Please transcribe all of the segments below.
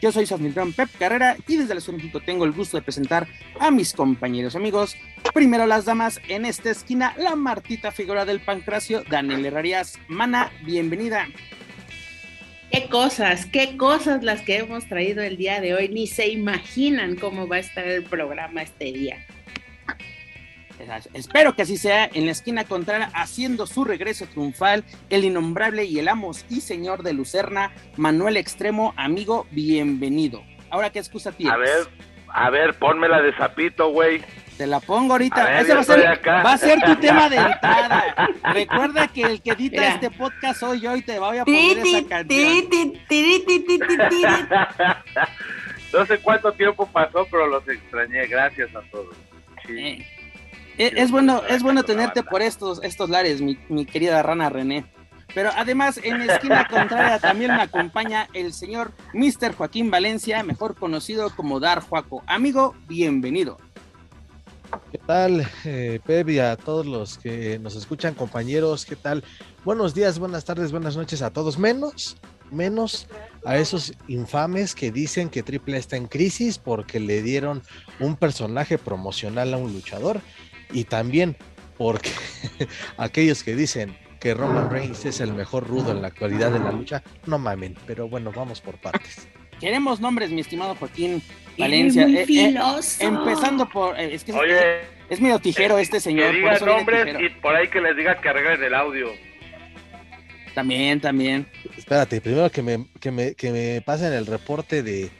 Yo soy su anfitrión Pep Carrera y desde la Ciudad de México tengo el gusto de presentar a mis compañeros amigos. Primero las damas en esta esquina, la Martita figura del pancracio, Daniel Herrarias. Mana, bienvenida. Qué cosas, qué cosas las que hemos traído el día de hoy. Ni se imaginan cómo va a estar el programa este día. Espero que así sea en la esquina contraria, haciendo su regreso triunfal, el innombrable y el amos y señor de Lucerna, Manuel Extremo, amigo, bienvenido. Ahora, ¿qué excusa tienes? A ver, a ver, ponmela de zapito, güey. Te la pongo ahorita. Ese va a, ser, va a ser tu tema de entrada. Recuerda que el que edita este podcast soy yo y te voy a poner esa canción. no sé cuánto tiempo pasó, pero los extrañé. Gracias a todos. Sí. Es, bueno, es bueno tenerte por estos, estos lares, mi, mi, querida rana René. Pero además, en la esquina contraria también me acompaña el señor Mr. Joaquín Valencia, mejor conocido como Dar Juaco. Amigo, bienvenido. ¿Qué tal, eh, Pep, y a todos los que nos escuchan, compañeros? ¿Qué tal? Buenos días, buenas tardes, buenas noches a todos, menos, menos a esos infames que dicen que Triple está en crisis porque le dieron un personaje promocional a un luchador y también porque aquellos que dicen que Roman Reigns es el mejor rudo en la actualidad de la lucha, no mamen, pero bueno, vamos por partes. Queremos nombres, mi estimado Joaquín Valencia. Eh, eh, empezando por. Eh, es que es, medio tijero este señor. Que diga nombres y por ahí que les diga que arreglen el audio. También, también. Espérate, primero que me, que me, que me pasen el reporte de,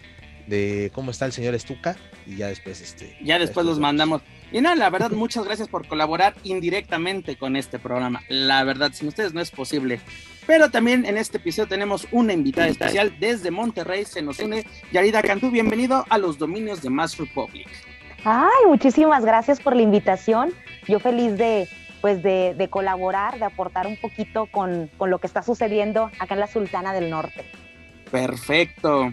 de cómo está el señor Estuca y ya después este. Ya después los mandamos. Y no, la verdad, muchas gracias por colaborar indirectamente con este programa. La verdad, sin ustedes no es posible. Pero también en este episodio tenemos una invitada especial desde Monterrey. Se nos une Yarida Cantú. Bienvenido a los dominios de Mass Republic. Ay, muchísimas gracias por la invitación. Yo feliz de, pues de, de colaborar, de aportar un poquito con, con lo que está sucediendo acá en la Sultana del Norte. Perfecto.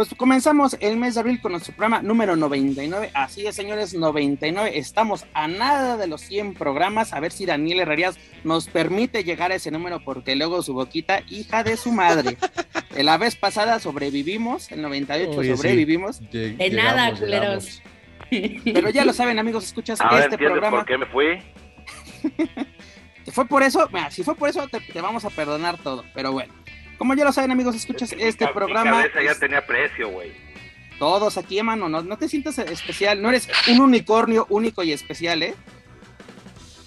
Pues comenzamos el mes de abril con nuestro programa número 99. Así es, señores, 99. Estamos a nada de los 100 programas. A ver si Daniel Herrerías nos permite llegar a ese número, porque luego su boquita, hija de su madre. la vez pasada sobrevivimos, el 98 sobrevivimos. de nada, culeros. Pero ya lo saben, amigos, escuchas este programa. ¿Por qué me fui? fue por eso, si fue por eso, te vamos a perdonar todo. Pero bueno. Como ya lo saben, amigos, escuchas este programa. Ya tenía precio, güey. Todos aquí, hermano, no, no te sientas especial. No eres un unicornio único y especial, ¿eh?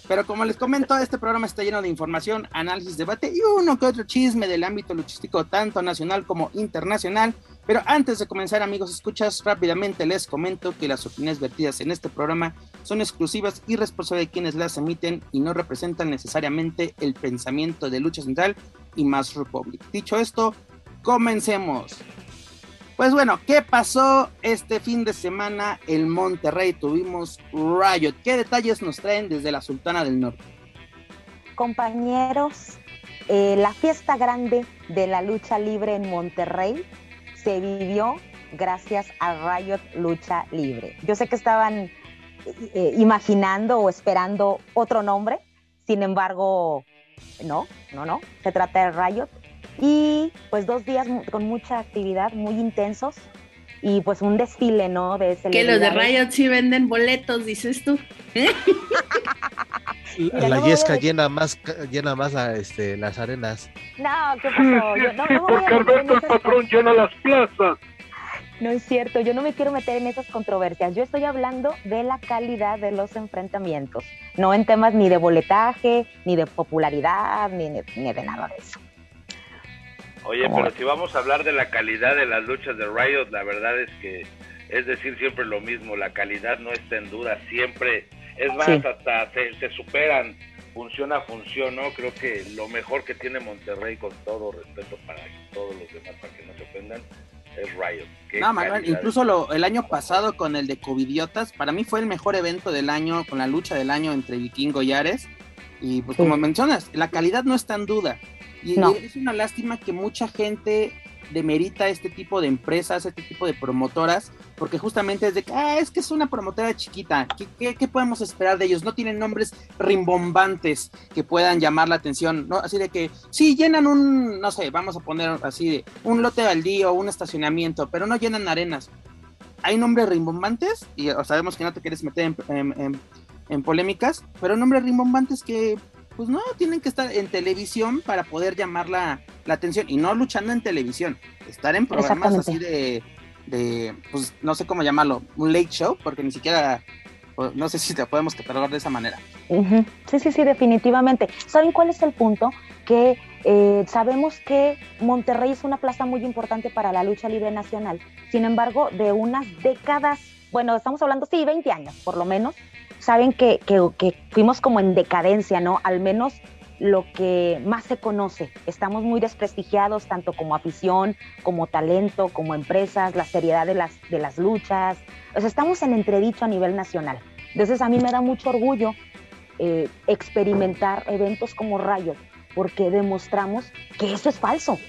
Pero como les comento, este programa está lleno de información, análisis, debate y uno que otro chisme del ámbito luchístico, tanto nacional como internacional. Pero antes de comenzar, amigos, escuchas, rápidamente les comento que las opiniones vertidas en este programa son exclusivas y responsables de quienes las emiten y no representan necesariamente el pensamiento de Lucha Central y Más Republic. Dicho esto, comencemos. Pues bueno, ¿qué pasó este fin de semana en Monterrey? Tuvimos Riot. ¿Qué detalles nos traen desde la Sultana del Norte? Compañeros, eh, la fiesta grande de la lucha libre en Monterrey se vivió gracias a Riot Lucha Libre. Yo sé que estaban eh, imaginando o esperando otro nombre, sin embargo, no, no, no, se trata de Riot. Y pues dos días con mucha actividad, muy intensos, y pues un desfile, ¿no? De que los de Riot sí venden boletos, dices tú. la, la Yesca llena más, llena más este, las arenas. No, ¿qué pasó? Yo, no, no Porque Alberto el patrón llena las plazas. No es cierto, yo no me quiero meter en esas controversias. Yo estoy hablando de la calidad de los enfrentamientos, no en temas ni de boletaje, ni de popularidad, ni, ni de nada de eso. Oye, pero si vamos a hablar de la calidad de las luchas de Riot, la verdad es que es decir siempre lo mismo, la calidad no está en duda, siempre, es más, hasta se, superan, funciona, funcionó, creo que lo mejor que tiene Monterrey, con todo respeto para todos los demás, para que no se ofendan, es Riot. no, Manuel, incluso lo, el año pasado con el de Covidiotas, para mí fue el mejor evento del año, con la lucha del año entre Vikingo y Ares. Y pues como mencionas, la calidad no está en duda. Y es una lástima que mucha gente demerita este tipo de empresas, este tipo de promotoras, porque justamente es de que, ah, es que es una promotora chiquita, ¿Qué, ¿Qué, podemos esperar de ellos? No tienen nombres rimbombantes que puedan llamar la atención, ¿no? Así de que, sí, llenan un, no sé, vamos a poner así, de un lote baldío, un estacionamiento, pero no llenan arenas. Hay nombres rimbombantes, y sabemos que no te quieres meter en, en polémicas, pero nombres rimbombantes que pues no, tienen que estar en televisión para poder llamar la, atención y no luchando en televisión, estar en programas así de, de, pues no sé cómo llamarlo, un late show, porque ni siquiera, pues, no sé si te podemos catalogar de esa manera. Sí, sí, sí, definitivamente. ¿Saben cuál es el punto? Que eh, sabemos que Monterrey es una plaza muy importante para la lucha libre nacional. Sin embargo, de unas décadas, bueno, estamos hablando, sí, 20 años por lo menos, saben que, que, fuimos como en decadencia, ¿no? Al menos lo que más se conoce. Estamos muy desprestigiados tanto como afición, como talento, como empresas, la seriedad de las, de las luchas. O sea, estamos en entredicho a nivel nacional. Entonces a mí me da mucho orgullo eh, experimentar eventos como Rayo, porque demostramos que eso es falso.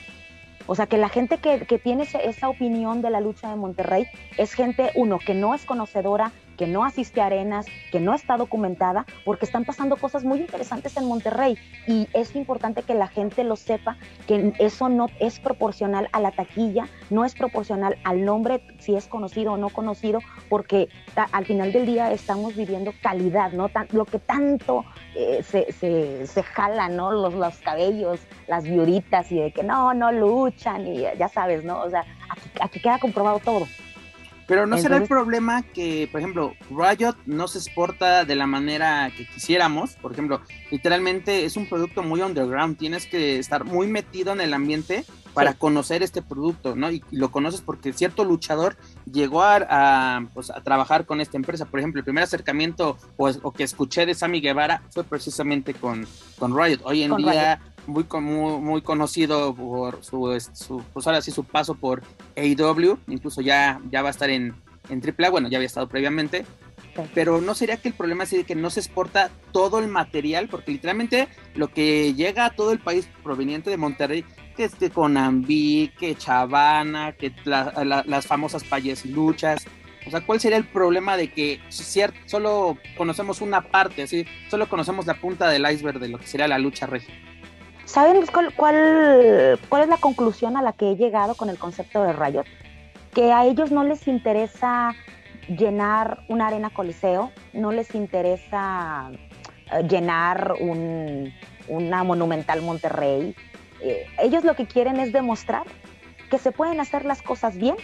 O sea, que la gente que, que tiene esa opinión de la lucha de Monterrey es gente, uno, que no es conocedora que no asiste a arenas, que no está documentada, porque están pasando cosas muy interesantes en Monterrey y es importante que la gente lo sepa, que eso no es proporcional a la taquilla, no es proporcional al nombre, si es conocido o no conocido, porque al final del día estamos viviendo calidad, ¿no? lo que tanto eh, se, se, jala, ¿no? Los, los cabellos, las viuritas y de que no, no luchan y ya sabes, ¿no? O sea, aquí queda comprobado todo. Pero no será el problema que, por ejemplo, Riot no se exporta de la manera que quisiéramos. Por ejemplo, literalmente es un producto muy underground. Tienes que estar muy metido en el ambiente para conocer este producto, ¿no? Y, lo conoces porque cierto luchador llegó a, pues, a, trabajar con esta empresa. Por ejemplo, el primer acercamiento pues, o que escuché de Sammy Guevara fue precisamente con, con Riot. Hoy en día muy, muy, conocido por su, su, pues ahora sí, su paso por AEW, incluso ya, ya va a estar en, en AAA, bueno, ya había estado previamente, pero no sería que el problema sea que no se exporta todo el material, porque literalmente lo que llega a todo el país proveniente de Monterrey, que es que Conambi, que Chavana, que las famosas payas luchas, o sea, ¿cuál sería el problema de que cierto, solo conocemos una parte, así, solo conocemos la punta del iceberg de lo que sería la lucha regia? ¿Saben cuál, cuál, es la conclusión a la que he llegado con el concepto de Riot? Que a ellos no les interesa llenar una arena coliseo, no les interesa eh, llenar una monumental Monterrey. Eh, ellos lo que quieren es demostrar que se pueden hacer las cosas bien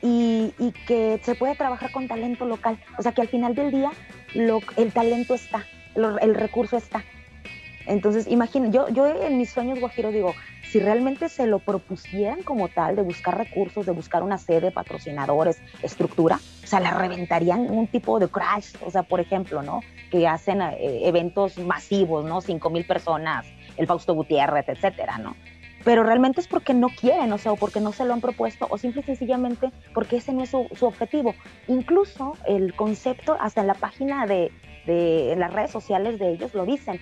y, que se puede trabajar con talento local. O sea que al final del día el talento está, el recurso está. Entonces, imagínate, yo, yo en mis sueños, Guajiro, digo, si realmente se lo propusieran como tal, de buscar recursos, de buscar una sede, patrocinadores, estructura, o sea, la reventarían un tipo de crash, o sea, por ejemplo, ¿no? Que hacen eh, eventos masivos, ¿no? Cinco mil personas, el Fausto Gutiérrez, etcétera, ¿no? Pero realmente es porque no quieren, o sea, o porque no se lo han propuesto, o simple y sencillamente porque ese no es su, su objetivo. Incluso el concepto, hasta en la página de, de las redes sociales de ellos lo dicen,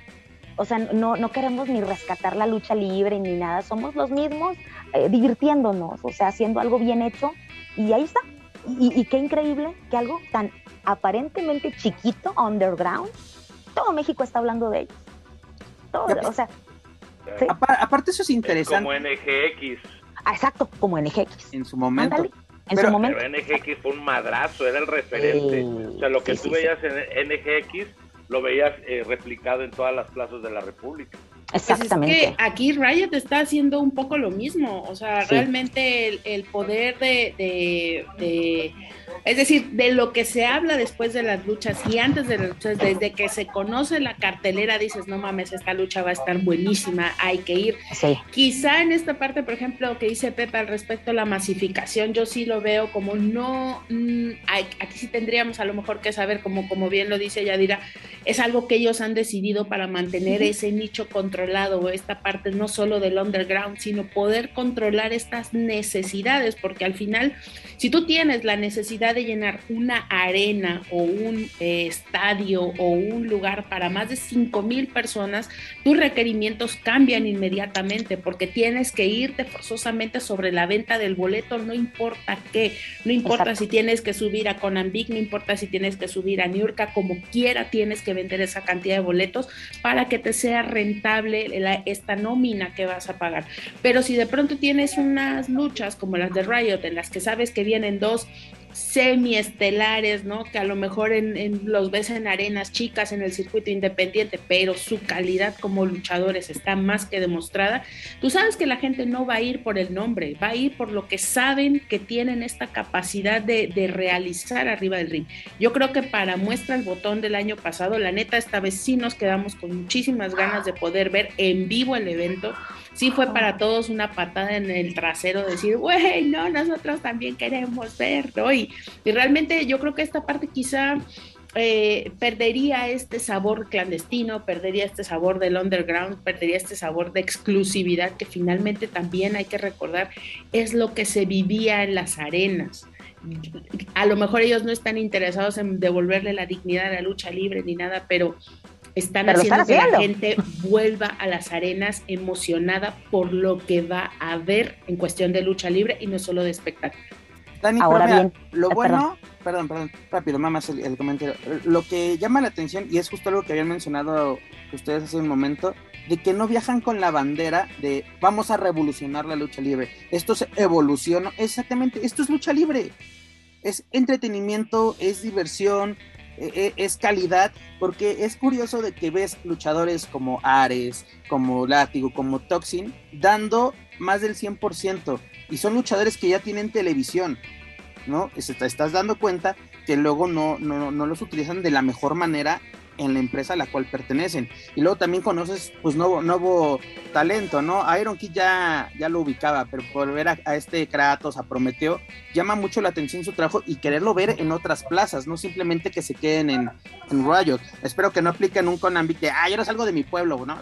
o sea, no, no queremos ni rescatar la lucha libre ni nada, somos los mismos eh, divirtiéndonos, o sea, haciendo algo bien hecho y ahí está. Y, qué increíble que algo tan aparentemente chiquito, underground, todo México está hablando de ellos. Todo, o sea, aparte eso es interesante. Como NGX. Ah, exacto, como NGX. En su momento. en su momento. Pero NGX fue un madrazo, era el referente. o sea, lo que tú veías en NGX lo veías eh, replicado en todas las plazas de la República. Exactamente. Pues es que aquí Riot está haciendo un poco lo mismo, o sea, realmente el, poder de, Es decir, de lo que se habla después de las luchas y antes de las luchas, desde que se conoce la cartelera, dices, no mames, esta lucha va a estar buenísima, hay que ir. Sí. Quizá en esta parte, por ejemplo, que dice Pepe al respecto a la masificación, yo sí lo veo como no, mm, aquí sí tendríamos a lo mejor que saber, como, como bien lo dice Yadira, es algo que ellos han decidido para mantener ese nicho controlado, esta parte no solo del underground, sino poder controlar estas necesidades, porque al final, si tú tienes la necesidad de llenar una arena o un eh, estadio o un lugar para más de 5 mil personas, tus requerimientos cambian inmediatamente porque tienes que irte forzosamente sobre la venta del boleto, no importa qué, no importa si tienes que subir a Conambic, no importa si tienes que subir a Niurka, como quiera tienes que vender esa cantidad de boletos para que te sea rentable esta nómina que vas a pagar. Pero si de pronto tienes unas luchas como las de Riot, en las que sabes que vienen dos semiestelares, ¿no? Que a lo mejor en, los ves en arenas chicas en el circuito independiente, pero su calidad como luchadores está más que demostrada. Tú sabes que la gente no va a ir por el nombre, va a ir por lo que saben que tienen esta capacidad de, de realizar arriba del ring. Yo creo que para muestra el botón del año pasado, la neta, esta vez sí nos quedamos con muchísimas ganas de poder ver en vivo el evento sí fue para todos una patada en el trasero decir, güey, no, nosotros también queremos verlo. Y, y realmente yo creo que esta parte quizá eh, perdería este sabor clandestino, perdería este sabor del underground, perdería este sabor de exclusividad que finalmente también hay que recordar es lo que se vivía en las arenas. A lo mejor ellos no están interesados en devolverle la dignidad a la lucha libre ni nada, pero están haciendo que la gente vuelva a las arenas emocionada por lo que va a ver en cuestión de lucha libre y no solo de espectáculo. Dani, Ahora bien, lo eh, bueno, perdón, perdón, rápido, mamás el, el, comentario. Lo que llama la atención, y es justo algo que habían mencionado ustedes hace un momento, de que no viajan con la bandera de vamos a revolucionar la lucha libre. Esto es evolución, exactamente, esto es lucha libre. Es entretenimiento, es diversión, es calidad, porque es curioso de que ves luchadores como Ares, como Látigo, como Toxin, dando más del 100%, y son luchadores que ya tienen televisión, ¿no? Estás dando cuenta que luego no, no, no los utilizan de la mejor manera en la empresa a la cual pertenecen. Y luego también conoces pues nuevo, nuevo talento, ¿no? Iron Kid ya, ya lo ubicaba, pero por ver a, este Kratos, a Prometeo, llama mucho la atención su trabajo y quererlo ver en otras plazas, no simplemente que se queden en, en Riot. Espero que no apliquen un Konami que, ah, yo no salgo de mi pueblo, ¿no?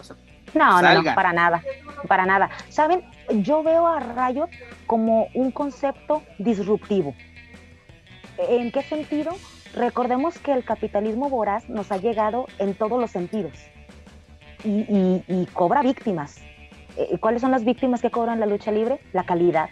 no, no, no, para nada, para nada. ¿Saben? Yo veo a Riot como un concepto disruptivo. ¿En qué sentido? Recordemos que el capitalismo voraz nos ha llegado en todos los sentidos y, cobra víctimas. Eh, ¿Cuáles son las víctimas que cobran la lucha libre? La calidad,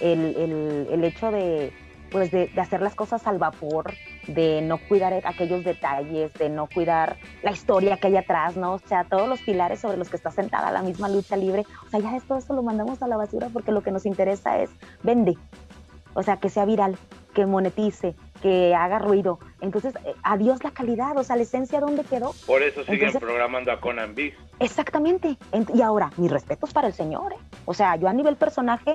el, hecho de, pues de, hacer las cosas al vapor, de no cuidar aquellos detalles, de no cuidar la historia que hay atrás, ¿no? O sea, todos los pilares sobre los que está sentada la misma lucha libre. O sea, ya todo eso lo mandamos a la basura porque lo que nos interesa es vende. O sea, que sea viral, que monetice, que haga ruido. Entonces, eh, adiós la calidad, o sea, la esencia, ¿dónde quedó? Por eso siguen programando a Conan Big. Exactamente. Y ahora, mis respetos para el señor, ¿eh? O sea, yo a nivel personaje,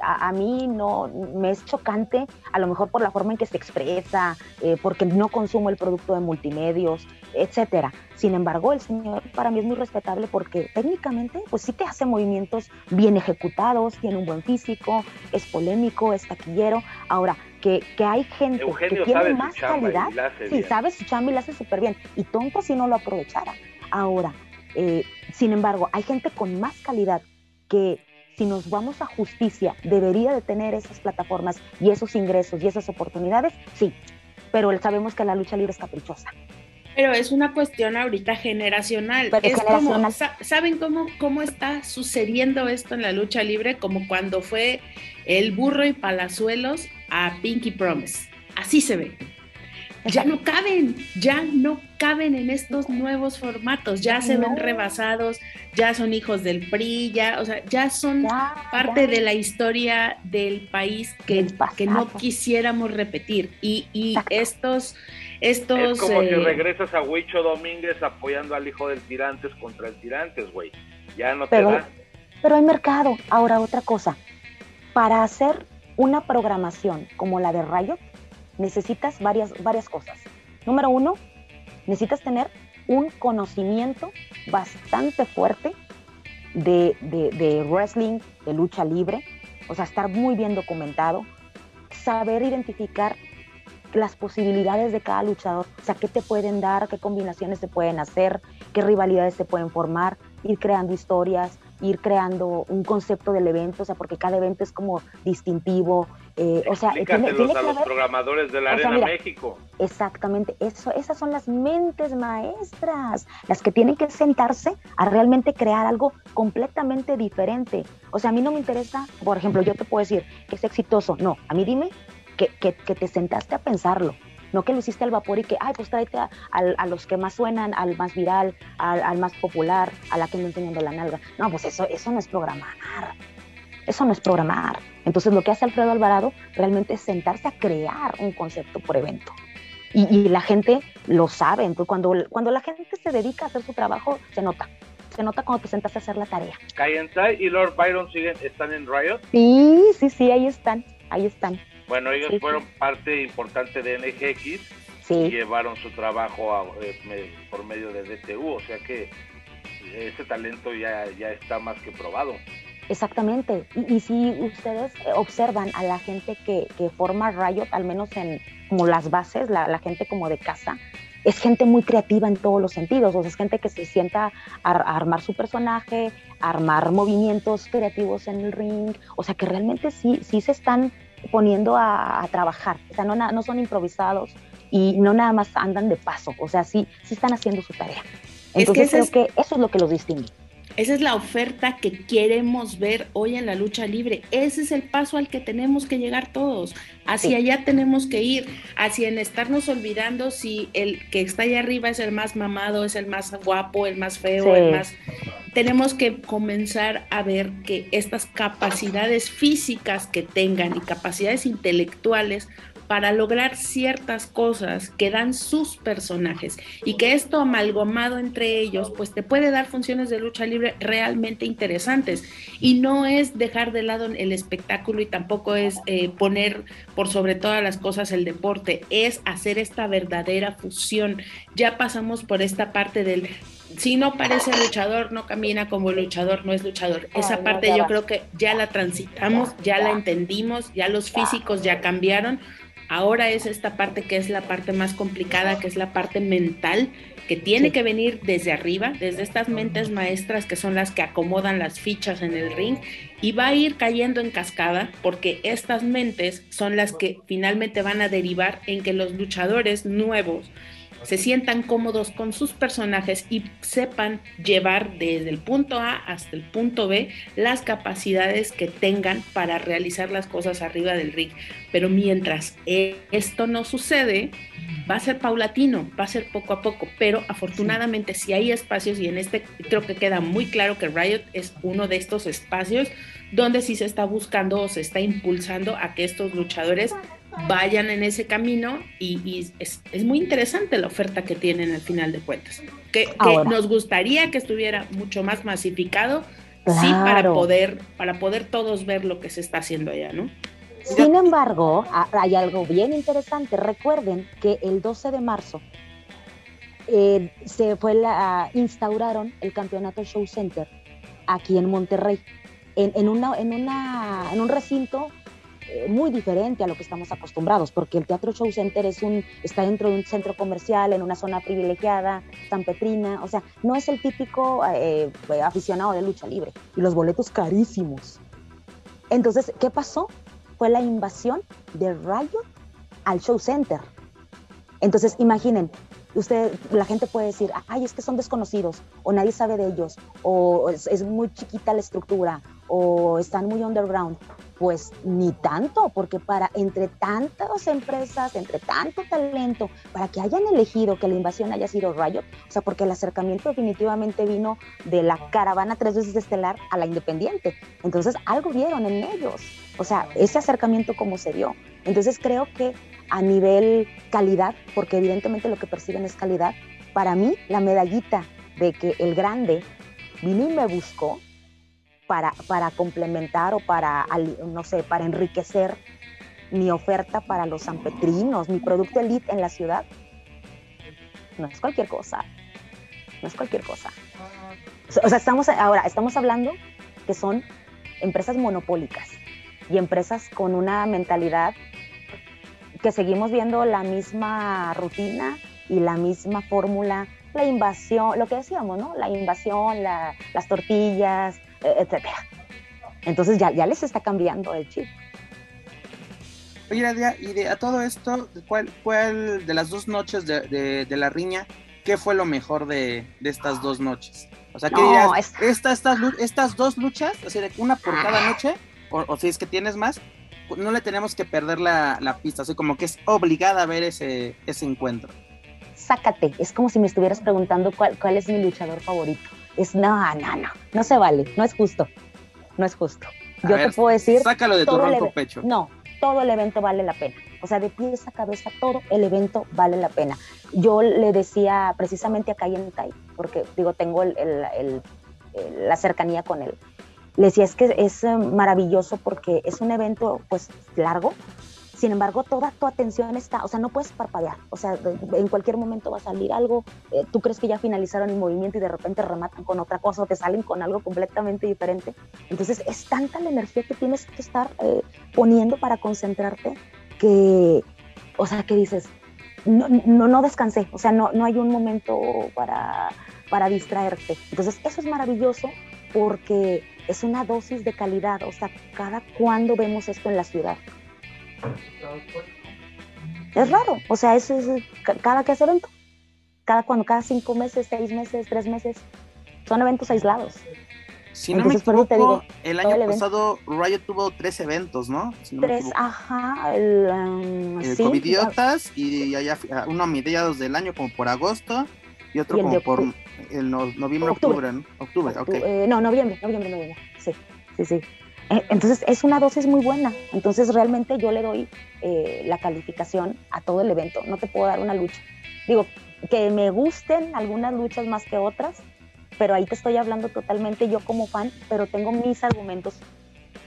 a, mí no me es chocante, a lo mejor por la forma en que se expresa, eh, porque no consumo el producto de multimedios, etcétera. Sin embargo, el señor para mí es muy respetable porque técnicamente, pues sí te hace movimientos bien ejecutados, tiene un buen físico, es polémico, es taquillero. Ahora, que, que hay gente que tiene más calidad, sí, sabe su chamba y la hace súper bien. Y tonto si no lo aprovechara. Ahora, eh, sin embargo, hay gente con más calidad que si nos vamos a justicia debería de tener esas plataformas y esos ingresos y esas oportunidades, sí, pero sabemos que la lucha libre es caprichosa. Pero es una cuestión ahorita generacional. ¿Saben cómo, cómo está sucediendo esto en la lucha libre? Como cuando fue el burro y palazuelos a Pinky Promise. Así se ve. Ya no caben, ya no caben en estos nuevos formatos, ya se ven rebasados, ya son hijos del PRI, ya, o sea, ya son parte de la historia del país que, que no quisiéramos repetir. Y, y estos, estos. Es como si eh, regresas a Huicho Domínguez apoyando al hijo del Tirantes contra el Tirantes, güey. Ya no te da. Pero hay mercado. Ahora, otra cosa. Para hacer una programación como la de Riot, necesitas varias, varias cosas. Número uno, necesitas tener un conocimiento bastante fuerte de, de, wrestling, de lucha libre, o sea, estar muy bien documentado, saber identificar las posibilidades de cada luchador, o sea, qué te pueden dar, qué combinaciones se pueden hacer, qué rivalidades se pueden formar, ir creando historias, ir creando un concepto del evento, o sea, porque cada evento es como distintivo, eh, o sea, tiene, tiene a los programadores de la Arena México. Exactamente, eso, esas son las mentes maestras, las que tienen que sentarse a realmente crear algo completamente diferente. O sea, a mí no me interesa, por ejemplo, yo te puedo decir que es exitoso, no, a mí dime que, que, que te sentaste a pensarlo, no que lo hiciste al vapor y que, ay, pues tráete a, a, los que más suenan, al más viral, al, al, más popular, a la que me enseñando la nalga. No, pues eso, eso no es programar. Eso no es programar. Entonces lo que hace Alfredo Alvarado realmente es sentarse a crear un concepto por evento. Y, y la gente lo sabe. Entonces cuando, cuando la gente se dedica a hacer su trabajo, se nota se nota cuando te sentas a hacer la tarea. Kaientai y Lord Byron siguen, están en Riot. Sí, sí, sí, ahí están, ahí están. Bueno, ellos fueron parte importante de NGX y llevaron su trabajo eh, por medio de DTU, o sea que ese talento ya, ya está más que probado. Exactamente. Y, si ustedes observan a la gente que, que, forma Riot, al menos en como las bases, la, la, gente como de casa, es gente muy creativa en todos los sentidos. O sea, es gente que se sienta a, armar su personaje, a armar movimientos creativos en el ring. O sea, que realmente sí, sí se están poniendo a, trabajar, o sea, no, no son improvisados y no nada más andan de paso, o sea, sí, sí están haciendo su tarea. Entonces creo que eso es lo que los distingue. Esa es la oferta que queremos ver hoy en la lucha libre. Ese es el paso al que tenemos que llegar todos. Hacia allá tenemos que ir, hacia en estarnos olvidando si el que está allá arriba es el más mamado, es el más guapo, el más feo, el más... Tenemos que comenzar a ver que estas capacidades físicas que tengan y capacidades intelectuales para lograr ciertas cosas que dan sus personajes y que esto amalgamado entre ellos pues te puede dar funciones de lucha libre realmente interesantes y no es dejar de lado el espectáculo y tampoco es eh, poner por sobre todas las cosas el deporte, es hacer esta verdadera fusión. Ya pasamos por esta parte del si no parece luchador, no camina como luchador, no es luchador. Esa parte yo creo que ya la transitamos, ya la entendimos, ya los físicos ya cambiaron. Ahora es esta parte que es la parte más complicada, que es la parte mental, que tiene que venir desde arriba, desde estas mentes maestras que son las que acomodan las fichas en el ring y va a ir cayendo en cascada porque estas mentes son las que finalmente van a derivar en que los luchadores nuevos se sientan cómodos con sus personajes y sepan llevar desde el punto A hasta el punto B las capacidades que tengan para realizar las cosas arriba del ring. Pero mientras esto no sucede, va a ser paulatino, va a ser poco a poco, pero afortunadamente si hay espacios y en este creo que queda muy claro que Riot es uno de estos espacios donde sí se está buscando o se está impulsando a que estos luchadores vayan en ese camino y, es, muy interesante la oferta que tienen al final de cuentas. Que, nos gustaría que estuviera mucho más masificado, sí, para poder, para poder todos ver lo que se está haciendo allá, ¿no? Sin embargo, hay algo bien interesante. Recuerden que el 12 de marzo eh, se fue la, instauraron el campeonato Show Center aquí en Monterrey, en, en, una, en, una, en un recinto eh, muy diferente a lo que estamos acostumbrados, porque el Teatro Show Center es un, está dentro de un centro comercial, en una zona privilegiada, San Petrina, o sea, no es el típico eh, aficionado de lucha libre, y los boletos carísimos. Entonces, ¿qué pasó? Fue la invasión de Rayo al Show Center. Entonces, imaginen, usted, la gente puede decir, ay, es que son desconocidos, o nadie sabe de ellos, o es muy chiquita la estructura, o están muy underground. Pues ni tanto, porque para entre tantas empresas, entre tanto talento, para que hayan elegido que la invasión haya sido Riot, o sea, porque el acercamiento definitivamente vino de la caravana tres veces estelar a la independiente. Entonces, algo vieron en ellos. O sea, ese acercamiento como se dio. Entonces, creo que a nivel calidad, porque evidentemente lo que perciben es calidad, para mí la medallita de que el grande vino y me buscó, para, para complementar o para, no sé, para enriquecer mi oferta para los sanpetrinos, mi producto elite en la ciudad, no es cualquier cosa. No es cualquier cosa. O sea, estamos ahora, estamos hablando que son empresas monopólicas y empresas con una mentalidad que seguimos viendo la misma rutina y la misma fórmula, la invasión, lo que decíamos, ¿no? La invasión, las tortillas, etcétera. Entonces ya, ya les está cambiando el chip. Oye, Nadia, y de, a todo esto, ¿cuál, ¿cuál de las dos noches de, de, la riña, qué fue lo mejor de, de estas dos noches? O sea, ¿qué dirías? estas, estas dos luchas, o sea, una por cada ah. noche, o, si es que tienes más, no le tenemos que perder la, la pista, o como que es obligada a ver ese, ese encuentro. Sácate, es como si me estuvieras preguntando cuál, cuál es mi luchador favorito. Es no, no, no, no se vale, no es justo, no es justo. Yo te puedo decir. Sácalo de tu ronco pecho. No, todo el evento vale la pena. O sea, de pies a cabeza, todo el evento vale la pena. Yo le decía precisamente a en Tai, porque digo, tengo la cercanía con él. Le decía, es que es eh, maravilloso porque es un evento pues largo, sin embargo, toda tu atención está, o sea, no puedes parpadear, o sea, en cualquier momento va a salir algo, eh, tú crees que ya finalizaron el movimiento y de repente rematan con otra cosa o te salen con algo completamente diferente. Entonces, es tanta la energía que tienes que estar eh, poniendo para concentrarte que, o sea, que dices, no, no, no descansé, o sea, no, no hay un momento para, para distraerte. Entonces, eso es maravilloso porque es una dosis de calidad, o sea, cada cuando vemos esto en la ciudad. Es raro, o sea, eso es cada que hace evento. Cada cuando, cada cinco meses, seis meses, tres meses, son eventos aislados. Si no me equivoco, el año pasado Riot tuvo tres eventos, ¿no? tres, ajá. El, um, el Covidiotas y allá, uno a mediados del año, como por agosto, y otro como por el noviembre, octubre, ¿no? Octubre, ok. Eh, no, noviembre, noviembre, noviembre. Sí, sí, sí. Eh, entonces es una dosis muy buena. Entonces realmente yo le doy eh, la calificación a todo el evento. No te puedo dar una lucha. Digo, que me gusten algunas luchas más que otras, pero ahí te estoy hablando totalmente yo como fan, pero tengo mis argumentos,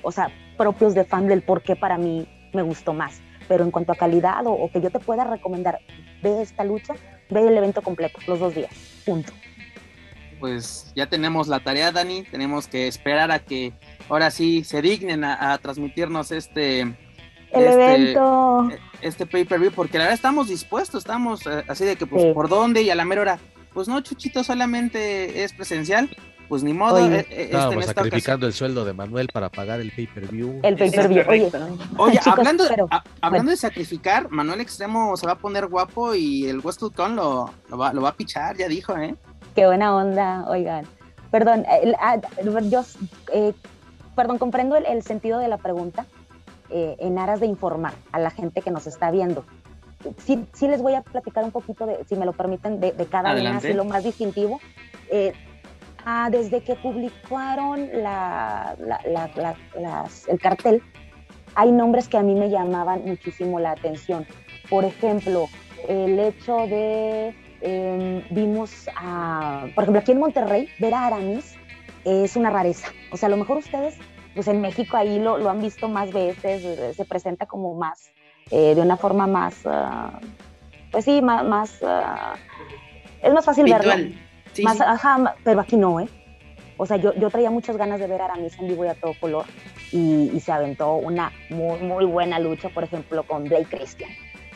o sea, propios de fan del por qué para mí me gustó más. Pero en cuanto a calidad o, o que yo te pueda recomendar, ve esta lucha, ve el evento completo, los dos días, punto pues ya tenemos la tarea, Dani. Tenemos que esperar a que ahora sí se dignen a, transmitirnos este. El este, evento. Este pay-per-view, porque la verdad estamos dispuestos, estamos eh, así de que, pues, ¿por dónde? Y a la mera hora, pues no, Chuchito, solamente es presencial. Pues ni modo. Eh, eh, Estábamos sacrificando el sueldo de Manuel para pagar el pay-per-view. El pay-per-view, oye. Oye, hablando, hablando de sacrificar, Manuel Extremo se va a poner guapo y el Westwood lo, lo, va, lo va a pichar, ya dijo, ¿eh? Qué buena onda, oigan. Perdón, ah, yo, eh, perdón, comprendo el, sentido de la pregunta eh, en aras de informar a la gente que nos está viendo. Sí, sí les voy a platicar un poquito, de, si me lo permiten, de, cada una, así lo más distintivo. Eh, ah, desde que publicaron la, el cartel, hay nombres que a mí me llamaban muchísimo la atención. Por ejemplo, el hecho de Em, vimos a, por ejemplo, aquí en Monterrey, ver a Aramis es una rareza. O sea, a lo mejor ustedes, pues en México ahí lo, lo han visto más veces, eh, se presenta como más, eh, de una forma más, ah, pues sí, más, más ah, es más fácil verlo. más, Ajá, pero aquí no, ¿eh? O sea, yo, yo traía muchas ganas de ver a Aramis en vivo y a todo color y, y se aventó una muy, muy buena lucha, por ejemplo, con Blake Christian.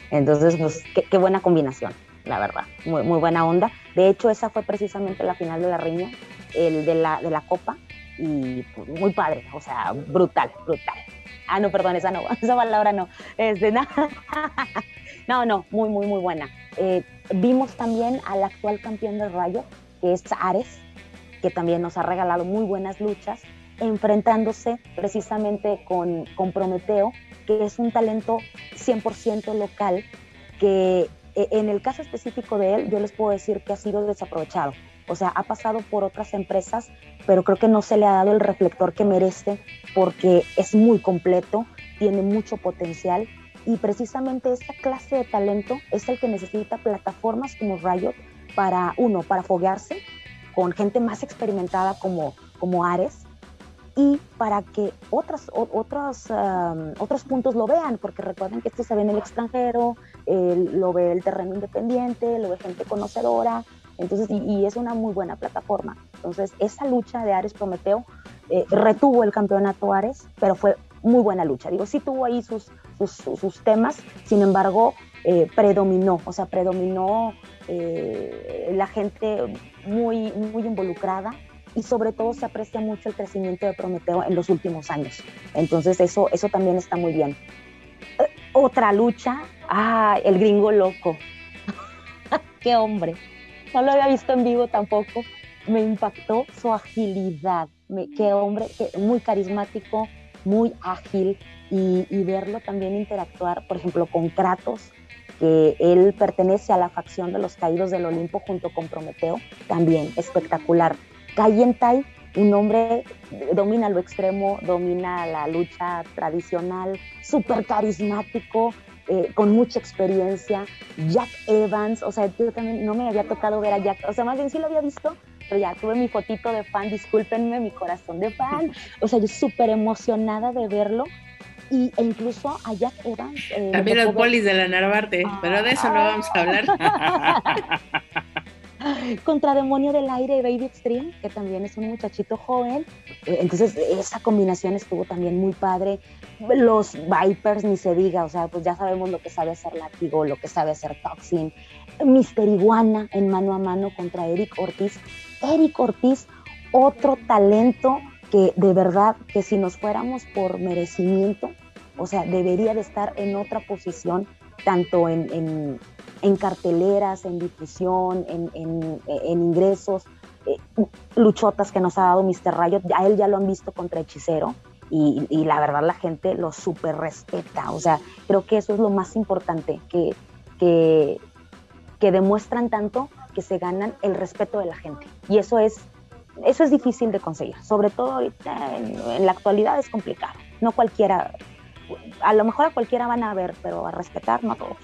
Entonces, pues, qué, qué buena combinación la verdad, muy, buena onda. De hecho, esa fue precisamente la final de la riña, el de la, de la copa, y pues, muy padre, o sea, brutal, brutal. Ah, no, perdón, esa no, esa palabra no. Este, no, no, no, muy, muy, muy buena. Eh, vimos también al actual campeón del Rayo, que es Ares, que también nos ha regalado muy buenas luchas, enfrentándose precisamente con, con Prometeo, que es un talento 100% local que en el caso específico de él, yo les puedo decir que ha sido desaprovechado. O sea, ha pasado por otras empresas, pero creo que no se le ha dado el reflector que merece porque es muy completo, tiene mucho potencial y precisamente esta clase de talento es el que necesita plataformas como Riot para, uno, para foguearse con gente más experimentada como, como Ares y para que otras, otros, otros puntos lo vean, porque recuerden que esto se ve en el extranjero, lo ve el terreno independiente, lo ve gente conocedora, entonces, y, es una muy buena plataforma. Entonces, esa lucha de Ares Prometeo eh, retuvo el campeonato Ares, pero fue muy buena lucha. Digo, sí tuvo ahí sus, sus, temas, sin embargo, eh, predominó, o sea, predominó eh, la gente muy, muy involucrada y sobre todo se aprecia mucho el crecimiento de Prometeo en los últimos años. Entonces eso, eso también está muy bien. Eh, otra lucha, ah, el gringo loco. Qué hombre. No lo había visto en vivo tampoco. Me impactó su agilidad. qué hombre, muy carismático, muy ágil y, y verlo también interactuar, por ejemplo, con Kratos, que él pertenece a la facción de los caídos del Olimpo junto con Prometeo, también espectacular. Tai, un hombre, domina lo extremo, domina la lucha tradicional, súper carismático, eh, con mucha experiencia. Jack Evans, o sea, yo también no me había tocado ver a Jack, o sea, más bien sí lo había visto, pero ya tuve mi fotito de fan, discúlpenme, mi corazón de fan. O sea, yo súper emocionada de verlo. Y, e incluso a Jack Evans. Eh, también los polis de la Narvarte, pero de eso no vamos a hablar. contra Demonio del Aire y Baby Extreme, que también es un muchachito joven. Eh, entonces, esa combinación estuvo también muy padre. Los Vipers, ni se diga, o sea, pues ya sabemos lo que sabe hacer Látigo, lo que sabe hacer Toxin. Mister Iguana en mano a mano contra Eric Ortiz. Eric Ortiz, otro talento que de verdad que si nos fuéramos por merecimiento, o sea, debería de estar en otra posición, tanto en en carteleras, en difusión, en, ingresos, eh, luchotas que nos ha dado Mr. Riot, a él ya lo han visto contra Hechicero y, la verdad la gente lo súper respeta, o sea, creo que eso es lo más importante, que, que, demuestran tanto que se ganan el respeto de la gente y eso es, eso es difícil de conseguir, sobre todo ahorita en, en la actualidad es complicado, no cualquiera, a lo mejor a cualquiera van a ver, pero a respetar no a todos.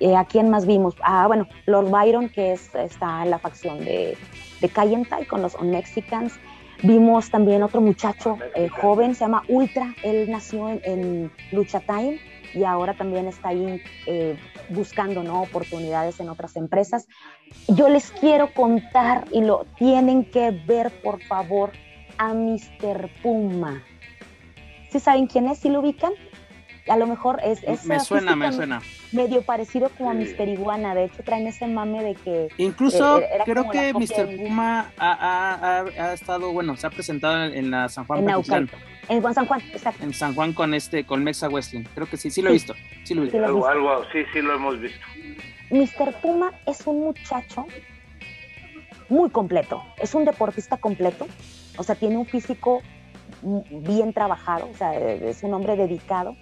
Eh, ¿A quién más vimos? Ah, bueno, Lord Byron, que es, está en la facción de, de Cayentai con los Mexicans. Vimos también otro muchacho eh, joven, se llama Ultra, él nació en, Lucha Time y ahora también está ahí eh, buscando ¿no? oportunidades en otras empresas. Yo les quiero contar y lo tienen que ver, por favor, a Mr. Puma. ¿Sí saben quién es? ¿Sí lo ubican? A lo mejor es... es me suena, me suena. Medio parecido como a Mister Iguana, de hecho traen ese mame de que... Incluso eh, creo que Mr. Puma ha, estado, bueno, se ha presentado en, la San Juan. En En San Juan, exacto. En San Juan con este, con Mexa Wrestling. Creo que sí, sí lo he visto. Sí, lo he visto. algo, algo, sí, sí lo hemos visto. Mr. Puma es un muchacho muy completo, es un deportista completo, o sea, tiene un físico bien trabajado, o sea, es un hombre dedicado,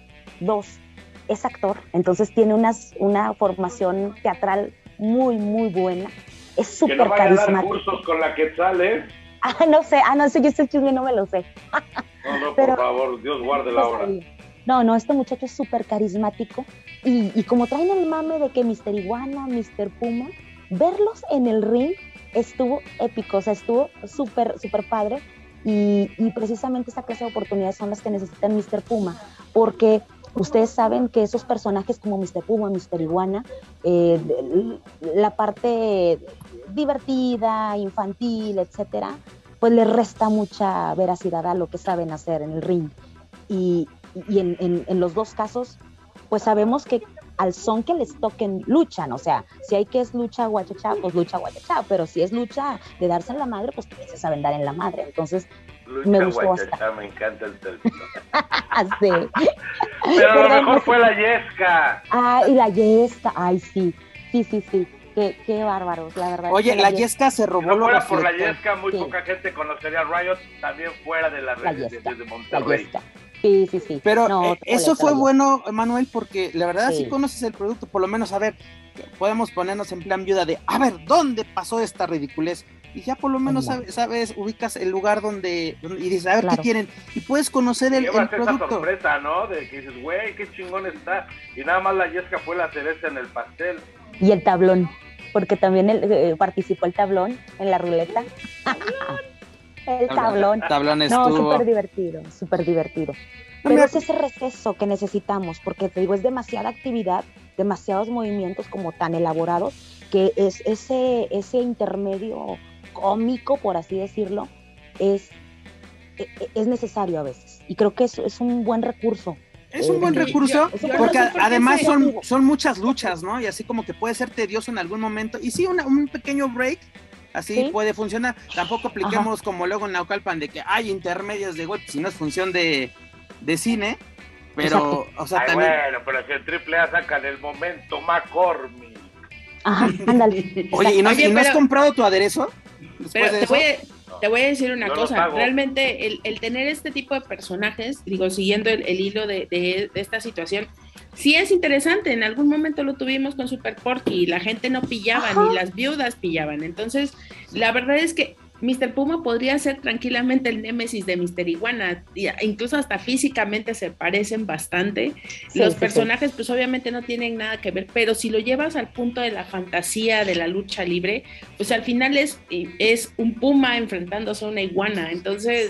Dos, es actor, entonces tiene unas, una formación teatral muy, muy buena. Es súper no carismático. Cursos con la Quetzal, ¿eh? Ah, no sé, ah, no sé, yo este chisme no me lo sé. no, no, por favor, Dios guarde la hora. No, no, este muchacho es súper carismático y, y, como traen el mame de que Mr. Iguana, Mr. Puma, verlos en el ring estuvo épico, o sea, estuvo súper, súper padre y, y, precisamente esa clase de oportunidades son las que necesitan Mr. Puma, porque Ustedes saben que esos personajes como Mr. Puma, Mr. Iguana, eh, la parte divertida, infantil, etcétera, pues le resta mucha veracidad a lo que saben hacer en el ring. Y, en, los dos casos, pues sabemos que al son que les toquen luchan, o sea, si hay que es lucha guachachá, pues lucha guachachá, pero si es lucha de darse en la madre, pues también se saben dar en la madre. Entonces, me gustó me encanta el término. sí. Pero lo mejor fue la Yesca. Ah, y la Yesca, ay, sí, sí, sí, sí. Qué, qué bárbaros, la verdad. Oye, la, Yesca se robó. No fuera por la Yesca, muy poca gente conocería Riot, también fuera de la, red de, Monterrey. Sí, sí, sí. Pero eh, eso fue bueno, Manuel, porque la verdad sí. conoces el producto, por lo menos a ver, podemos ponernos en plan viuda de, a ver, ¿dónde pasó esta ridiculez? Y ya por lo menos sabes, ubicas el lugar donde, y dices, a ver qué tienen, y puedes conocer el, el producto. sorpresa, ¿no? De que dices, güey, qué chingón está, y nada más la Yesca fue la cereza en el pastel. Y el tablón, porque también el, eh, participó el tablón en la ruleta. El tablón. Tablón No, estuvo. súper divertido, súper divertido. Pero es ese receso que necesitamos, porque te digo, es demasiada actividad, demasiados movimientos como tan elaborados, que es ese, ese intermedio cómico, por así decirlo, es, e- e- es necesario a veces. Y creo que es, es un buen recurso. Es un buen Eh, recurso yo- yo porque además son, son muchas luchas, ¿no? Y así como que puede ser tedioso en algún momento. Y sí, una- un pequeño break, así Sí. puede funcionar. Tampoco apliquemos como luego en Naucalpan de que hay intermedios de golpes, si no es función de, de cine. Pero, o sea, Ay, también. bueno, pero si el triple A sacan el momento McCormick. Ajá, ándale. Oye, ¿y no, Oye, y no has comprado tu aderezo? Pero te voy, a, te voy a decir una cosa, realmente el, el tener este tipo de personajes, digo, siguiendo el, el hilo de, de- de esta situación, sí es interesante, en algún momento lo tuvimos con Super Porky y la gente no pillaba, Ajá. ni las viudas pillaban, entonces la verdad es que Mr. Puma podría ser tranquilamente el némesis de Mr. Iguana, incluso hasta físicamente se parecen bastante, Sí, los sí, sí. personajes pues obviamente no tienen nada que ver, pero si lo llevas al punto de la fantasía de la lucha libre, pues al final es, es un puma enfrentándose a una iguana. Entonces.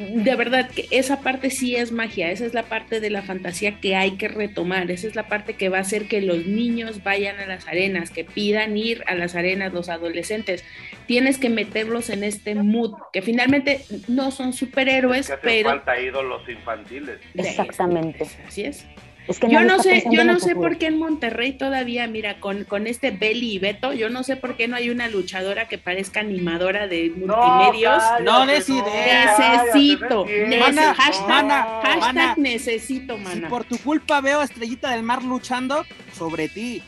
De verdad que esa parte sí es magia, esa es la parte de la fantasía que hay que retomar, esa es la parte que va a hacer que los niños vayan a las arenas, que pidan ir a las arenas los adolescentes. Tienes que meterlos en este mood, que finalmente no son superhéroes, que hacen pero... falta ídolos infantiles. Exactamente. Así es. Es que Yo no sé, yo no sé por qué en Monterrey todavía, mira, con, con este Belly y Beto, yo no sé por qué no hay una luchadora que parezca animadora de multimedios. No des idea. necesito, cállate, nece- Mana, hashtag, mana, hashtag mana. necesito, Si mana. por tu culpa veo a Estrellita del Mar luchando sobre ti.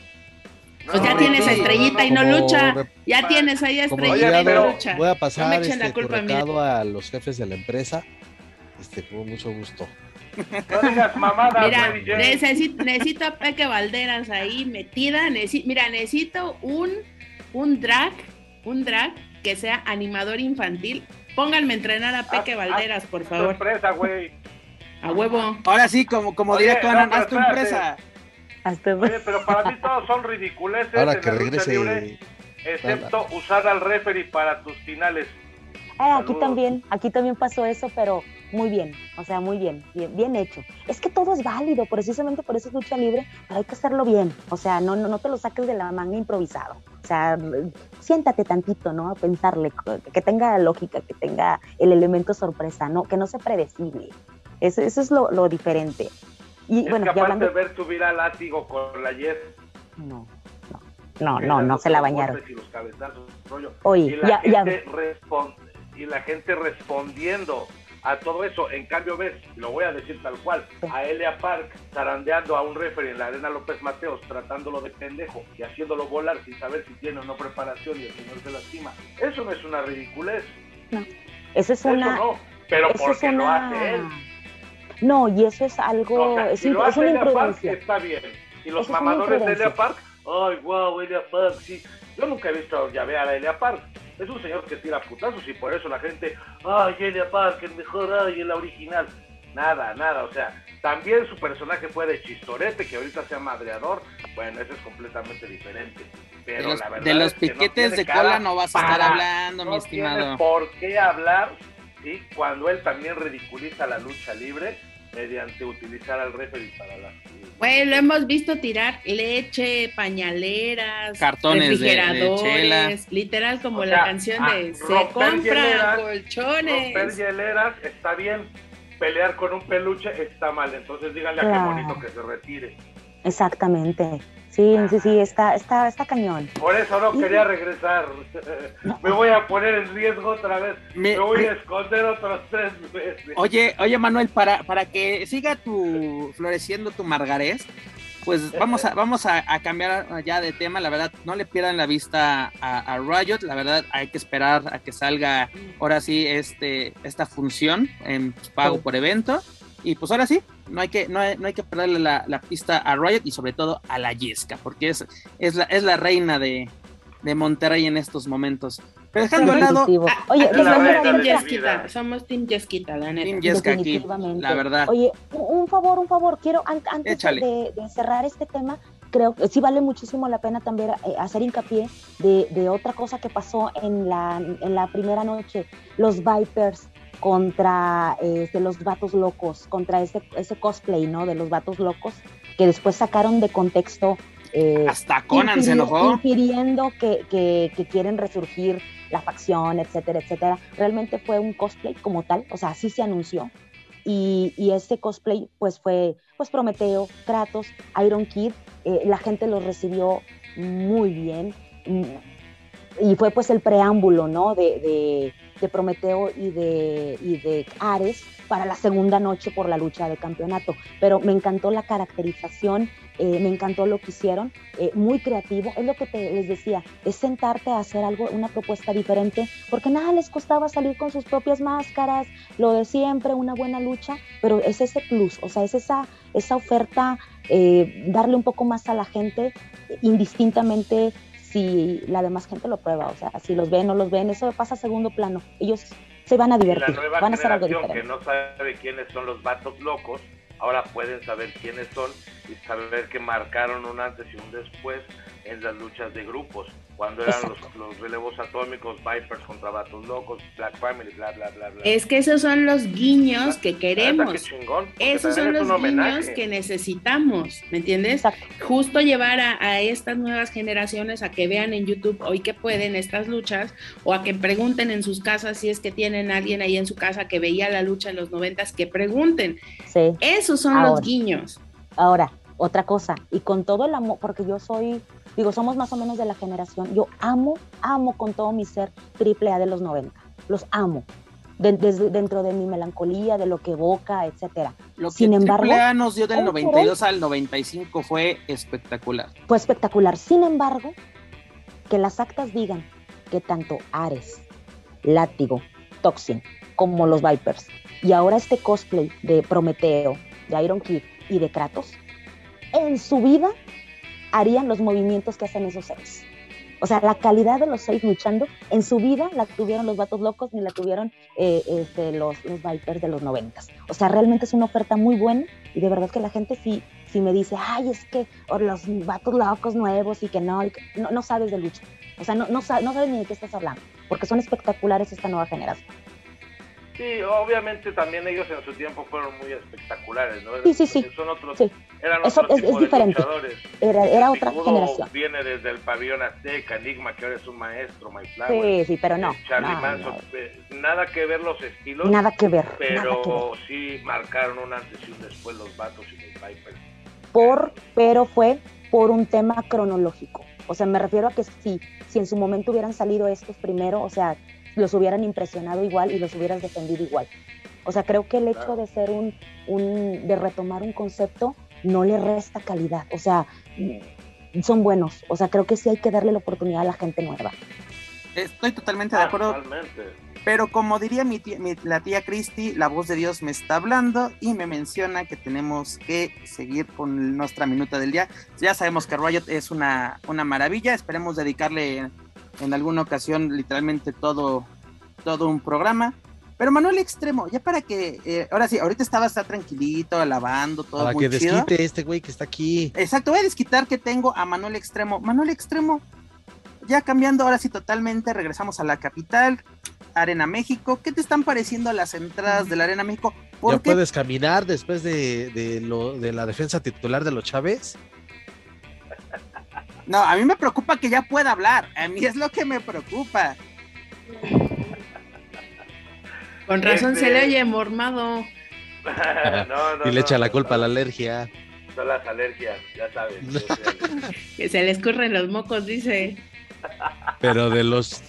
Pues ya No, tienes no, a no, Estrellita y no lucha. Ya tienes ahí a Estrellita y no lucha. voy a No me pasar echen la este, tu culpa a mí. recado a los jefes de la empresa. Este, con mucho gusto. No digas mamadas, Mira, necesito, necesito a Peque Valderas ahí metida. mira, necesito un, un drag, un drag que sea animador infantil. Pónganme a entrenar a Peque Haz- Valderas, por Tu favor. empresa, güey. A huevo. Ahora sí, como, como Oye, diría no, pero haz tu empresa. Hasta- Oye, pero para mí todos son ridiculeces Ahora que lucha libre, regrese. excepto usar al referee para tus finales. Ah, aquí también, aquí también pasó eso, pero muy bien, o sea, muy bien, bien, bien hecho. Es que todo es válido, precisamente por eso es lucha libre, pero hay que hacerlo bien, o sea, no, no, no te lo saques de la manga improvisado. O sea, siéntate tantito, ¿no? A pensarle, que tenga lógica, que tenga el elemento sorpresa, ¿no? Que no sea predecible. Eso, eso es lo, lo diferente. Y Es bueno, que ya hablando... de ver subir al látigo con la Yes. No, no, no, no, no se la bañaron. Y los. Oye, y la ya, ya, y la gente respondiendo a todo eso. En cambio, ves, lo voy a decir tal cual, a Elia Park zarandeando a un referee en la arena López Mateos, tratándolo de pendejo y haciéndolo volar sin saber si tiene o no preparación y el señor se lastima. Eso no es una ridiculez. eso es Eso una... no. Pero eso es porque lo hace él. No, y eso es algo, O sea, es, si lo es hace una Elia Park, está bien. Y los mamadores de Elia. Park, ay, wow, Elia Park, sí. Yo nunca he visto ya ver a Elia Park. Es un señor que tira putazos y por eso la gente, ay, Elia Park, el mejor, ay, el original. Nada, nada, o sea, también su personaje fue de chistorete, que ahorita sea madreador, bueno, eso es completamente diferente. Pero De los, la verdad de los es que no piquetes tiene de cola no vas a estar para- hablando, mi no estimado. por qué hablar, ¿sí? Cuando él también ridiculiza la lucha libre mediante utilizar al referee para la... Güey, lo hemos visto tirar leche, pañaleras, Cartones de- de refrigeradores, chela. literal como O la sea, canción ah, de se compran hieleras, colchones. Romper hieleras está bien, pelear con un peluche está mal, entonces díganle a qué bonito que se retire. Exactamente. Sí, sí, sí, está, está, está cañón. Por eso no quería regresar. Me voy a poner en riesgo otra vez. Me- Me voy a esconder otros tres veces. Oye, oye Manuel, para, para que siga tu floreciendo tu margarés, pues vamos a, vamos a, a cambiar ya de tema, la verdad, no le pierdan la vista a, a Riot, la verdad hay que esperar a que salga ahora sí este, esta función en pago Sí. por evento. Y pues ahora sí, no hay que, no hay, no hay que perderle la, la pista a Riot y sobre todo a la Yesca, porque es, es, la, es la reina de, de Monterrey en estos momentos. Pero dejando a un lado. Ah, Oye, la de Yesquita, somos Team Yesquita, la neta. Team Yesca aquí, Definitivamente. la verdad. Oye, un favor, un favor, quiero an- antes de, de- de cerrar este tema, creo que sí vale muchísimo la pena también eh, hacer hincapié de, otra cosa que pasó en la, en la primera noche, los Vipers contra este, los vatos locos, contra ese, ese cosplay, ¿no? De los vatos locos, que después sacaron de contexto. Eh, Hasta Conan se enojó. Impidiendo que, que, quieren resurgir la facción, etcétera, etcétera. Realmente fue un cosplay como tal, o sea, así se anunció. Y, y este cosplay, pues fue, pues Prometeo, Kratos, Iron Kid, eh, la gente lo recibió muy bien. Y fue pues el preámbulo, ¿no? de de Prometeo y de, y de Ares para la segunda noche por la lucha de campeonato. Pero me encantó la caracterización, eh, me encantó lo que hicieron, eh, muy creativo. Es lo que te, les decía, es sentarte a hacer algo, una propuesta diferente, porque nada les costaba salir con sus propias máscaras, lo de siempre, una buena lucha, pero es ese plus, o sea, es esa, esa oferta, eh, darle un poco más a la gente indistintamente si la demás gente lo prueba, o sea, si los ven o no los ven, eso pasa a segundo plano. Ellos se van a divertir, van a hacer algo diferente. que no sabe quiénes son los vatos locos, ahora pueden saber quiénes son y saber que marcaron un antes y un después en las luchas de grupos cuando eran los, relevos atómicos, Vipers contra Vatos Locos, Black Family, bla, bla, bla, bla. Es que esos son los guiños que queremos. esos son los guiños que necesitamos, ¿me entiendes? Justo llevar a, estas nuevas generaciones a que vean en YouTube hoy que pueden estas luchas o a que pregunten en sus casas si es que tienen alguien ahí en su casa que veía la lucha en los noventas, que pregunten. Sí. Esos son los guiños. Ahora, otra cosa, y con todo el amor, porque yo soy Digo, somos más o menos de la generación. Yo amo, amo con todo mi ser triple A de los 90. Los amo. dentro de mi melancolía, de lo que evoca, etcétera. Lo que Sin embargo, A nos dio del 92 al 95 fue espectacular. Fue espectacular. Sin embargo, que las actas digan que tanto Ares, Látigo, Toxin, como los Vipers, y ahora este cosplay de Prometeo, de Iron Kid y de Kratos, en su vida harían los movimientos que hacen esos seis. O sea, la calidad de los seis luchando, en su vida la tuvieron los vatos locos ni la tuvieron eh, este, los, Vipers de los noventas. O sea, realmente es una oferta muy buena y de verdad que la gente sí, sí me dice, ay, es que los vatos locos nuevos y que no, no, no, sabes de lucha. O sea, no, no sabes ni de qué estás hablando, porque son espectaculares esta nueva generación. Sí, obviamente también ellos en su tiempo fueron muy espectaculares, ¿no? Sí, sí, sí. Son otros, sí. Eran Eso es, es diferente. Era, era otra generación. Viene desde el pabellón Azteca, Enigma, que ahora es un maestro, My Sí, sí, pero no. Charlie Manson, eh, nada que ver los estilos. Nada que ver. Pero sí marcaron un antes y un después los vatos y los Vipers. Por, pero fue por un tema cronológico. O sea, me refiero a que sí, si en su momento hubieran salido estos primero, o sea, los hubieran impresionado igual y los hubieras defendido igual. O sea, creo que el hecho de ser un, un, de retomar un concepto no le resta calidad. O sea, son buenos. O sea, creo que sí hay que darle la oportunidad a la gente nueva. Estoy totalmente de ah, acuerdo. Pero como diría mi la tía Christy, la voz de Dios me está hablando y me menciona que tenemos que seguir con nuestra minuta del día. Ya sabemos que Riot es una, una maravilla. Esperemos dedicarle en alguna ocasión literalmente todo, todo un programa. Pero Manuel Extremo, ya para que, eh, ahora sí, ahorita estaba está tranquilito, alabando, todo Para que desquite este güey que está aquí. Exacto, voy a desquitar que tengo a Manuel Extremo. Manuel Extremo, ya cambiando, ahora sí totalmente, regresamos a la capital, Arena México. ¿Qué te están pareciendo las entradas de la Arena México? ¿Ya puedes caminar después de, de, lo, de la defensa titular de los Chávez? No, a mí me preocupa que ya pueda hablar. A mí es lo que me preocupa. Con razón se le este- oye mormado. y le echa la culpa a la alergia. Son las alergias, ya sabes. que se le escurren los mocos, dice. Pero de los.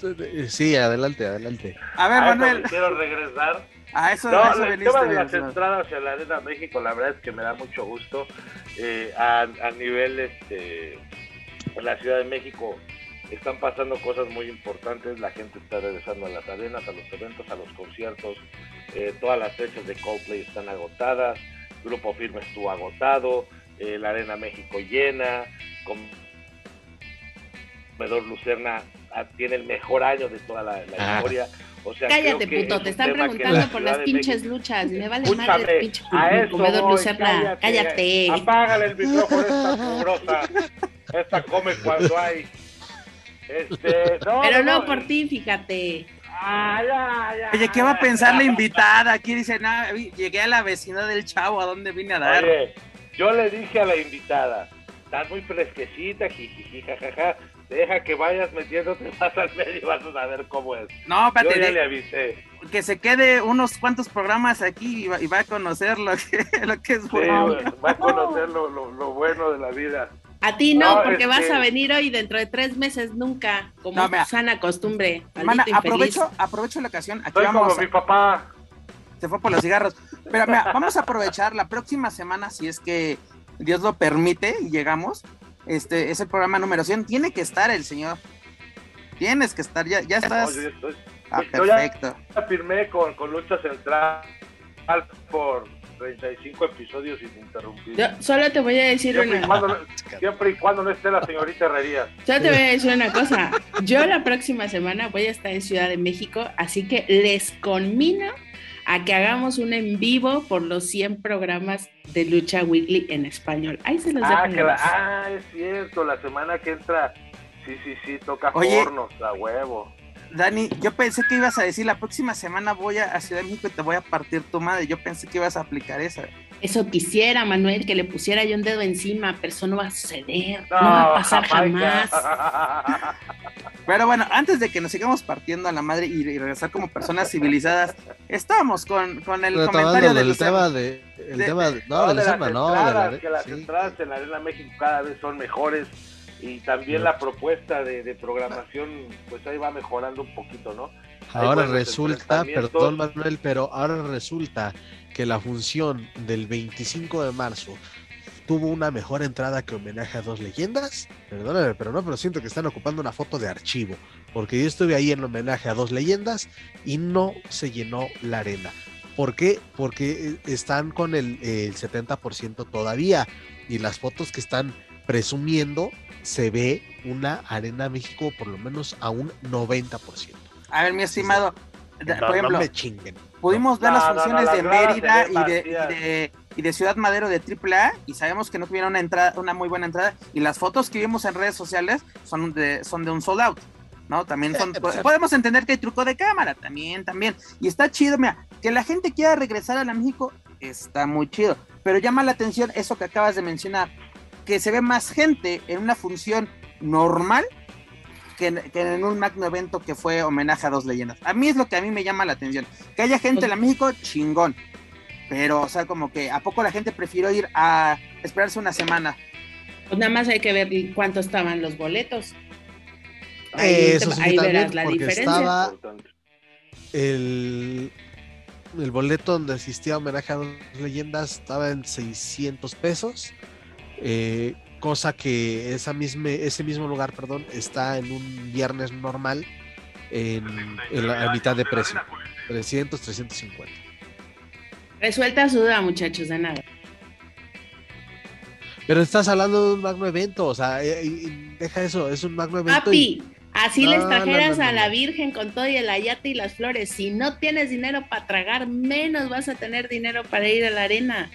Sí, adelante, adelante. A ver, Manuel. quiero regresar. A eso, no, el tema de las entradas a la Arena México, la verdad es que me da mucho gusto. Eh, a, a nivel este, en la Ciudad de México están pasando cosas muy importantes, la gente está regresando a las arenas, a los eventos, a los conciertos, eh, todas las fechas de Coldplay están agotadas, Grupo Firme estuvo agotado, eh, la Arena México llena, Comedor Lucerna ah, tiene el mejor año de toda la, ah. historia, O sea, cállate, creo que puto, es te están preguntando la por las pinches México- luchas. Me vale Escúchame, madre, pinche a eso comedor voy, lucerna. Cállate. Apágale el micrófono esta. Esta come cuando hay. Este, no, Pero no por ti, fíjate. Ah, ya, ya, Oye, ¿qué va a ya. pensar la invitada? Aquí dice, nada, llegué a la vecindad del chavo, ¿a dónde vine a dar? Oye, yo le dije a la invitada, estás muy fresquecita, jijiji, jajaja. Deja que vayas metiéndote más al medio y vas a saber cómo es. No, Yo espérate, ya de- le avisé. que se quede unos cuantos programas aquí y va, y va a conocer lo que, lo que es Sí, bueno. va a conocer lo, lo- lo bueno de la vida. A ti no, No, porque este- vas a venir hoy dentro de tres meses nunca, como No, mira. sana costumbre. Hermana, aprovecho, aprovecho la ocasión. Aquí Soy como vamos. mi papá. Se fue por los cigarros. Pero mira, vamos a aprovechar la próxima semana, si es que Dios lo permite y llegamos. Este es el programa número 100. Tiene que estar el señor. Tienes que estar, ya, ya estás. No, yo estoy- Ah, yo perfecto. ya firmé con, con Lucha Central por 35 episodios ininterrumpidos. Yo solo te voy a decir Siempre y, una, cuando no, siempre y cuando no esté la señorita Herrería. solo te voy a decir una cosa. Yo la próxima semana voy a estar en Ciudad de México, así que les conmino a que hagamos un en vivo por los 100 programas de Lucha Weekly en español. Ahí se los dejo. Ah, en que la- ah, es cierto, la semana que entra. Sí, sí, sí, toca Oye. hornos, a huevo. Dani, yo pensé que ibas a decir la próxima semana voy a, a Ciudad de México y te voy a partir tu madre. Yo pensé que ibas a aplicar esa. Eso quisiera, Manuel, que le pusiera yo un dedo encima, pero eso no va a suceder. No, va a pasar jamás. jamás. Pero bueno, antes de que nos sigamos partiendo a la madre y, regresar como personas civilizadas, estamos con, con el comentario de el Lucero. tema de, el De- tema de- no, No, de de las Lucema, no, de la- entradas, que las sí. entradas en la Arena México cada vez son mejores y también la propuesta de, de programación, pues ahí va mejorando un poquito, ¿no? Ahora resulta, perdón Manuel, pero ahora resulta que la función del 25 de marzo tuvo una mejor entrada que homenaje a dos leyendas. Perdóname, pero no, pero siento que están ocupando una foto de archivo, porque yo estuve ahí en homenaje a dos leyendas y no se llenó la arena. ¿Por qué? Porque eh, están con el, el 70% todavía y las fotos que están presumiendo se ve una arena México por lo menos a un 90%. A ver, mi estimado, No, por no ejemplo, me chinguen. pudimos ver No, las no, no, funciones de Mérida y de, y, de, y de Ciudad Madero de AAA y sabemos que no tuvieron una entrada, una muy buena entrada y las fotos que vimos en redes sociales son de, son de un sold out. ¿No? También son, podemos entender que hay truco de cámara, también, también. Y está chido, mira, que la gente quiera regresar a la México, está muy chido. Pero llama la atención eso que acabas de mencionar, que se ve más gente en una función normal que en, que en un magno evento que fue homenaje a dos leyendas. A mí es lo que a mí me llama la atención. Que haya gente en la México, chingón. Pero, o sea, como que a poco la gente prefirió ir a esperarse una semana. Pues nada más hay que ver cuánto estaban los boletos. Ahí, Eh, Eso te- sí, ahí también, verás la porque diferencia. estaba-. El, el boleto donde asistía a homenaje a dos leyendas estaba en 600 pesos, eh, cosa que esa misma, ese mismo lugar perdón, está en un viernes normal en, en la a mitad de precio, 300, 350. Resuelta su duda, muchachos, de nada. Pero estás hablando de un magno evento, o sea, eh, y- deja eso, es un magno evento. y- Papi, así No, les no, trajeras no, no, a la. Virgen con todo y el ayate y las flores. Si no tienes dinero para tragar, menos vas a tener dinero para ir a la arena.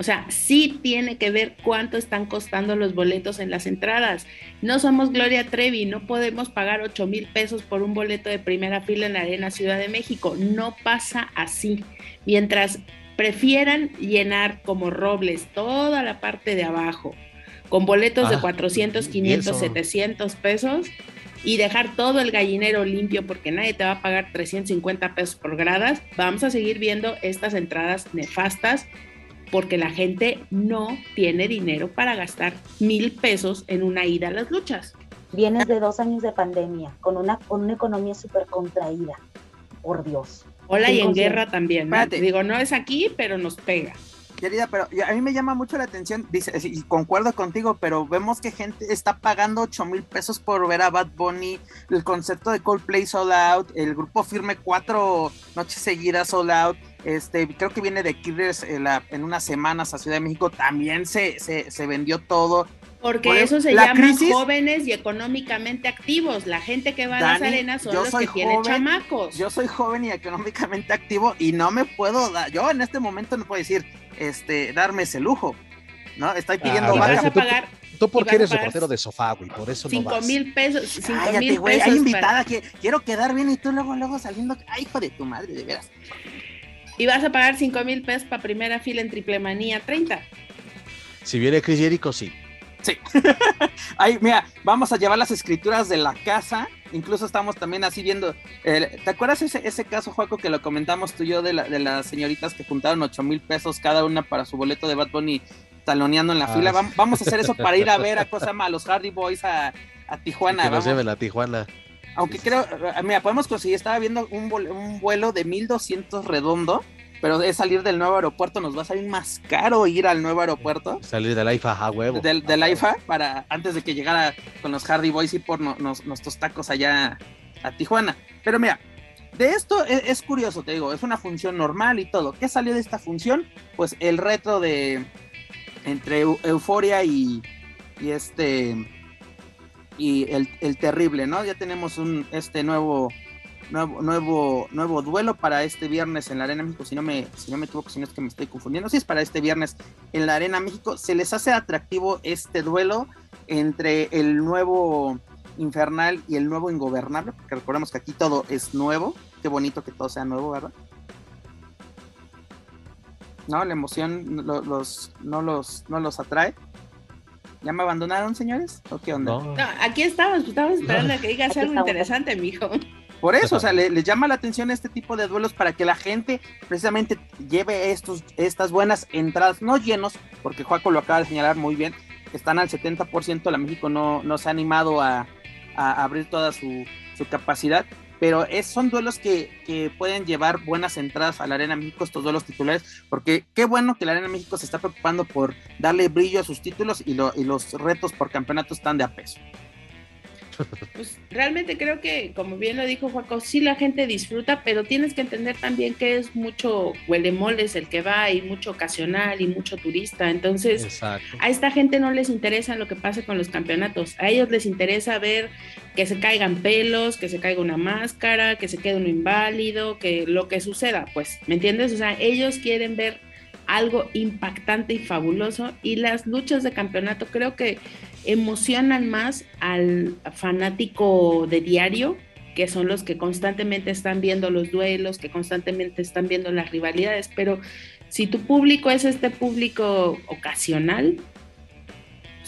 O sea, sí tiene que ver cuánto están costando los boletos en las entradas. No somos Gloria Trevi, no podemos pagar 8 mil pesos por un boleto de primera fila en la Arena Ciudad de México. No pasa así. Mientras prefieran llenar como robles toda la parte de abajo con boletos de Ah, 400, y 500, eso. 700 pesos y dejar todo el gallinero limpio porque nadie te va a pagar 350 pesos por gradas, vamos a seguir viendo estas entradas nefastas porque la gente no tiene dinero para gastar mil pesos en una ida a las luchas. Vienes de dos años de pandemia, con una, con una economía súper contraída. Por Dios. Hola y en 100%. guerra también. ¿no? Digo, no es aquí, pero nos pega. Querida, pero a mí me llama mucho la atención, dice, y concuerdo contigo, pero vemos que gente está pagando 8 mil pesos por ver a Bad Bunny, el concepto de Coldplay Sold Out, el grupo firme cuatro noches seguidas Sold Out, este, creo que viene de Killers en, la- en unas semanas a Ciudad de México, también se, se, se vendió todo. Porque eso se llama jóvenes y económicamente activos. La gente que va a las arenas son los que tienen chamacos. Yo soy joven y económicamente activo y no me puedo dar, yo en este momento no puedo decir, este, darme ese lujo. ¿No? Estoy ah, pidiendo vas a pagar Tú porque eres reportero de sofá, güey, por eso cinco no vas. mil pesos, cinco mil güey, pesos. Hay invitada que quiero quedar bien y tú luego, luego saliendo, ay, hijo de tu madre, de veras. Y vas a pagar cinco mil pesos para primera fila en Triple Manía 30. Si viene Chris Jericho, sí. Sí. Ay, mira, vamos a llevar las escrituras de la casa. Incluso estamos también así viendo. ¿Te acuerdas ese, ese caso, Juaco, que lo comentamos tú y yo de, la, de las señoritas que juntaron ocho mil pesos cada una para su boleto de Bad Bunny taloneando en la ah, fila? Vamos a hacer eso para ir a ver a cosa a los Hardy Boys a, Tijuana. Que nos lleven a Tijuana. Aunque creo, mira, podemos conseguir, estaba viendo un, un vuelo de 1200 redondo pero es salir del nuevo aeropuerto, nos va a salir más caro ir al nuevo aeropuerto. Salir del IFA a huevo. Del, del IFA para antes de que llegara con los Hardy Boys y por nuestros tacos allá a Tijuana. Pero mira, de esto e, es, curioso, te digo, es una función normal y todo. ¿Qué salió de esta función? Pues el reto de entre Euforia y, y este y el, el terrible, ¿no? Ya tenemos un este nuevo nuevo, nuevo, nuevo duelo para este viernes en la Arena México, si no me, si no me equivoco, si no es que me estoy confundiendo, si es para este viernes en la Arena México, se les hace atractivo este duelo entre el nuevo Infernal y el nuevo Ingobernable, porque recordemos que aquí todo es nuevo, qué bonito que todo sea nuevo, ¿verdad? No, la emoción los, no, los, no los atrae. ¿Ya me abandonaron, señores? ¿O qué onda? No. aquí estamos, estamos esperando a que digas algo interesante, mijo. Por eso, o sea, le, llama la atención este tipo de duelos para que la gente precisamente lleve estos, estas buenas entradas, no llenos, porque Juaco lo acaba de señalar muy bien, están al 70%, la México no, no se ha animado a, abrir toda su, capacidad, pero es, son duelos que, pueden llevar buenas entradas a la Arena México, estos duelos titulares, porque qué bueno que la Arena México se está preocupando por darle brillo a sus títulos y, y los retos por campeonato están de a peso. Pues realmente creo que, como bien lo dijo Juaco, sí la gente disfruta, pero tienes que entender también que es mucho huelemoles el que va y mucho ocasional y mucho turista. Entonces, a esta gente no les interesa lo que pase con los campeonatos. A ellos les interesa ver que se caigan pelos, que se caiga una máscara, que se quede uno inválido, que lo que suceda, pues, ¿me entiendes? O sea, ellos quieren ver algo impactante y fabuloso y las luchas de campeonato creo que emocionan más al fanático de diario, que son los que constantemente están viendo los duelos, que constantemente están viendo las rivalidades, pero si tu público es este público ocasional,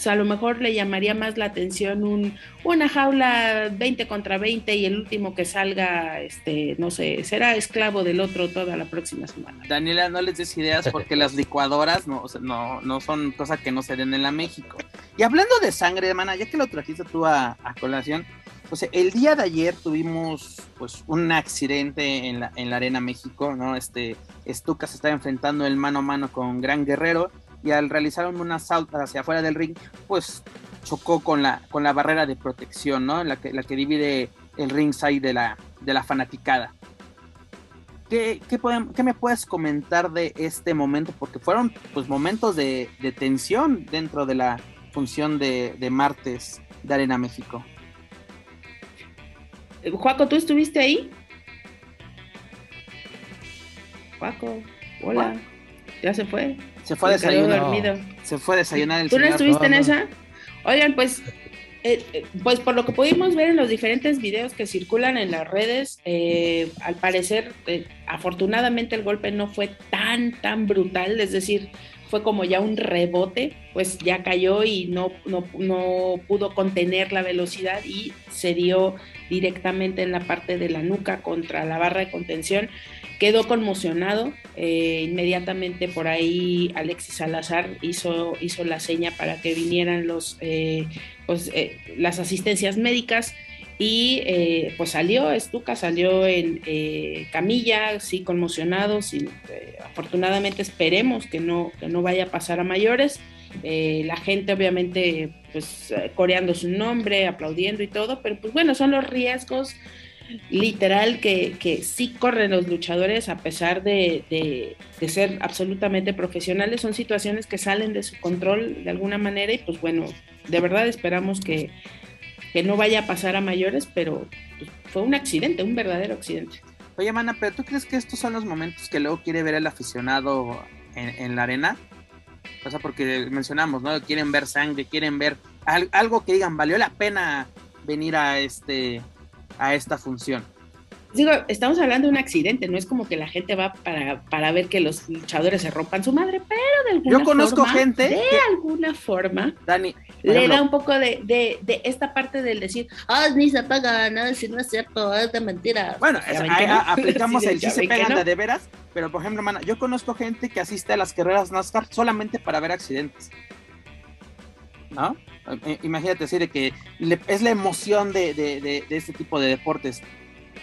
pues a lo mejor le llamaría más la atención un, una jaula 20 contra 20 y el último que salga, este, no sé, será esclavo del otro toda la próxima semana. Daniela, no les des ideas porque las licuadoras no, no, no son cosas que no se den en la México. Y hablando de sangre, hermana, ya que lo trajiste tú a, colación, pues el día de ayer tuvimos pues un accidente en la, en la Arena México, ¿no? Este, Stuka se estaba enfrentando el mano a mano con Gran Guerrero y al realizar un asalto hacia afuera del ring, pues chocó con la, con la barrera de protección, ¿no? La que, la que divide el ringside de la, de la fanaticada. ¿Qué, qué, me puedes comentar de este momento? Porque fueron pues momentos de, de tensión dentro de la, función de, martes de Arena México. Juaco, ¿tú estuviste ahí? Juaco, hola. ¿Ya se fue? Se fue a desayunar. Se fue a desayunar el ¿Tú no estuviste en esa? Oigan, pues, eh, eh, pues por lo que pudimos ver en los diferentes videos que circulan en las redes, eh, al parecer, afortunadamente el golpe no fue tan, tan brutal, es decir, fue como ya un rebote, pues ya cayó y no, no, pudo contener la velocidad y se dio directamente en la parte de la nuca contra la barra de contención. Quedó conmocionado. Eh, inmediatamente por ahí Alexis Salazar hizo, hizo la seña para que vinieran los, eh, pues, eh, las asistencias médicas y eh, pues salió, Estuca salió en eh, camilla, sí conmocionado, sí, eh, afortunadamente esperemos que no, que no vaya a pasar a mayores, la gente obviamente pues coreando su nombre, aplaudiendo y todo, pero pues bueno, son los riesgos literal que, que sí corren los luchadores a pesar de, de, ser absolutamente profesionales. Son situaciones que salen de su control de alguna manera y pues bueno, de verdad esperamos que, que no vaya a pasar a mayores, pero pues, fue un accidente, un verdadero accidente. Oye, Mana, pero ¿tú crees que estos son los momentos que luego quiere ver el aficionado en, en la arena? O sea, porque mencionamos, ¿no? Quieren ver sangre, quieren ver algo que digan, valió la pena venir a este a esta función. Digo, estamos hablando de un accidente, no es como que la gente va para, para ver que los luchadores se rompan su madre, pero de alguna Yo conozco gente. De alguna forma. Dani. Le da un poco de, de, de, esta parte del decir, ah, ni se paga nada si no es cierto, es de mentira. Bueno, aplicamos el sí se pegan de veras, pero por ejemplo, mana, yo conozco gente que asiste a las carreras NASCAR solamente para ver accidentes. ¿No? Imagínate decir que es la emoción de, de, este tipo de deportes.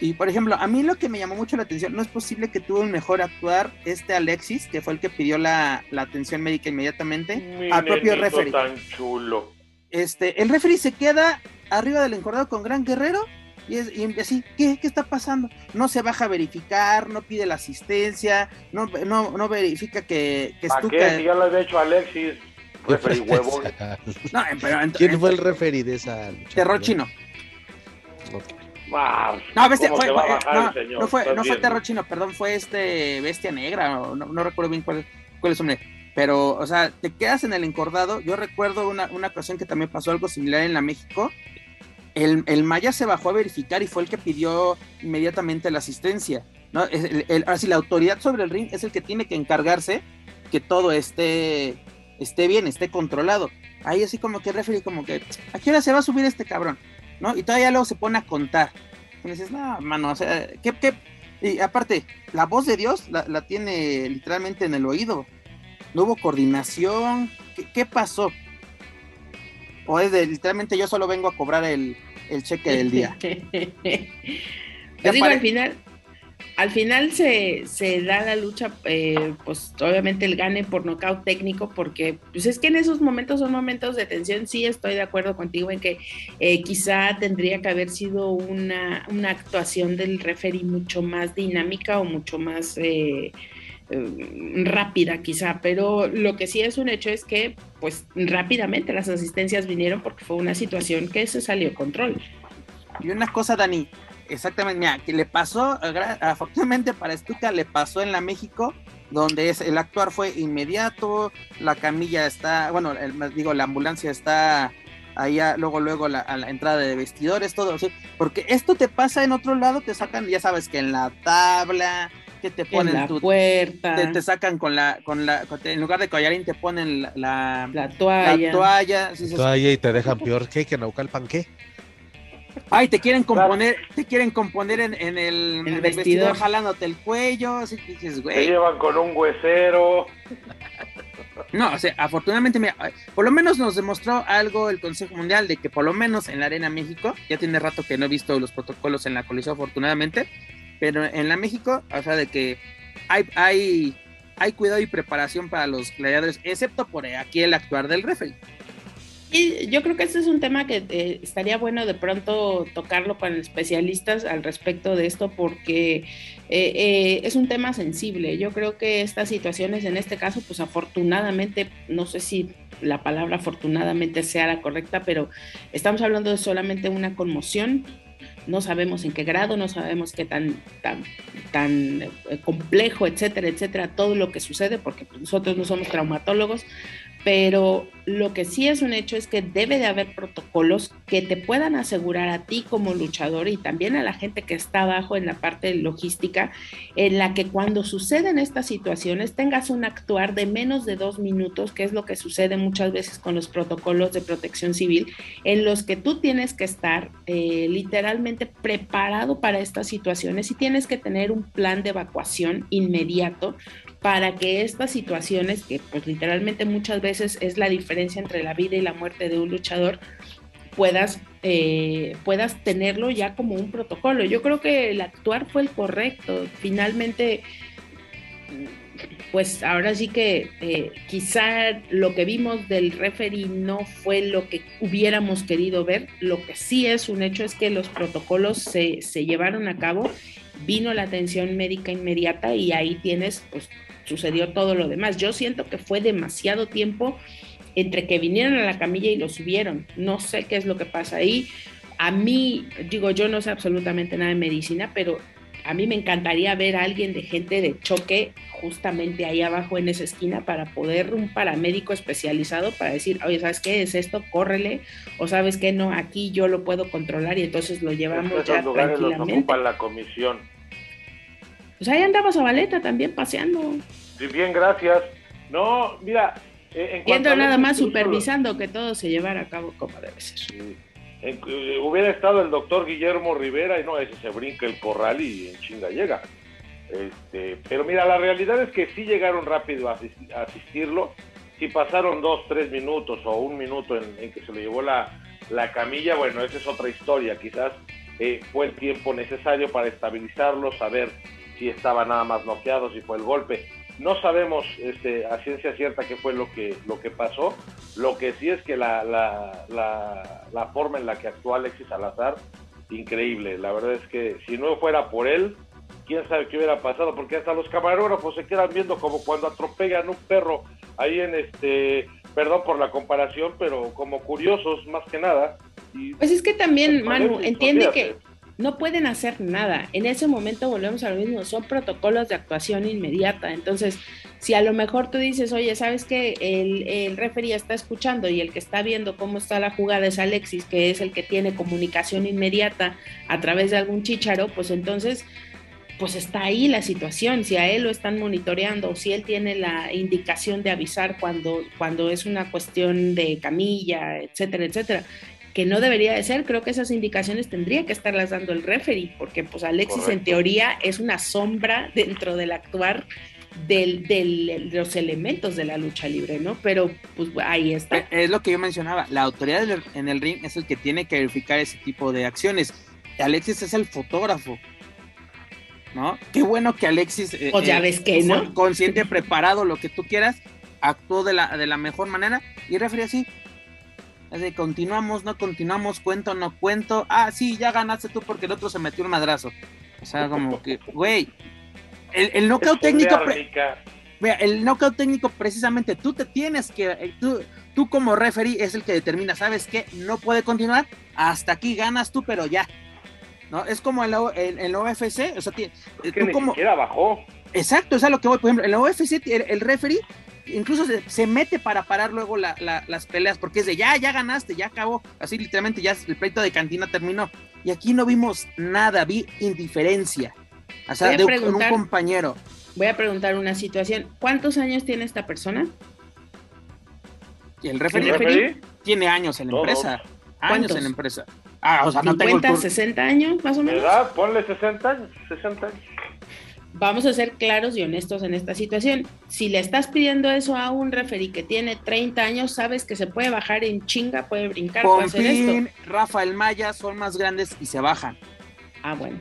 Y por ejemplo, a mí lo que me llamó mucho la atención, no es posible que tuvo un mejor actuar este Alexis, que fue el que pidió la, la atención médica inmediatamente, al propio referee. tan chulo. Este, el referee se queda arriba del encordado con Gran Guerrero y, es, y así, ¿qué, ¿qué, está pasando? No se baja a verificar, no pide la asistencia, no, no, no verifica que, que ¿Para qué? Si ya lo había hecho Alexis. Referee huevo. no, pero, ¿Quién fue el referee de esa lucha? Terror chino. Wow, no, bestia, fue, fue, no, no, fue, no fue terror chino, perdón, fue este bestia negra, no, no recuerdo bien cuál, cuál es su nombre. Pero, o sea, te quedas en el encordado. Yo recuerdo una, una ocasión que también pasó algo similar en la México. El, el, Maya se bajó a verificar y fue el que pidió inmediatamente la asistencia. ¿no? El, el, así, la autoridad sobre el ring es el que tiene que encargarse que todo esté esté bien, esté controlado. Ahí así como que el referee como que, ¿a qué hora se va a subir este cabrón? ¿No? Y todavía luego se pone a contar. Y dices, no, mano, o sea, ¿qué, qué? Y aparte, la voz de Dios la, la, tiene literalmente en el oído. No hubo coordinación. ¿Qué, qué pasó? O es de, literalmente yo solo vengo a cobrar el, el cheque del día. Te digo, al final, al final se, se da la lucha, eh, pues obviamente el gane por nocaut técnico, porque pues es que en esos momentos son momentos de tensión, sí estoy de acuerdo contigo en que eh, quizá tendría que haber sido una, una, actuación del referee mucho más dinámica o mucho más eh, rápida quizá, pero lo que sí es un hecho es que pues rápidamente las asistencias vinieron porque fue una situación que se salió control. Y una cosa, Dani, Exactamente, mira, que le pasó, afortunadamente para Stuka le pasó en la México, donde es, el actuar fue inmediato, la camilla está, bueno, el, digo, la ambulancia está ahí luego, luego la, a la entrada de vestidores, todo, ¿sí? porque esto te pasa en otro lado, te sacan, ya sabes que en la tabla, que te ponen en la tu puerta, te, te, sacan con la, con la, en lugar de collarín te ponen la, la, la toalla, la toalla, ¿sí? toalla y te dejan peor que que Naucalpan, ¿qué? Ay, te quieren componer, te quieren componer en, en el, el, vestidor. jalándote el cuello, así que dices, güey. Te llevan con un huesero. No, o sea, afortunadamente, mira, por lo menos nos demostró algo el Consejo Mundial de que por lo menos en la Arena México, ya tiene rato que no he visto los protocolos en la coliseo afortunadamente, pero en la México, o sea, de que hay, hay, hay cuidado y preparación para los gladiadores, excepto por aquí el actuar del referee. Y yo creo que este es un tema que eh, estaría bueno de pronto tocarlo con especialistas al respecto de esto porque eh, eh, es un tema sensible. Yo creo que estas situaciones en este caso, pues afortunadamente, no sé si la palabra afortunadamente sea la correcta, pero estamos hablando de solamente una conmoción. No sabemos en qué grado, no sabemos qué tan, tan, tan complejo, etcétera, etcétera, todo lo que sucede, porque nosotros no somos traumatólogos, pero lo que sí es un hecho es que debe de haber protocolos que te puedan asegurar a ti como luchador y también a la gente que está abajo en la parte logística, en la que cuando suceden estas situaciones tengas un actuar de menos de dos minutos, que es lo que sucede muchas veces con los protocolos de protección civil, en los que tú tienes que estar eh, literalmente preparado para estas situaciones y tienes que tener un plan de evacuación inmediato para que estas situaciones, que pues literalmente muchas veces es la diferencia entre la vida y la muerte de un luchador, puedas, eh, puedas tenerlo ya como un protocolo. Yo creo que el actuar fue el correcto. Finalmente pues ahora sí que eh, quizá lo que vimos del referee no fue lo que hubiéramos querido ver. Lo que sí es un hecho es que los protocolos se, se llevaron a cabo, vino la atención médica inmediata y ahí tienes, pues sucedió todo lo demás. Yo siento que fue demasiado tiempo entre que vinieron a la camilla y lo subieron. No sé qué es lo que pasa ahí. A mí, digo, yo no sé absolutamente nada de medicina, pero a mí me encantaría ver a alguien de gente de choque justamente ahí abajo en esa esquina para poder un paramédico especializado para decir, oye, ¿sabes qué es esto? Córrele, o sabes qué no, aquí yo lo puedo controlar y entonces lo llevamos ya tranquilamente. la comisión. Pues ahí andaba Zabaleta también paseando. Sí, bien, gracias. No, mira, eh, Yendo nada más supervisando que todo se llevara a cabo como debe ser. Eh, hubiera estado el doctor Guillermo Rivera y no, ese se brinca el corral y en chinga llega. Este, pero mira, la realidad es que sí llegaron rápido a, asistirlo. Si pasaron dos, tres minutos o un minuto en, que se le llevó la, la, camilla, bueno, esa es otra historia. Quizás eh, fue el tiempo necesario para estabilizarlo, saber si estaba nada más bloqueado, si fue el golpe. No sabemos este, a ciencia cierta qué fue lo que, lo que pasó. Lo que sí es que la, la, la, la forma en la que actuó Alexis Salazar, increíble. La verdad es que si no fuera por él, quién sabe qué hubiera pasado, porque hasta los camarógrafos se quedan viendo como cuando atropellan un perro ahí en este, perdón por la comparación, pero como curiosos más que nada. pues es que también, Manu, entiende que no pueden hacer nada. En ese momento volvemos a lo mismo, son protocolos de actuación inmediata. Entonces, si a lo mejor tú dices, oye, ¿sabes que el, el referee está escuchando y el que está viendo cómo está la jugada es Alexis, que es el que tiene comunicación inmediata a través de algún chicharo, pues entonces pues está ahí la situación, si a él lo están monitoreando o si él tiene la indicación de avisar cuando, cuando es una cuestión de camilla, etcétera, etcétera que no debería de ser, creo que esas indicaciones tendría que estarlas dando el referee, porque pues Alexis en teoría es una sombra dentro del actuar del, de los elementos de la lucha libre, ¿no? Pero pues ahí está. Eh, es lo que yo mencionaba, la autoridad en el ring es el que tiene que verificar ese tipo de acciones. Alexis es el fotógrafo, ¿no? Qué bueno que Alexis, eh, pues ya eh, ves que, ¿no? consciente, preparado, lo que tú quieras, actuó de la, de la mejor manera y referee así, de continuamos, no continuamos, cuento, no cuento. Ah, sí, ya ganaste tú porque el otro se metió un madrazo. O sea, como que, güey, el, el knockout técnico. el knockout técnico, precisamente, tú te tienes que. Eh, tú, tú, como referee, es el que determina, ¿sabes qué? No puede continuar. Hasta aquí ganas tú, pero ya. ¿No? Es como en la, en, en UFC. O sea, tú como. bajó. Exacto, es a lo que voy. Por ejemplo, en la UFC, el, el referee incluso se, mete para parar luego las peleas, porque es de ya, ya ganaste, ya acabó. Así literalmente ya el pleito de cantina terminó. Y aquí no vimos nada, vi indiferencia. O sea, de un compañero. Voy a preguntar una situación. ¿Cuántos años tiene esta persona? ¿Y el referee? Tiene años en la empresa. Años en la empresa. Ah, o sea, no tengo 60 años, más o menos. ¿Verdad? Ponle 60 años, 60 años vamos a ser claros y honestos en esta situación. Si le estás pidiendo eso a un referee que tiene 30 años, sabes que se puede bajar en chinga, puede brincar, puede hacer esto. Rafael Maya son más grandes y se bajan. Ah, bueno.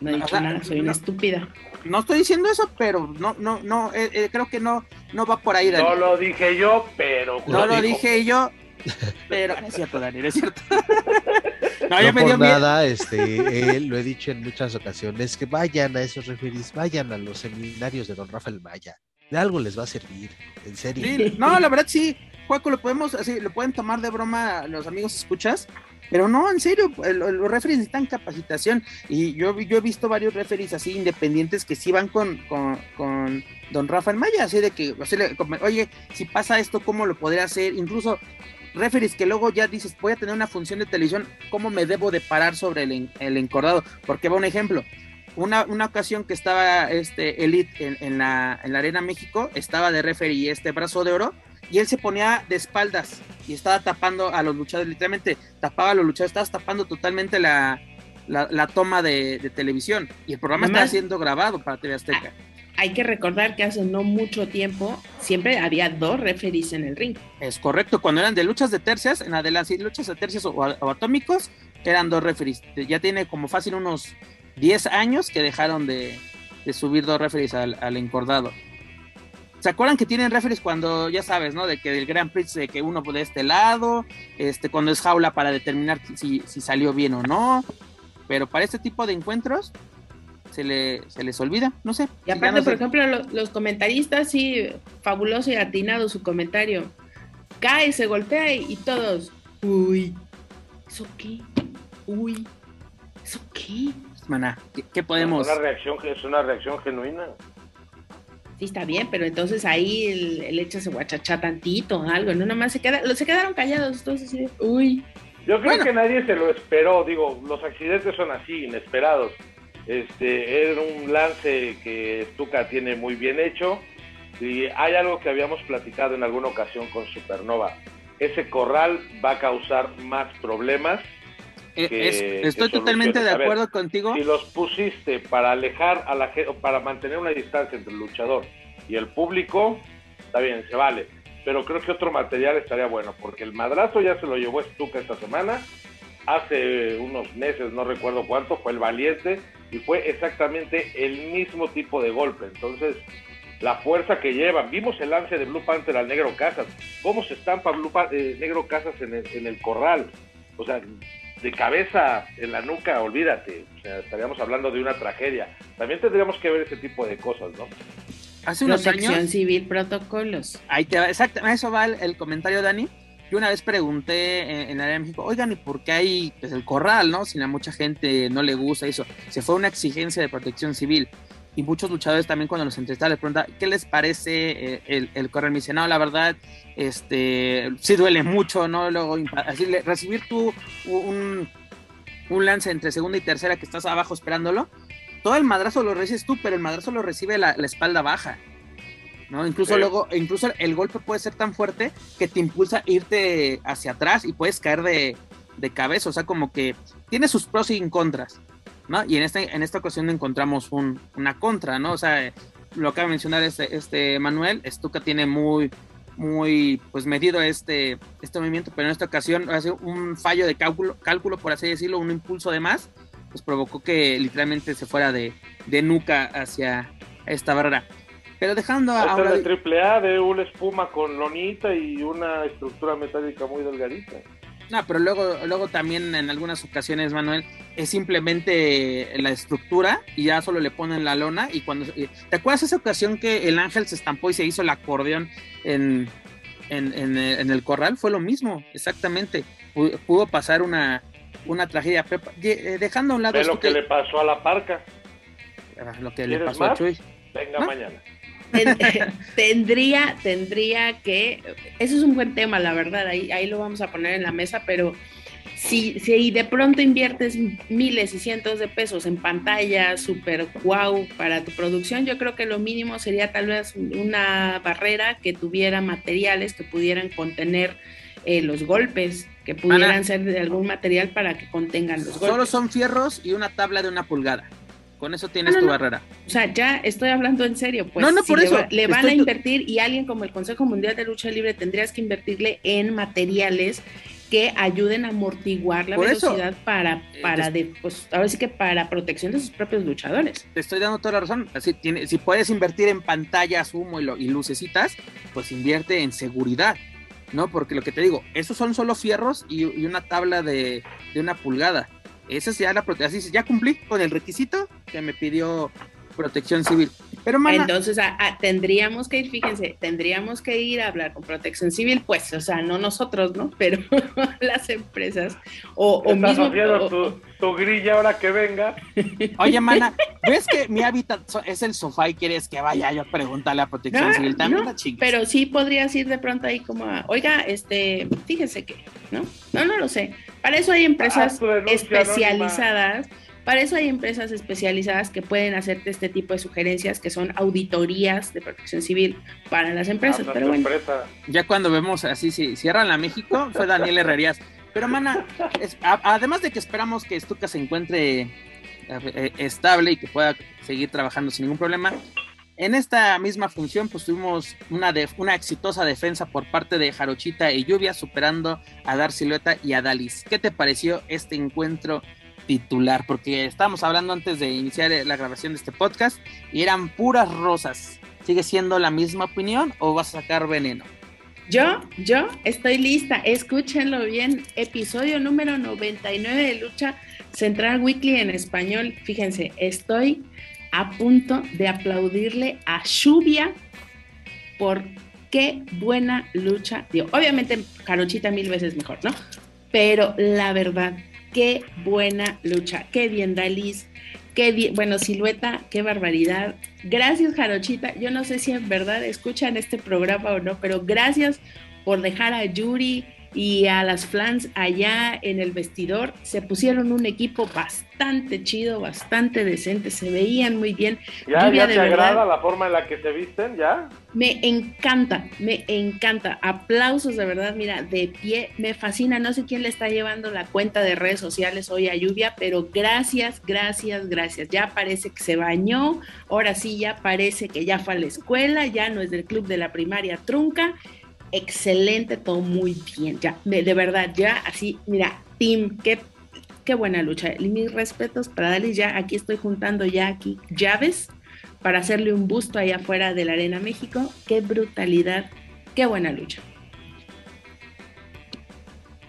No he dicho nada, soy una estúpida. No estoy diciendo eso, pero no, no, no, eh, eh, creo que no, no va por ahí. No lo dije yo, pero. No lo dije yo, pero es cierto, Daniel, es cierto. No, me por nada, este, lo he dicho en muchas ocasiones, que vayan a esos referees, vayan a los seminarios de don Rafael Maya. De algo les va a servir, en serio. no, la verdad sí, Juaco, lo podemos, así, lo pueden tomar de broma los amigos escuchas, pero no, en serio, los referees necesitan capacitación y yo, yo he visto varios referees así independientes que sí van con, con, don Rafael Maya, así de que, oye, si pasa esto, ¿cómo lo podría hacer? Incluso referees que luego ya dices, voy a tener una función de televisión, ¿cómo me debo de parar sobre el, el encordado? Porque va un ejemplo. Una, una, ocasión que estaba este Elite en, la, en la Arena México, estaba de referee este brazo de oro, y él se ponía de espaldas y estaba tapando a los luchadores, literalmente tapaba a los luchadores, estaba tapando totalmente la, la, toma de, televisión. Y el programa está siendo grabado para TV Azteca hay que recordar que hace no mucho tiempo siempre había dos referees en el ring. Es correcto, cuando eran de luchas de tercias, en adelante, luchas de tercias o, atómicos, eran dos referees. Ya tiene como fácil unos 10 años que dejaron de, subir dos referees al, encordado. ¿Se acuerdan que tienen referees cuando, ya sabes, ¿no? De que el Grand Prix, de que uno de este lado, este, cuando es jaula para determinar si, si salió bien o no. Pero para este tipo de encuentros, se, le, se les olvida, no sé. Y aparte, por ejemplo, los, comentaristas, sí, fabuloso y atinado su comentario. Cae, se golpea y, todos, uy, ¿eso qué? Uy, ¿eso qué? Maná, ¿qué, podemos? Es una reacción, es una reacción genuina. Sí, está bien, pero entonces ahí el, el hecho se guachachá tantito, algo, no nomás se queda, se quedaron callados, entonces, uy. Yo creo que nadie se lo esperó, digo, los accidentes son así, inesperados. Este, era un lance que Stuka tiene muy bien hecho. Y hay algo que habíamos platicado en alguna ocasión con Supernova. Ese corral va a causar más problemas. Eh, estoy totalmente de acuerdo contigo. Si los pusiste para alejar a la gente, para mantener una distancia entre el luchador y el público, está bien, se vale. Pero creo que otro material estaría bueno, porque el madrazo ya se lo llevó Stuka esta semana. Hace unos meses, no recuerdo cuánto, fue el valiente y fue exactamente el mismo tipo de golpe. Entonces, la fuerza que llevan. Vimos el lance de Blue Panther al Negro Casas. ¿Cómo se estampa Blue eh, Negro Casas en el, en el, corral? O sea, de cabeza en la nuca, olvídate. O sea, estaríamos hablando de una tragedia. También tendríamos que ver ese tipo de cosas, ¿no? Hace unos Protección civil, protocolos. Ahí te va, exacto, eso va el comentario, Dani. Yo una vez pregunté en, el área de México, oigan, ¿y por qué hay pues, el corral, no? Si a mucha gente no le gusta eso. Se fue una exigencia de protección civil. Y muchos luchadores también cuando los entrevistaban les preguntan, ¿qué les parece eh, el, el, corral? Me dice, no, la verdad, este, sí duele mucho, ¿no? Luego, así, recibir tú un, lance entre segunda y tercera que estás abajo esperándolo, todo el madrazo lo recibes tú, pero el madrazo lo recibe la espalda baja. ¿No? Incluso luego, incluso el golpe puede ser tan fuerte que te impulsa a irte hacia atrás y puedes caer de, cabeza, o sea, como que tiene sus pros y contras, ¿no? Y en, este, en esta ocasión encontramos una contra, ¿no? O sea, lo acaba de mencionar este, este Manuel, Stuka tiene muy, muy, pues medido este, este movimiento, pero en esta ocasión hace un fallo de cálculo, cálculo, por así decirlo, un impulso de más, pues provocó que literalmente se fuera de, de nuca hacia esta barrera. Pero dejando ahora. el triple A de una espuma con lonita y una estructura metálica muy delgadita. No, pero luego, luego también en algunas ocasiones, Manuel, es simplemente la estructura y ya solo le ponen la lona. Y cuando. ¿Te acuerdas esa ocasión que el ángel se estampó y se hizo el acordeón en, en, el corral? Fue lo mismo, exactamente. Pudo pasar una, una tragedia. Eh, dejando a un lado. lo que, le pasó a la parca. Ah, lo que le pasó a Chuy. Venga mañana. tendría, tendría que, eso es un buen tema, la verdad, ahí, ahí lo vamos a poner en la mesa, pero si, si de pronto inviertes miles y cientos de pesos en pantallas super wow para tu producción, yo creo que lo mínimo sería tal vez una barrera que tuviera materiales que pudieran contener eh, los golpes, que pudieran ser de algún material para que contengan los golpes. Solo son fierros y una tabla de una pulgada. Con eso tienes tu barrera. O sea, ya estoy hablando en serio. Pues, no, no, por eso. Le, van a invertir y alguien como el Consejo Mundial de Lucha Libre tendrías que invertirle en materiales que ayuden a amortiguar la velocidad para, eh, para de, pues, ahora sí que para protección de sus propios luchadores. Te estoy dando toda la razón. Así, tiene, si puedes invertir en pantallas, humo y, y lucecitas, pues invierte en seguridad. ¿no? Porque lo que te digo, esos son solo fierros y, y una tabla de, de, una pulgada. Esa es ya la protección. Ya cumplí con el requisito que me pidió protección civil. Pero Entonces tendríamos que ir, fíjense, tendríamos que ir a hablar con protección civil, pues, o sea, no nosotros, ¿no? Pero las empresas. O, o mismo. tu, grilla ahora que venga. Oye, mana, ¿ves que mi hábitat es el sofá y quieres que vaya yo a preguntarle a protección civil? También no, Pero sí podrías ir de pronto ahí como a, oiga, este, fíjense que, ¿no? No, no lo sé. Para eso hay empresas especializadas. Para eso hay empresas especializadas que pueden hacerte este tipo de sugerencias, que son auditorías de protección civil para las empresas. Ah, pero bueno. Ya cuando vemos así, si cierran la México, fue Daniel Herrerías. Pero, mana, además de que esperamos que Stuka se encuentre eh, eh, estable y que pueda seguir trabajando sin ningún problema, en esta misma función, pues tuvimos una, una exitosa defensa por parte de Jarochita y Lluvia, superando a Dar Silueta y a Dalis. ¿Qué te pareció este encuentro porque estábamos hablando antes de iniciar la grabación de este podcast y eran puras rosas. ¿Sigue siendo la misma opinión o vas a sacar veneno? Yo, yo estoy lista. Escúchenlo bien. Episodio número 99 de Lucha Central Weekly en español. Fíjense, estoy a punto de aplaudirle a Lluvia por qué buena lucha dio. Obviamente, Carochita mil veces mejor, ¿no? Pero la verdad, qué buena lucha. Qué bien, Dalis. Qué bien, bueno, silueta, qué barbaridad. Gracias, Jarochita. Yo no sé si en verdad escuchan este programa o no, pero gracias por dejar a Yuri y a las flans allá en el vestidor. Se pusieron un equipo bastante chido, bastante decente, se veían muy bien. ¿Ya, ya te agrada la forma en la que se visten? ¿Ya? Me encanta, me encanta. Aplausos de verdad, mira, de pie, me fascina. No sé quién le está llevando la cuenta de redes sociales hoy a Lluvia, pero gracias, gracias, gracias. Ya parece que se bañó, ahora sí ya parece que ya fue a la escuela, ya no es del club de la primaria trunca excelente, todo muy bien. Ya, de, verdad, ya así, mira, Tim, qué, qué buena lucha. Mis respetos para Dalis, ya aquí estoy juntando ya aquí llaves para hacerle un busto allá afuera de la Arena México. Qué brutalidad, qué buena lucha.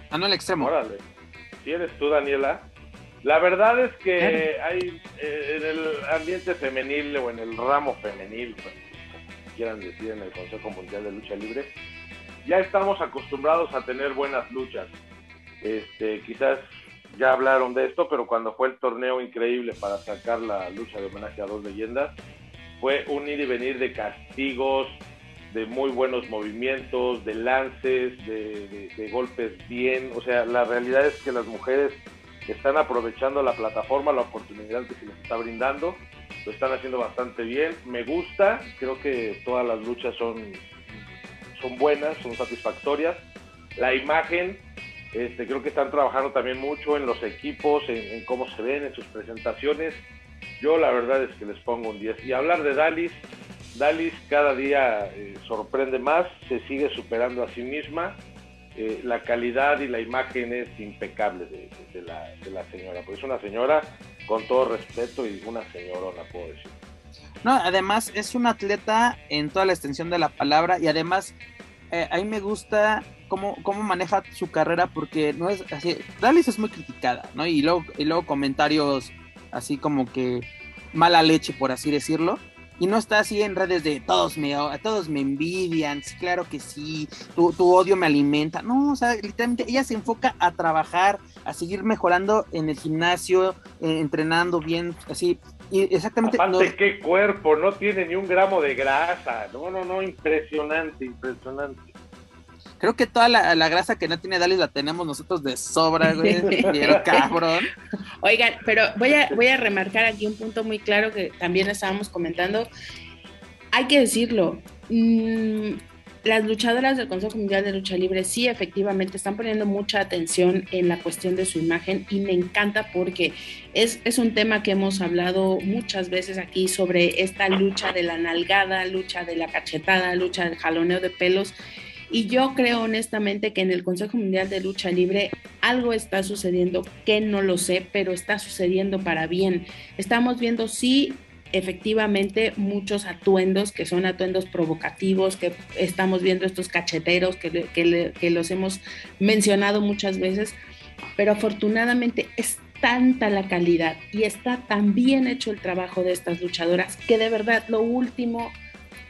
Ah, no, el extremo. Órale. Si eres tú, Daniela. La verdad es que hay eh, en el ambiente femenil o en el ramo femenil, pues, como quieran decir en el Consejo Mundial de Lucha Libre, ya estamos acostumbrados a tener buenas luchas. Este, quizás ya hablaron de esto, pero cuando fue el torneo increíble para sacar la lucha de homenaje a dos leyendas, fue un ir y venir de castigos, de muy buenos movimientos, de lances, de, golpes bien. O sea, la realidad es que las mujeres están aprovechando la plataforma, la oportunidad que se les está brindando, lo están haciendo bastante bien. Me gusta, creo que todas las luchas son son buenas, son satisfactorias. La imagen, este, creo que están trabajando también mucho en los equipos, en, cómo se ven, en sus presentaciones. Yo la verdad es que les pongo un 10. Y hablar de Dalis, Dalis cada día eh, sorprende más, se sigue superando a sí misma. Eh, la calidad y la imagen es impecable de, la, señora, porque es una señora con todo respeto y una señorona, puedo decir. No, además es un atleta en toda la extensión de la palabra y además eh, a mí me gusta cómo, cómo maneja su carrera porque no es así. Dalis es muy criticada, ¿no? Y luego, y luego comentarios así como que mala leche, por así decirlo. Y no está así en redes de todos me, todos me envidian, sí, claro que sí, tu, tu odio me alimenta. No, o sea, literalmente ella se enfoca a trabajar, a seguir mejorando en el gimnasio, eh, entrenando bien, así. Y exactamente. Aparte, qué cuerpo, no tiene ni un gramo de grasa. No, no, no, impresionante, impresionante. Creo que toda la, grasa que no tiene Dalis la tenemos nosotros de sobra, güey. cabrón. Oigan, pero voy a, voy a remarcar aquí un punto muy claro que también estábamos comentando. Hay que decirlo. Mmm, las luchadoras del Consejo Mundial de Lucha Libre sí efectivamente están poniendo mucha atención en la cuestión de su imagen y me encanta porque es, es un tema que hemos hablado muchas veces aquí sobre esta lucha de la nalgada, lucha de la cachetada, lucha del jaloneo de pelos. Y yo creo honestamente que en el Consejo Mundial de Lucha Libre algo está sucediendo que no lo sé, pero está sucediendo para bien. Estamos viendo sí efectivamente muchos atuendos que son atuendos provocativos, que estamos viendo estos cacheteros que, que, los hemos mencionado muchas veces, pero afortunadamente es tanta la calidad y está tan bien hecho el trabajo de estas luchadoras que de verdad lo último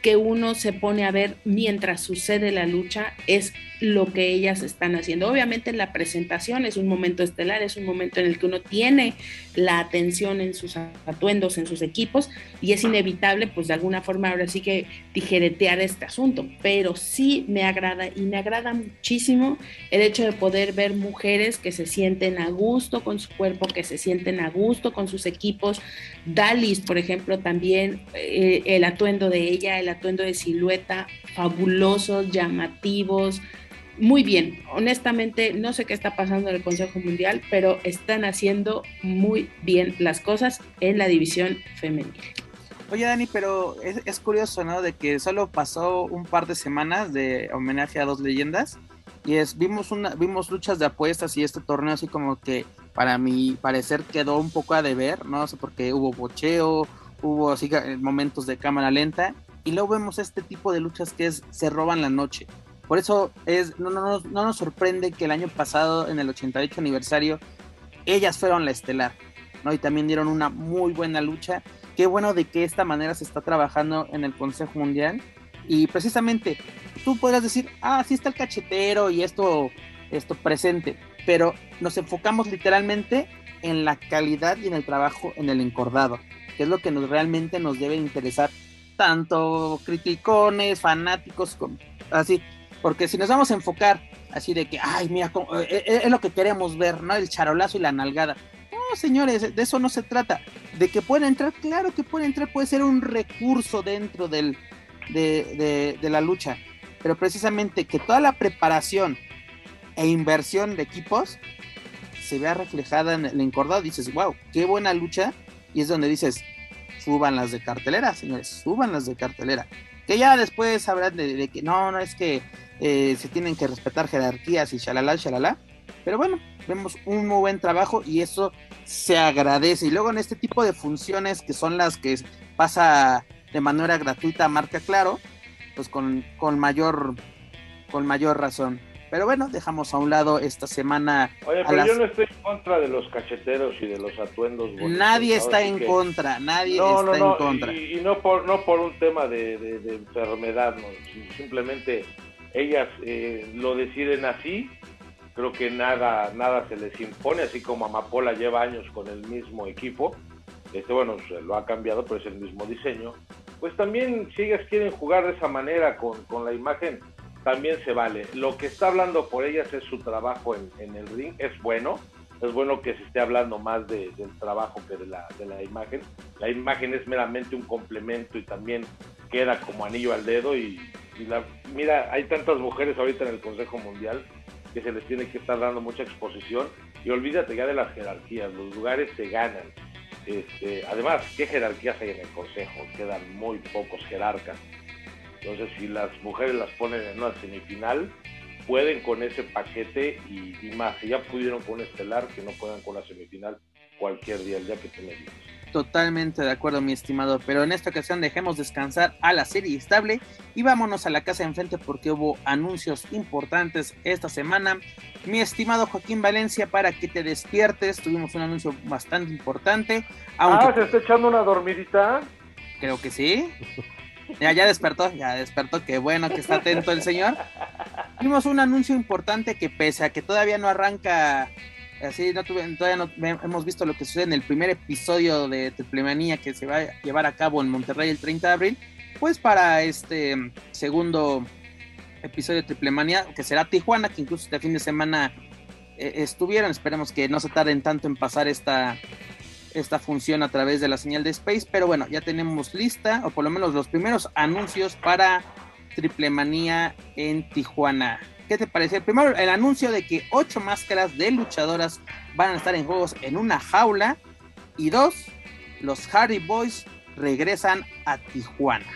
que uno se pone a ver mientras sucede la lucha es lo que ellas están haciendo. Obviamente la presentación es un momento estelar, es un momento en el que uno tiene la atención en sus atuendos, en sus equipos, y es inevitable, pues de alguna forma ahora sí que tijeretear este asunto, pero sí me agrada y me agrada muchísimo el hecho de poder ver mujeres que se sienten a gusto con su cuerpo, que se sienten a gusto con sus equipos. Dalis, por ejemplo, también eh, el atuendo de ella, el atuendo de silueta, fabulosos, llamativos, muy bien. Honestamente, no sé qué está pasando en el Consejo Mundial, pero están haciendo muy bien las cosas en la división femenil. Oye, Dani, pero es, curioso, ¿no? De que solo pasó un par de semanas de homenaje a dos leyendas y es vimos una vimos luchas de apuestas y este torneo así como que para mi parecer quedó un poco a deber, no sé porque hubo bocheo, hubo así momentos de cámara lenta y luego vemos este tipo de luchas que es se roban la noche. Por eso es, no, no, no, no nos sorprende que el año pasado, en el 88 aniversario, ellas fueron la estelar, ¿no? Y también dieron una muy buena lucha. Qué bueno de que esta manera se está trabajando en el Consejo Mundial. Y precisamente, tú podrás decir, ah, sí está el cachetero y esto, esto presente, pero nos enfocamos literalmente en la calidad y en el trabajo en el encordado, que es lo que nos realmente nos debe interesar, tanto criticones, fanáticos, como, así, porque si nos vamos a enfocar así de que, ay, mira, eh, eh, es, lo que queremos ver, ¿no? El charolazo y la nalgada. No, señores, de eso no se trata. De que pueden entrar, claro que puede entrar, puede ser un recurso dentro del, de, de la lucha. Pero precisamente que toda la preparación e inversión de equipos se vea reflejada en el encordado, dices, wow, qué buena lucha. Y es donde dices, suban las de cartelera, señores, suban las de cartelera. Que ya después habrán de, que no, no es que eh, se tienen que respetar jerarquías y shalala, shalala. Pero bueno, vemos un muy buen trabajo y eso se agradece. Y luego en este tipo de funciones que son las que pasa de manera gratuita marca claro, pues con, con mayor con mayor razón. Pero bueno, dejamos a un lado esta semana. Oye, pero yo no estoy en contra de los cacheteros y de los atuendos. nadie está en contra, nadie está en contra. Y, no por no por un tema de, enfermedad, no, simplemente ellas eh, lo deciden así. Creo que nada nada se les impone, así como Amapola lleva años con el mismo equipo. Este, bueno, se lo ha cambiado, pero es el mismo diseño. Pues también, si ellas quieren jugar de esa manera con, con la imagen, también se vale. Lo que está hablando por ellas es su trabajo en, el ring, es bueno, es bueno que se esté hablando más del trabajo que de la, de la imagen. La imagen es meramente un complemento y también queda como anillo al dedo y, la, mira, hay tantas mujeres ahorita en el Consejo Mundial que se les tiene que estar dando mucha exposición y olvídate ya de las jerarquías, los lugares se ganan. Este, además, ¿qué jerarquías hay en el Consejo? Quedan muy pocos jerarcas. Entonces, si las mujeres las ponen en una semifinal, pueden con ese paquete y, más. Si ya pudieron con estelar, que no puedan con la semifinal cualquier día, el día que te me Totalmente de acuerdo, mi estimado. Pero en esta ocasión dejemos descansar a la serie estable y vámonos a la casa de enfrente porque hubo anuncios importantes esta semana. Mi estimado Joaquín Valencia, para que te despiertes, tuvimos un anuncio bastante importante. Aunque... Ah, ¿se está echando una dormidita? Creo que sí. Ya, ya despertó, ya despertó, qué bueno que está atento el señor. Tuvimos un anuncio importante que pese a que todavía no arranca, así no todavía no hemos visto lo que sucede en el primer episodio de Triplemanía que se va a llevar a cabo en Monterrey el 30 de abril, pues para este segundo episodio de Triplemanía, que será Tijuana, que incluso este fin de semana eh, estuvieron, esperemos que no se tarden tanto en pasar esta esta función a través de la señal de Space, pero bueno, ya tenemos lista, o por lo menos los primeros anuncios para Triple Manía en Tijuana. ¿Qué te parece? Primero, el anuncio de que ocho máscaras de luchadoras van a estar en juegos en una jaula. Y dos, los Hardy Boys regresan a Tijuana.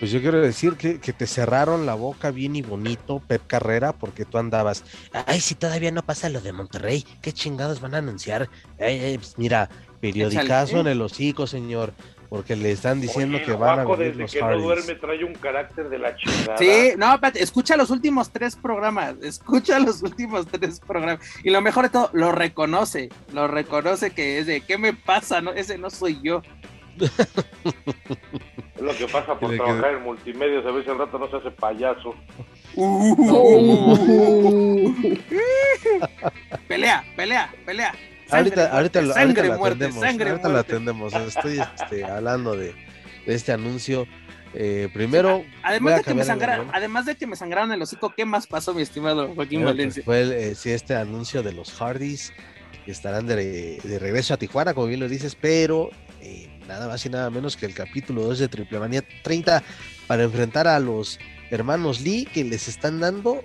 Pues yo quiero decir que, te cerraron la boca bien y bonito, Pep Carrera, porque tú andabas, ay, si todavía no pasa lo de Monterrey, qué chingados van a anunciar. Pues mira, periodicazo en el hocico, señor, porque le están diciendo que van a venir desde que no duerme trae un carácter de la chingada. Sí, no, espérate, escucha los últimos tres programas, escucha los últimos tres programas. Y lo mejor de todo, lo reconoce, lo reconoce que es de, ¿qué me pasa? No, ese no soy yo. Es lo que pasa por trabajar en multimedia, a veces el rato no se hace payaso. pelea, pelea, pelea. Ahorita, ahorita, lo, ahorita atendemos. Ahorita la atendemos. Estoy este, hablando de, de, este anuncio. Eh, primero, además de, que me sangraron, además de que me sangraron el hocico, ¿qué más pasó, mi estimado Joaquín pues, Valencia? fue eh, este anuncio de los Hardys que estarán de, de, regreso a Tijuana, como bien lo dices, pero eh, nada más y nada menos que el capítulo 2 de Triple Manía 30 para enfrentar a los hermanos Lee que les están dando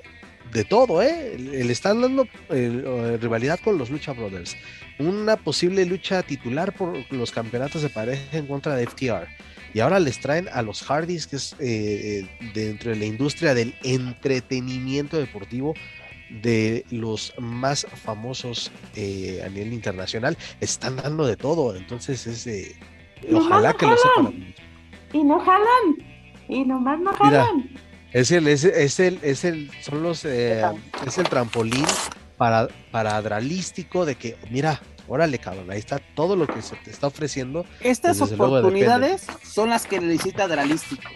de todo, ¿eh? Le están dando eh, rivalidad con los Lucha Brothers. Una posible lucha titular por los campeonatos de pareja en contra de FTR. Y ahora les traen a los Hardys, que es eh, eh, dentro de la industria del entretenimiento deportivo de los más famosos a nivel internacional. Están dando de todo. Entonces es de Ojalá que lo sepan. y no jalan. Y nomás no jalan. Es el, es, es, el, es el, son los, eh, es el trampolín para, para Adralístico de que, mira, órale, cabrón, ahí está todo lo que se te está ofreciendo. Estas oportunidades son las que necesita Adralístico.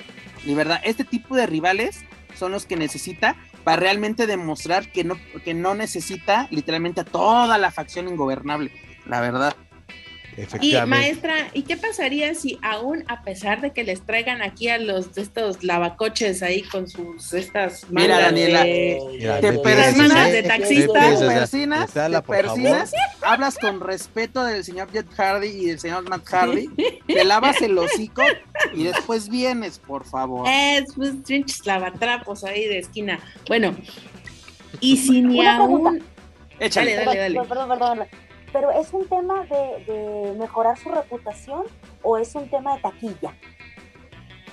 Y verdad, este tipo de rivales son los que necesita para realmente demostrar que no, que no necesita literalmente a toda la facción ingobernable, la verdad. Y maestra, ¿y qué pasaría si aún a pesar de que les traigan aquí a los de estos lavacoches ahí con sus estas Mira, Daniela, te persinas de taxista, te persinas, hablas con respeto del señor Jet Hardy y del señor Matt Hardy, te lavas el hocico y después vienes, por favor. Es pues pinches lavatrapos ahí de esquina. Bueno, y si ni aún Échale, dale, dale. Perdón, perdón, perdón pero ¿es un tema de, mejorar su reputación o es un tema de taquilla?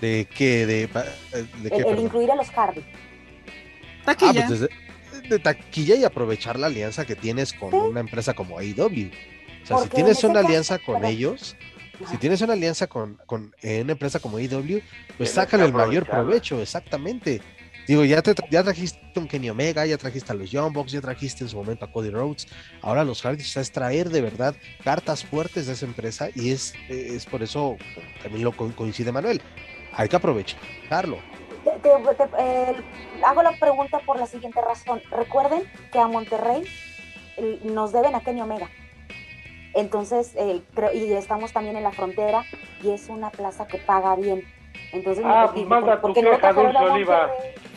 ¿De qué? ¿De, el, incluir a los Hardy. Taquilla. Ah, pues de, taquilla y aprovechar la alianza que tienes con una empresa como AEW. O sea, si tienes una alianza con ellos, si tienes una alianza con, con una empresa como AEW, pues sácale el mayor provecho, exactamente. Digo, ya, te, ya trajiste un Kenny Omega, ya trajiste a los Young Bucks, ya trajiste en su momento a Cody Rhodes. Ahora los Hardys es traer de verdad cartas fuertes de esa empresa y es, es por eso también lo coincide Manuel. Hay que aprovecharlo. hago la pregunta por la siguiente razón. Recuerden que a Monterrey nos deben a Kenny Omega. Entonces, creo, y estamos también en la frontera y es una plaza que paga bien. Entonces, ah, pues manda tu queja, Dulce Oliva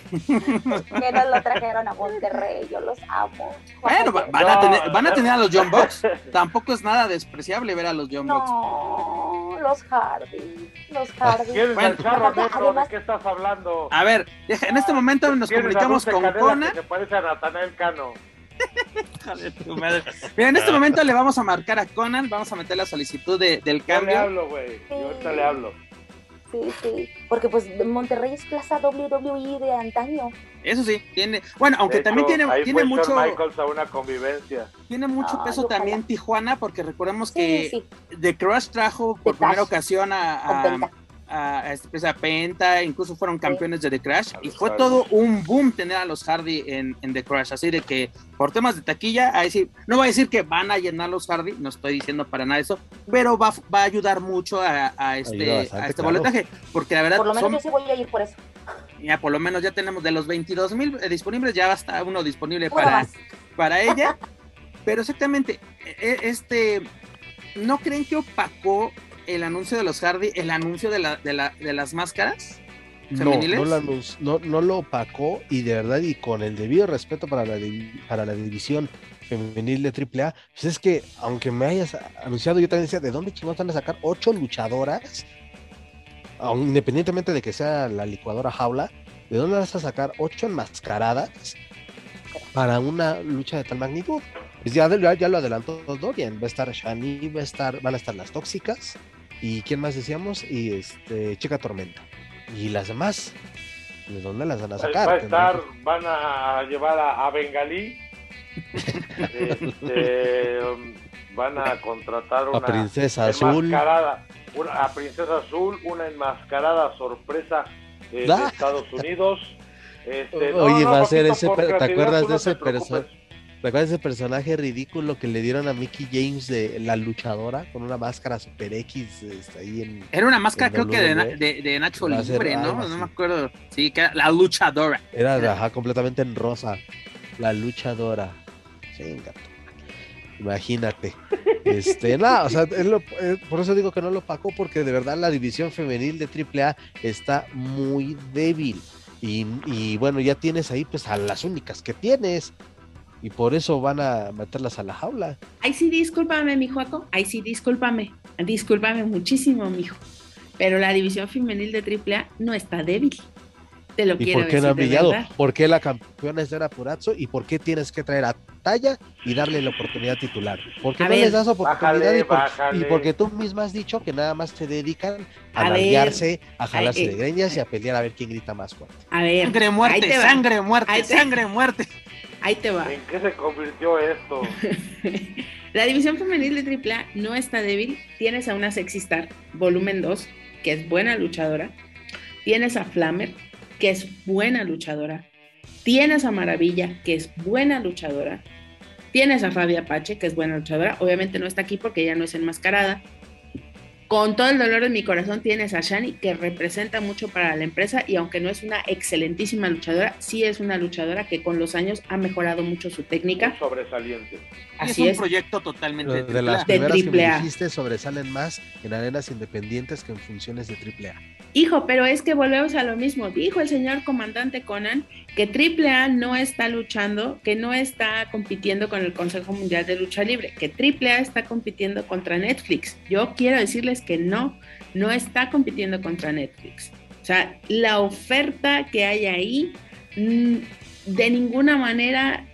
que nos lo trajeron a Monterrey, yo los amo. Bueno, van, a tener, van a tener a los John Box. Tampoco es nada despreciable ver a los John Box. No, los Hardy, los Hardy. ¿Quién es bueno, charro negro? ¿De qué estás hablando? A ver, en este momento nos comunicamos con Conan. Que se parece a Nathanael Cano. Mira, en este momento le vamos a marcar a Conan, vamos a meter la solicitud de, del cambio. Yo le hablo, güey. Yo ahorita le hablo. Sí, sí, porque pues Monterrey es plaza WWE de antaño. Eso sí, tiene, bueno, aunque también tiene, tiene mucho Michaels a una convivencia. Tiene mucho peso también Tijuana, porque recordemos que The Crush trajo por primera ocasión a, a, a, Penta, incluso fueron campeones de The Crash, y fue todo un boom tener a los Hardy en, en, The Crash, así de que por temas de taquilla, ahí sí, no voy a decir que van a llenar los Hardy, no estoy diciendo para nada eso, pero va, va a ayudar mucho a, este, a este boletaje, porque la verdad... Por lo menos yo sí voy a ir por eso. Ya, por lo menos ya tenemos de los 22 mil eh, disponibles, ya va a estar uno disponible para, para ella, pero exactamente, e, e, este, ¿no creen que opacó el anuncio de los Hardy, el anuncio de, la, de, la, de las máscaras? No, no, no, lo opacó y de verdad y con el debido respeto para la, para la división femenil de AAA, pues es que aunque me hayas anunciado, yo también decía, ¿de dónde chingados van a sacar ocho luchadoras? independientemente de que sea la licuadora jaula, ¿de dónde vas a sacar ocho enmascaradas para una lucha de tal magnitud? Pues ya, ya, lo adelantó Dorian, va a estar Shani, va a estar, van a estar las tóxicas, y quién más decíamos, y este Chica Tormenta. Y las demás, ¿de dónde las van a sacar? Va a estar, van a llevar a, Bengalí. este, um, van a contratar una princesa azul. Una, a Princesa Azul, una enmascarada sorpresa de Estados Unidos. Este, Oye, va a ser ese, ¿te acuerdas de ese personaje? ¿Recuerdas ese personaje ridículo que le dieron a Mickey James de la luchadora con una máscara super X este, ahí en. Era una máscara, creo que de, de, Nacho Libre, ¿no? No me acuerdo. Sí, que era la luchadora. Era completamente en rosa. La luchadora. Sí, Imagínate. Este, nada, o sea, por eso digo que no lo pagó, porque de verdad la división femenil de AAA está muy débil. Y, y, bueno, ya tienes ahí pues a las únicas que tienes y por eso van a meterlas a la jaula. Ay, sí, discúlpame, mi Juaco. Ay, sí, discúlpame. Discúlpame muchísimo, mijo. Pero la división femenil de AAA no está débil. Te lo ¿Y por qué no han brillado? ¿Por qué la campeona es Dara Purazzo? ¿Y por qué tienes que traer a Talla y darle la oportunidad titular? ¿Por qué no les das oportunidad? y, porque tú misma has dicho que nada más se dedican a, a a jalarse de greñas y a pelear a ver quién grita más fuerte. A ver, sangre muerte, sangre muerte, sangre muerte. Ahí te va. ¿En qué se convirtió esto? la división femenil de AAA no está débil. Tienes a una Sexy volumen 2, que es buena luchadora. Tienes a Flammer, que es buena luchadora. Tienes a Maravilla, que es buena luchadora. Tienes a Fabi Apache, que es buena luchadora. Obviamente no está aquí porque ella no es enmascarada. Con todo el dolor de mi corazón tienes a Shani, que representa mucho para la empresa y aunque no es una excelentísima luchadora, sí es una luchadora que con los años ha mejorado mucho su técnica. sobresaliente. Así es un proyecto totalmente de, las primeras que me dijiste sobresalen más en arenas independientes que en funciones de AAA. Hijo, pero es que volvemos a lo mismo. Dijo el señor comandante Conan que AAA no está luchando, que no está compitiendo con el Consejo Mundial de Lucha Libre, que AAA está compitiendo contra Netflix. Yo quiero decirles que no, no está compitiendo contra Netflix. O sea, la oferta que hay ahí mm, de ninguna manera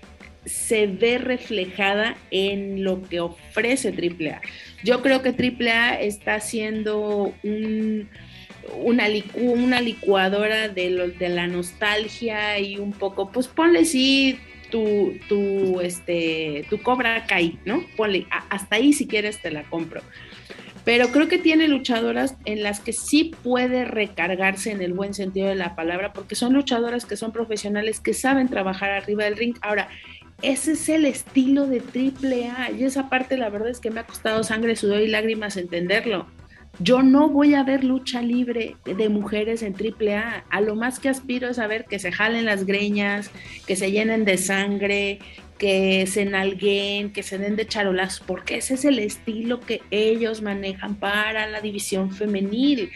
se ve reflejada en lo que ofrece AAA. Yo creo que AAA está haciendo una, una licuadora de, de la nostalgia y un poco, pues ponle sí tu, este, Cobra Kai, ¿no? Ponle, hasta ahí si quieres te la compro. Pero creo que tiene luchadoras en las que sí puede recargarse en el buen sentido de la palabra, porque son luchadoras que son profesionales, que saben trabajar arriba del ring. Ahora, ese es el estilo de triple A. Y esa parte, la verdad es que me ha costado sangre, sudor y lágrimas entenderlo. Yo no voy a ver lucha libre de mujeres en triple A. A lo más que aspiro es a ver que se jalen las greñas, que se llenen de sangre, que se nalguen, que se den de charolas, porque ese es el estilo que ellos manejan para la división femenil.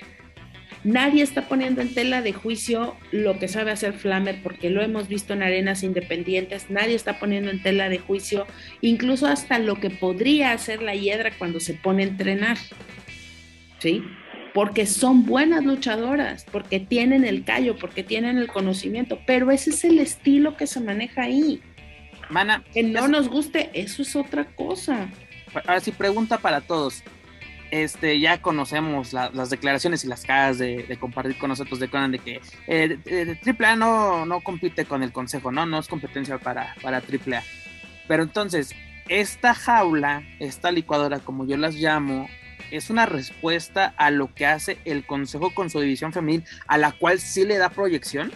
Nadie está poniendo en tela de juicio lo que sabe hacer Flammer porque lo hemos visto en arenas independientes. Nadie está poniendo en tela de juicio incluso hasta lo que podría hacer la hiedra cuando se pone a entrenar. ¿Sí? Porque son buenas luchadoras, porque tienen el callo, porque tienen el conocimiento, pero ese es el estilo que se maneja ahí. Mana, que no nos guste, eso es otra cosa. Ahora sí, pregunta para todos este, ya conocemos las declaraciones y las caras de, compartir con nosotros de Conan de que eh, AAA no, no compite con el Consejo, ¿no? No es competencia para, para AAA. Pero entonces, esta jaula, esta licuadora, como yo las llamo, es una respuesta a lo que hace el Consejo con su división femenil, a la cual sí le da proyección.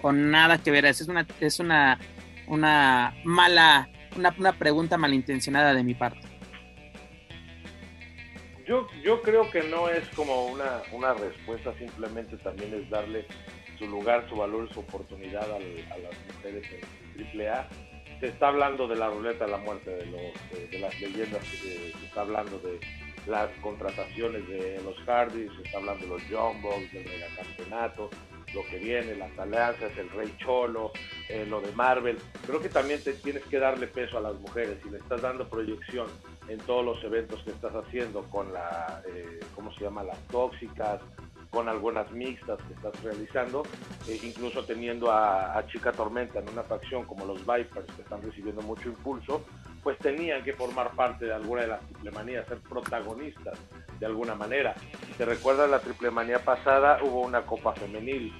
O nada que ver, es una, es una, una mala, una, una pregunta malintencionada de mi parte. Yo, yo creo que no es como una, una respuesta, simplemente también es darle su lugar, su valor, su oportunidad a las mujeres en AAA. Se está hablando de la ruleta de la muerte, de, los, de, las leyendas, se está hablando de las contrataciones de los Hardys, se está hablando de los John Box, del megacampeonato, lo que viene, las alianzas, el Rey Cholo, eh, lo de Marvel. Creo que también te tienes que darle peso a las mujeres y le estás dando proyección en todos los eventos que estás haciendo con la, eh, ¿cómo se llama? Las tóxicas, con algunas mixtas que estás realizando, eh, incluso teniendo a, Chica Tormenta en una facción como los Vipers que están recibiendo mucho impulso, pues tenían que formar parte de alguna de las triplemanías, ser protagonistas de alguna manera. Si te recuerdas la triplemanía pasada, hubo una copa femenil.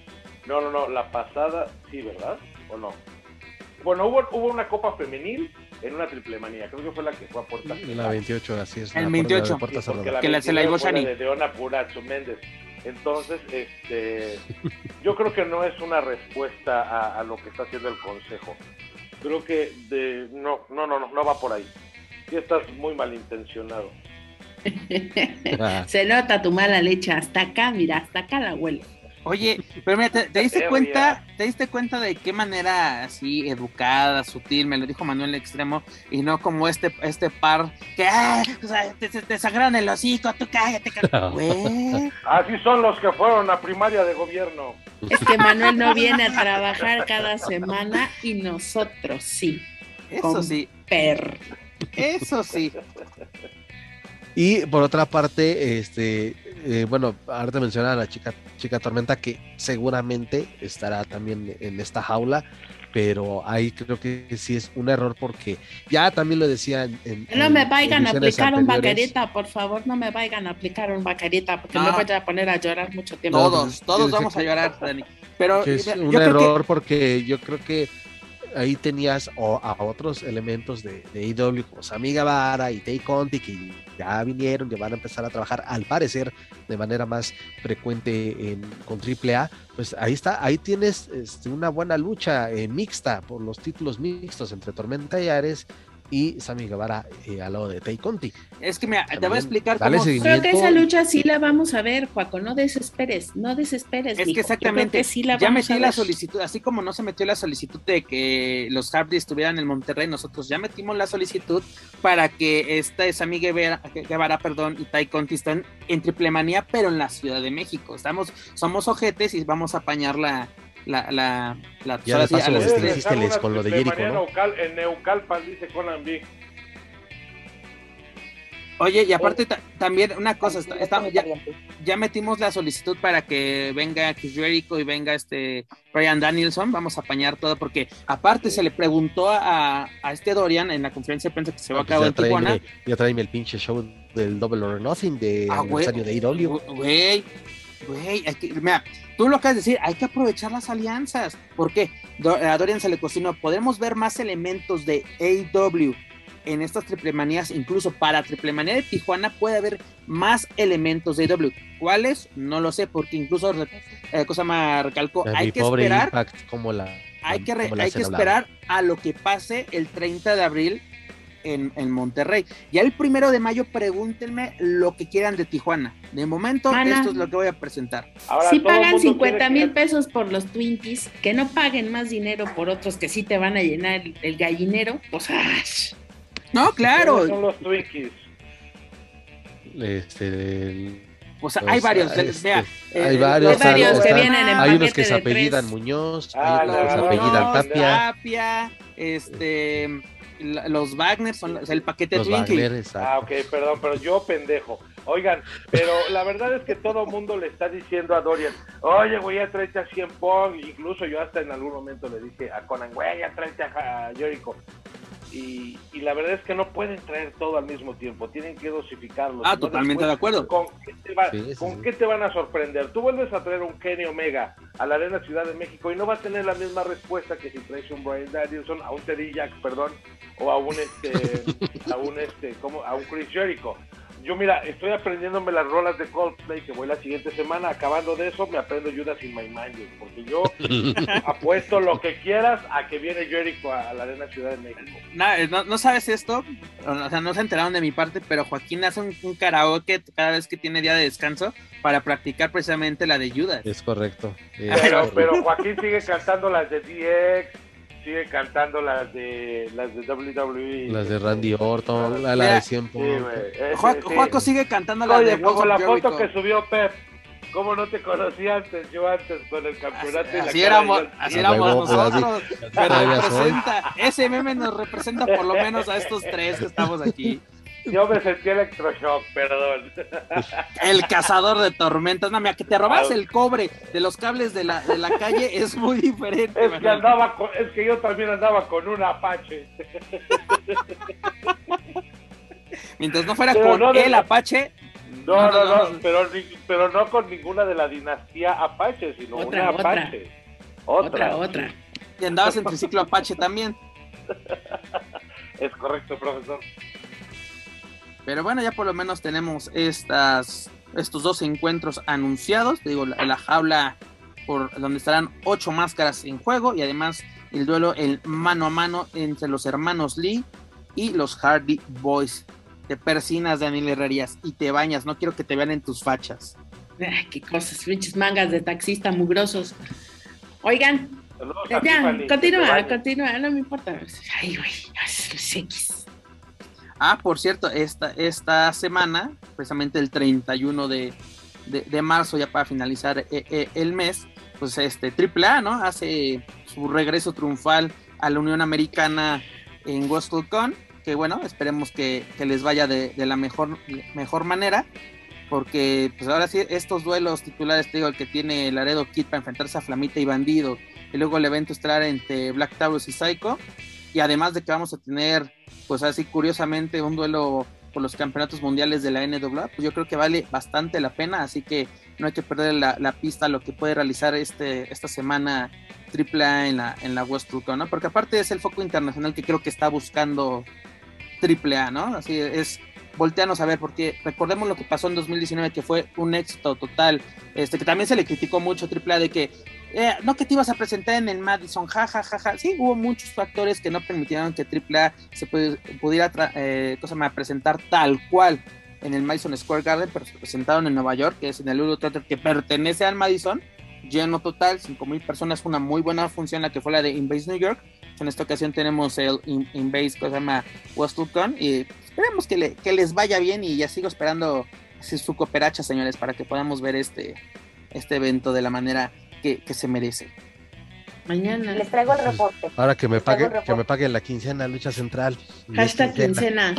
No, no, no, la pasada, sí, ¿verdad? ¿O no? Bueno, hubo, hubo una copa femenil en una triple manía. Creo que fue la que fue a puerta. La 28, así es. El 28. que la se la llevó Shani. De Deona Puracho Méndez. Entonces, este, yo creo que no es una respuesta a, lo que está haciendo el Consejo. Creo que de, no, no, no, no, va por ahí. Sí estás muy malintencionado. Se nota tu mala leche. Hasta acá, mira, hasta acá la huele. Oye, pero mira, ¿te, diste cuenta, te diste cuenta de qué manera así educada, sutil, me lo dijo Manuel Extremo, y no como este, este par que te, te, sangraron el hocico, tú cállate, güey. Así son los que fueron a primaria de gobierno. Es que Manuel no viene a trabajar cada semana y nosotros sí. Eso sí. Per. Eso sí. Y por otra parte, este, eh, bueno, ahorita menciona a la chica, chica Tormenta que seguramente estará también en esta jaula, pero ahí creo que sí es un error porque ya también lo decía en... no me vayan a aplicar un vaquerita, por favor, no me vayan a aplicar un vaquerita porque me voy a poner a llorar mucho tiempo. Todos, todos vamos a llorar, Dani. Pero es un error porque yo creo que ahí tenías a otros elementos de, de AEW como Sammy Guevara y Tay Conti que ya vinieron, ya van a empezar a trabajar al parecer de manera más frecuente en, con AAA, pues ahí está, ahí tienes este, una buena lucha eh, mixta por los títulos mixtos entre Tormenta y Ares y Sammy Guevara eh, al lado de Tay Conti. Es que mira, te voy a explicar cómo... Creo que esa lucha sí la vamos a ver, Juaco, no desesperes, no desesperes. Es que exactamente, sí la ya metí la solicitud, así como no se metió la solicitud de que los Hardy estuvieran en Monterrey, nosotros ya metimos la solicitud para que esta Sammy Guevara, Guevara perdón, y Tai Conti estén en Triple Manía, pero en la Ciudad de México. Estamos, somos ojetes y vamos a apañar la, la, la, la ya de paso, les con lo de Jericho, ¿no? en Neucalpan, dice Conan B. Oye, y aparte también una cosa, está, ya, ya, metimos la solicitud para que venga Chris Jericho y venga este Brian Danielson, vamos a apañar todo, porque aparte se le preguntó a, a, este Dorian en la conferencia de prensa que se va a cabo en Tijuana. Ya traeme el pinche show del Double or Nothing de ah, aniversario de. Güey, güey, mira, tú lo acabas de decir, hay que aprovechar las alianzas. ¿Por qué? A Dorian se le cuestionó, podemos ver más elementos de AW en estas triplemanías, incluso para triplemanía de Tijuana puede haber más elementos de AW. ¿Cuáles? No lo sé, porque incluso, eh, cosa más recalcó, hay que esperar. como la, hay que, hay que esperar a lo que pase el 30 de abril en, en, Monterrey. Ya el primero de mayo, pregúntenme lo que quieran de Tijuana. De momento, esto es lo que voy a presentar. si pagan 50 mil pesos por los Twinkies, que no paguen más dinero por otros que sí te van a llenar el, gallinero, pues No, claro. son los Twinkies? Este, o sea, hay varios. Este, hay eh, varios, hay varios que vienen en Hay unos que se apellidan Muñoz, hay ah, otros que se apellidan Tapia. Tapia, este los Wagner son el paquete los ah, ok, perdón, pero yo pendejo. Oigan, pero la verdad es que todo mundo le está diciendo a Dorian, oye, güey, ya tráete a 100 Pong. Incluso yo hasta en algún momento le dije a Conan, güey, ya tráete a Jericho. Y, la verdad es que no pueden traer todo al mismo tiempo, tienen que dosificarlo. Ah, totalmente de acuerdo. ¿Con, qué te, van a sorprender? Tú vuelves a traer un Kenny Omega a la Arena Ciudad de México y no va a tener la misma respuesta que si traes un Brian Danielson, a un Teddy Jack, perdón, o a un este, a un este, como a un Chris Jericho yo mira, estoy aprendiéndome las rolas de Coldplay que voy la siguiente semana. Acabando de eso, me aprendo Judas in My Mind, porque yo apuesto lo que quieras a que viene Jericho a, la Arena Ciudad de México. Eh, no, no, sabes esto, o sea, no se enteraron de mi parte, pero Joaquín hace un, karaoke cada vez que tiene día de descanso para practicar precisamente la de Judas. Es correcto. pero, pero Joaquín sigue cantando las de DX sigue cantando las de las de WWE. Las de Randy Orton, la, de 100 Juaco sigue cantando la de como la foto que subió Pep. ¿Cómo no te conocí antes? Yo antes con el campeonato. Así, así éramos, así éramos nosotros. Pero representa, ese meme nos representa por lo menos a estos tres que estamos aquí. Yo me sentí electroshock, perdón. El cazador de tormentas. No, mira, que te robas el cobre de los cables de la, de la calle es muy diferente. Es que, andaba es que yo también andaba con un Apache. Mientras no fuera con el Apache. No, no, no, pero, pero no con ninguna de la dinastía Apache, sino una Apache. Otra, otra. otra. Y andabas en triciclo Apache también. Es correcto, profesor. Pero bueno, ya por lo menos tenemos estas, estos dos encuentros anunciados. Te digo, la, jaula por donde estarán ocho máscaras en juego y además el duelo el mano a mano entre los hermanos Lee y los Hardy Boys. Te persinas, Daniel Herrerías, y te bañas. No quiero que te vean en tus fachas. Ay, qué cosas, pinches mangas de taxista mugrosos. Oigan, ya, continúa, continúa, no me importa. Ay, güey, X. Ah, por cierto, esta, esta semana, precisamente el 31 de, de, marzo, ya para finalizar eh, eh, el mes, pues este AAA, ¿no? Hace su regreso triunfal a la Unión Americana en WrestleCon, que bueno, esperemos que, les vaya de, la mejor, mejor manera, porque pues ahora sí, estos duelos titulares, te digo, el que tiene Laredo Kid para enfrentarse a Flamita y Bandido, y luego el evento estelar entre Black Taurus y Psycho, y además de que vamos a tener, pues así curiosamente, un duelo por los campeonatos mundiales de la NWA, pues yo creo que vale bastante la pena, así que no hay que perder la, pista a lo que puede realizar este, esta semana AAA en la, en la Westbrook, ¿no? Porque aparte es el foco internacional que creo que está buscando AAA, ¿no? Así es, volteanos a ver, porque recordemos lo que pasó en 2019, que fue un éxito total, este, que también se le criticó mucho a AAA de que eh, no que te ibas a presentar en el Madison, jajajaja. Ja, ja, ja. Sí, hubo muchos factores que no permitieron que AAA se pudiera eh, cosa, presentar tal cual en el Madison Square Garden, pero se presentaron en Nueva York, que es en el Euro Theater que pertenece al Madison, lleno total, 5000 personas, una muy buena función, la que fue la de Inbase New York. En esta ocasión tenemos el Inbase que se llama WrestleCon y esperemos que, que les vaya bien y ya sigo esperando su cooperacha, señores, para que podamos ver este, este evento de la manera que, se merece. Mañana. Les traigo el reporte. Ahora que me pague, que me pague la quincena, lucha central. Hashtag quincena.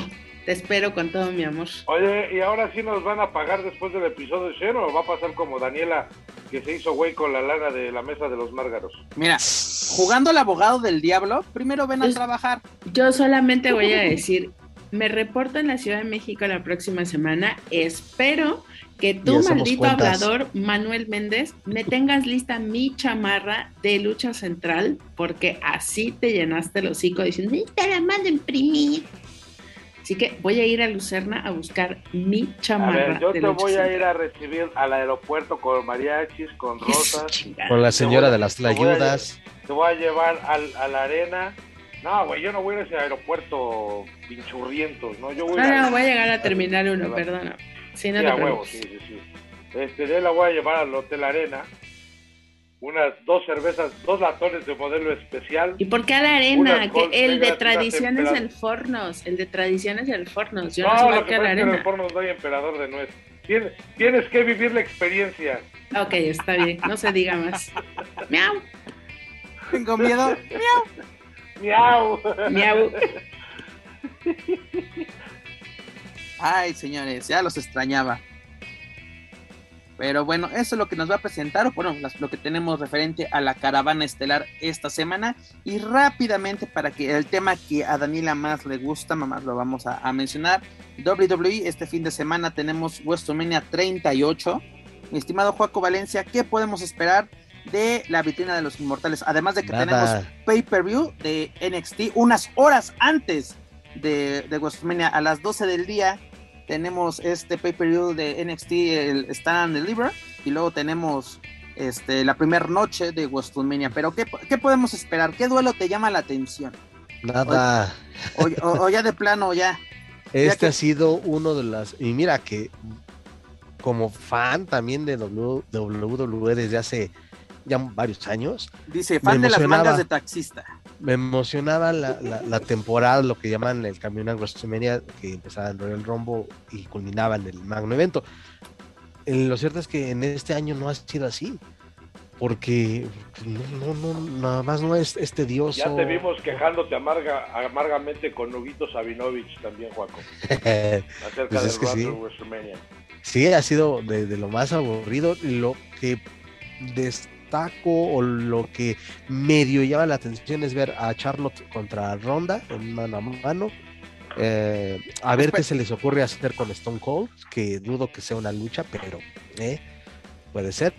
Te espero con todo mi amor. Oye, ¿y ahora sí nos van a pagar después del episodio cero o va a pasar como Daniela que se hizo güey con la lana de la mesa de los márgaros? Mira, jugando al abogado del diablo, primero ven a trabajar. Yo solamente voy a decir, me reporto en la Ciudad de México la próxima semana, espero que tú, maldito hablador, Manuel Méndez, me tengas lista mi chamarra de lucha central, porque así te llenaste el hocico diciendo, te la mando a imprimir. Así que voy a ir a Lucerna a buscar mi chamarra. A ver, yo te voy a ir a recibir al aeropuerto con mariachis, con rosas. Con la señora de las tlayudas. Te voy a, llevar al, a la arena. No, güey, yo no voy a ese aeropuerto pinchurriento, ¿no? Yo voy no, voy a llegar a terminar uno, perdona. Sí, no huevo, sí, sí, sí. Este, de la voy a llevar al Hotel Arena. Unas dos cervezas, dos latones de modelo especial. ¿Y por qué a la arena? Que el de tradición es el Fornos. El de tradición es el Fornos. Yo no, no sé que a la arena. el Fornos no hay emperador de nuez. Tienes, tienes que vivir la experiencia. Ok, está bien. No se diga más. Miau. Tengo miedo. Miau. Miau. Miau. Ay, señores, ya los extrañaba. Pero bueno, eso es lo que nos va a presentar, o bueno, lo que tenemos referente a la caravana estelar esta semana. Y rápidamente, para que el tema que a Daniela más le gusta, mamás lo vamos a, mencionar. WWE, este fin de semana tenemos WrestleMania 38. Mi estimado Joaco Valencia, ¿qué podemos esperar de la vitrina de los inmortales? Además de que tenemos pay-per-view de NXT unas horas antes de, de WrestleMania a las 12 del día tenemos este pay-per-view de NXT, el Stand and Deliver, y luego tenemos este, la primera noche de WrestleMania. Pero ¿qué, ¿qué, podemos esperar? ¿Qué duelo te llama la atención? Nada. O, ya de plano, ya. Este ha sido uno de las... Y mira que como fan también de WWE desde hace ya varios años. Dice, fan de las mangas de taxista me emocionaba la, la, temporada, lo que llaman el camión a WrestleMania, que empezaba en Royal Rumble y culminaba en el magno evento. lo cierto es que en este año no ha sido así, porque no, no, nada más no es, este tedioso. Ya te vimos quejándote amarga, amargamente con Nubito Sabinovich también, Juaco, acerca pues del sí. WrestleMania. Sí, ha sido de, de, lo más aburrido, lo que des, o lo que medio llama la atención es ver a Charlotte contra Ronda en mano a mano. Eh, a ver qué se les ocurre hacer con Stone Cold, que dudo que sea una lucha, pero eh, puede ser.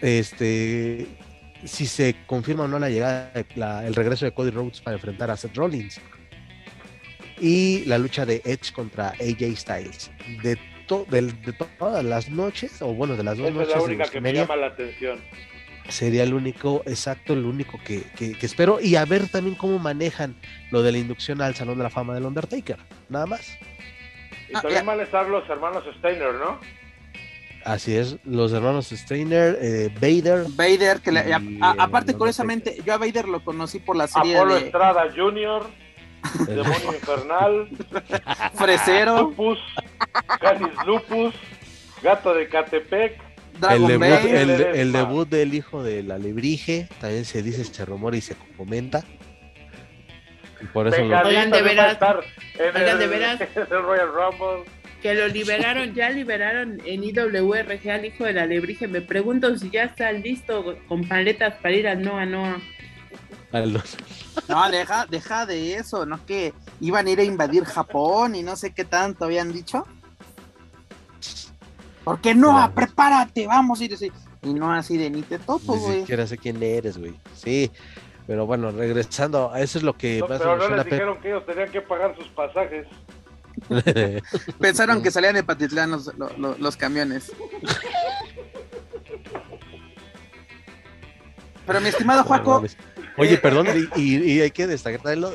Este, si se confirma o no la llegada, el regreso de Cody Rhodes para enfrentar a Seth Rollins y la lucha de Edge contra AJ Styles. De, de, todas las noches, o bueno, de las dos noches. Es la única que me llama la atención sería el único, exacto, el único que, espero. Y a ver también cómo manejan lo de la inducción al Salón de la Fama del Undertaker, nada más. Y también van a estar los hermanos Steiner, ¿no? Así es, los hermanos Steiner, eh, Vader. Vader, que aparte, curiosamente, yo a Vader lo conocí por la serie Apolo Estrada Jr., Demonio Infernal, Fresero, Lupus, Canis Lupus, Gato de Catepec, el debut, el, debut, del hijo de la lebrige también se dice, se rumora y se comenta. Y por eso lo... Oigan, de veras, oigan, de veras, Royal Rumble. que lo liberaron, ya liberaron en IWRG al hijo de la lebrige. Me pregunto si ya está listo con paletas para ir a Noa Noa. No, deja, deja de eso, ¿no? Que iban a ir a invadir Japón y no sé qué tanto habían dicho. ¿Por qué no? Prepárate, vamos a ir así. Y no así de ni te topo, güey. Ni siquiera sé quién eres, güey. Sí, pero bueno, regresando, eso es lo que no, Pero no les dijeron que ellos tenían que pagar sus pasajes. Pensaron que salían de Patitlán los, los, camiones. Pero mi estimado Juaco. Oye, perdón, y, hay que destacar lo,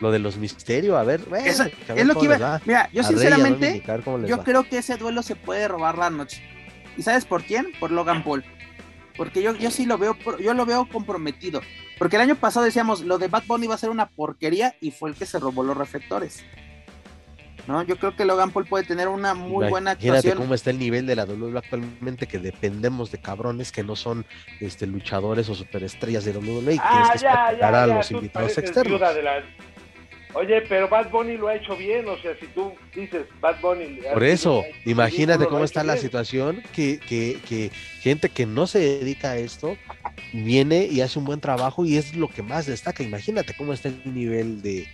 lo, de los misterios. A ver, es lo que iba. Mira, yo sinceramente, yo creo que ese duelo se puede robar la noche. ¿Y sabes por quién? Por Logan Paul. Porque yo, yo sí lo veo, yo lo veo comprometido. Porque el año pasado decíamos, lo de Bad Bunny va a ser una porquería y fue el que se robó los reflectores. ¿No? Yo creo que Logan Paul puede tener una muy buena actuación. Fíjate cómo está el nivel de la WWE actualmente, que dependemos de cabrones que no son este, luchadores o superestrellas de WWE y ah, que ya, a los invitados externos. Oye, pero Bad Bunny lo ha hecho bien, o sea, si tú dices Bad Bunny... Por eso, imagínate cómo está la situación, que, que, que gente que no se dedica a esto viene y hace un buen trabajo y es lo que más destaca. Imagínate cómo está el nivel de,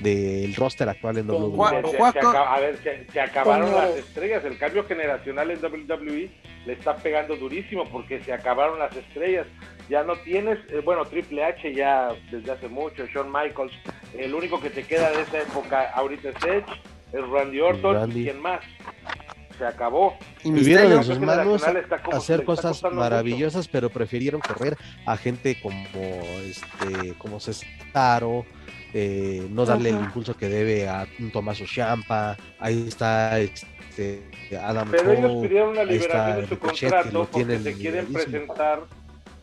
del roster actual en WWE. a ver, se, acabaron las estrellas. El cambio generacional en WWE le está pegando durísimo porque se acabaron las estrellas. Ya no tienes, eh, bueno, Triple H ya desde hace mucho, Shawn Michaels. El único que te queda de esa época ahorita es Edge, es Randy Orton y quién más. Se acabó. Y vivieron en sus manos hacer cosas maravillosas, pero prefirieron correr a gente como este, como Cesaro, eh, no darle el impulso que debe a un Tomás Champa, ahí está este, Adam Pero ellos pidieron una liberación de su contrato porque se quieren presentar,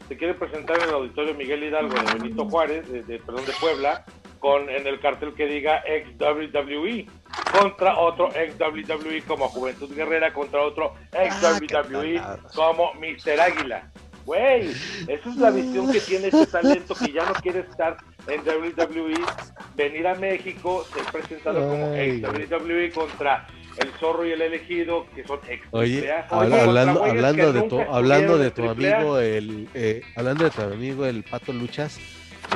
se quieren presentar en el auditorio Miguel Hidalgo de Benito Juárez, de, perdón, de Puebla, con en el cartel que diga ex WWE contra otro ex WWE como Juventud Guerrera contra otro ex ah, WWE como Mister Águila. Güey, esa es la visión que tiene ese talento que ya no quiere estar en WWE, venir a México, ser presentado como ex WWE contra el zorro y el elegido, que son ex Oye, hablando, hablando de tu, hablando de tu amigo el eh, hablando de tu amigo el Pato Luchas,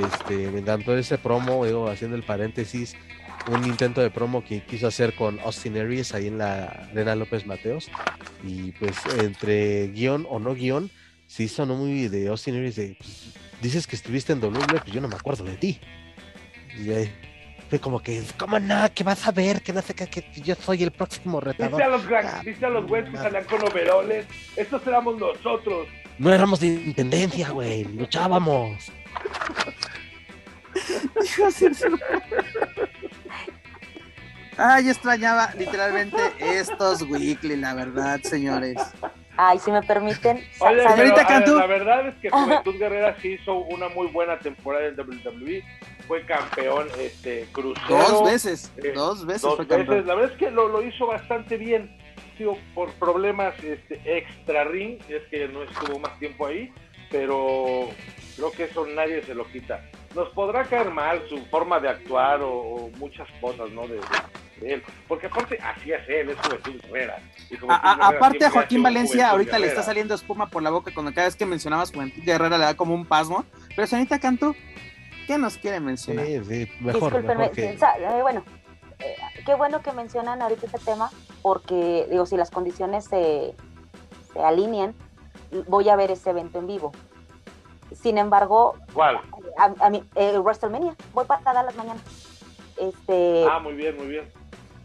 este me encantó ese promo, digo, haciendo el paréntesis, un intento de promo que quiso hacer con Austin Aries ahí en la Arena López Mateos. Y pues entre guion o no guion, sí sonó muy de Austin Aries de, dices que estuviste en WWE, pues yo no me acuerdo de ti. Y ahí, fue como que, ¿cómo no? ¿Qué vas a ver? Que no sé qué, que yo soy el próximo retador. Dice a los, ah, ¿viste a los güeyes que salían con overoles? Estos éramos nosotros. No éramos de intendencia, güey, luchábamos. Ay, extrañaba literalmente estos weekly, la verdad, señores. Ay, si me permiten. Oye, la verdad es que Juventud Guerrera sí hizo una muy buena temporada en WWE. Fue campeón este, crucero. Dos veces, eh, dos veces. Dos veces. La verdad es que lo, lo hizo bastante bien. Digo, por problemas este, extra ring, es que no estuvo más tiempo ahí, pero creo que eso nadie se lo quita. Nos podrá caer mal su forma de actuar o, muchas cosas, ¿no? de, él, porque aparte así es él, es Juventud Guerrera. aparte a Joaquín Valencia ahorita le está saliendo espuma por la boca cuando cada vez que mencionabas Juventud Guerrera le da como un pasmo, pero señorita Canto, ¿qué nos quiere mencionar? Sí, sí, mejor, eh, bueno, eh, qué bueno que mencionan ahorita este tema, porque digo, si las condiciones se, se alinean, voy a ver ese evento en vivo. Sin embargo, ¿cuál? A, mí, eh, WrestleMania, voy para las mañana. Este, ah, muy bien, muy bien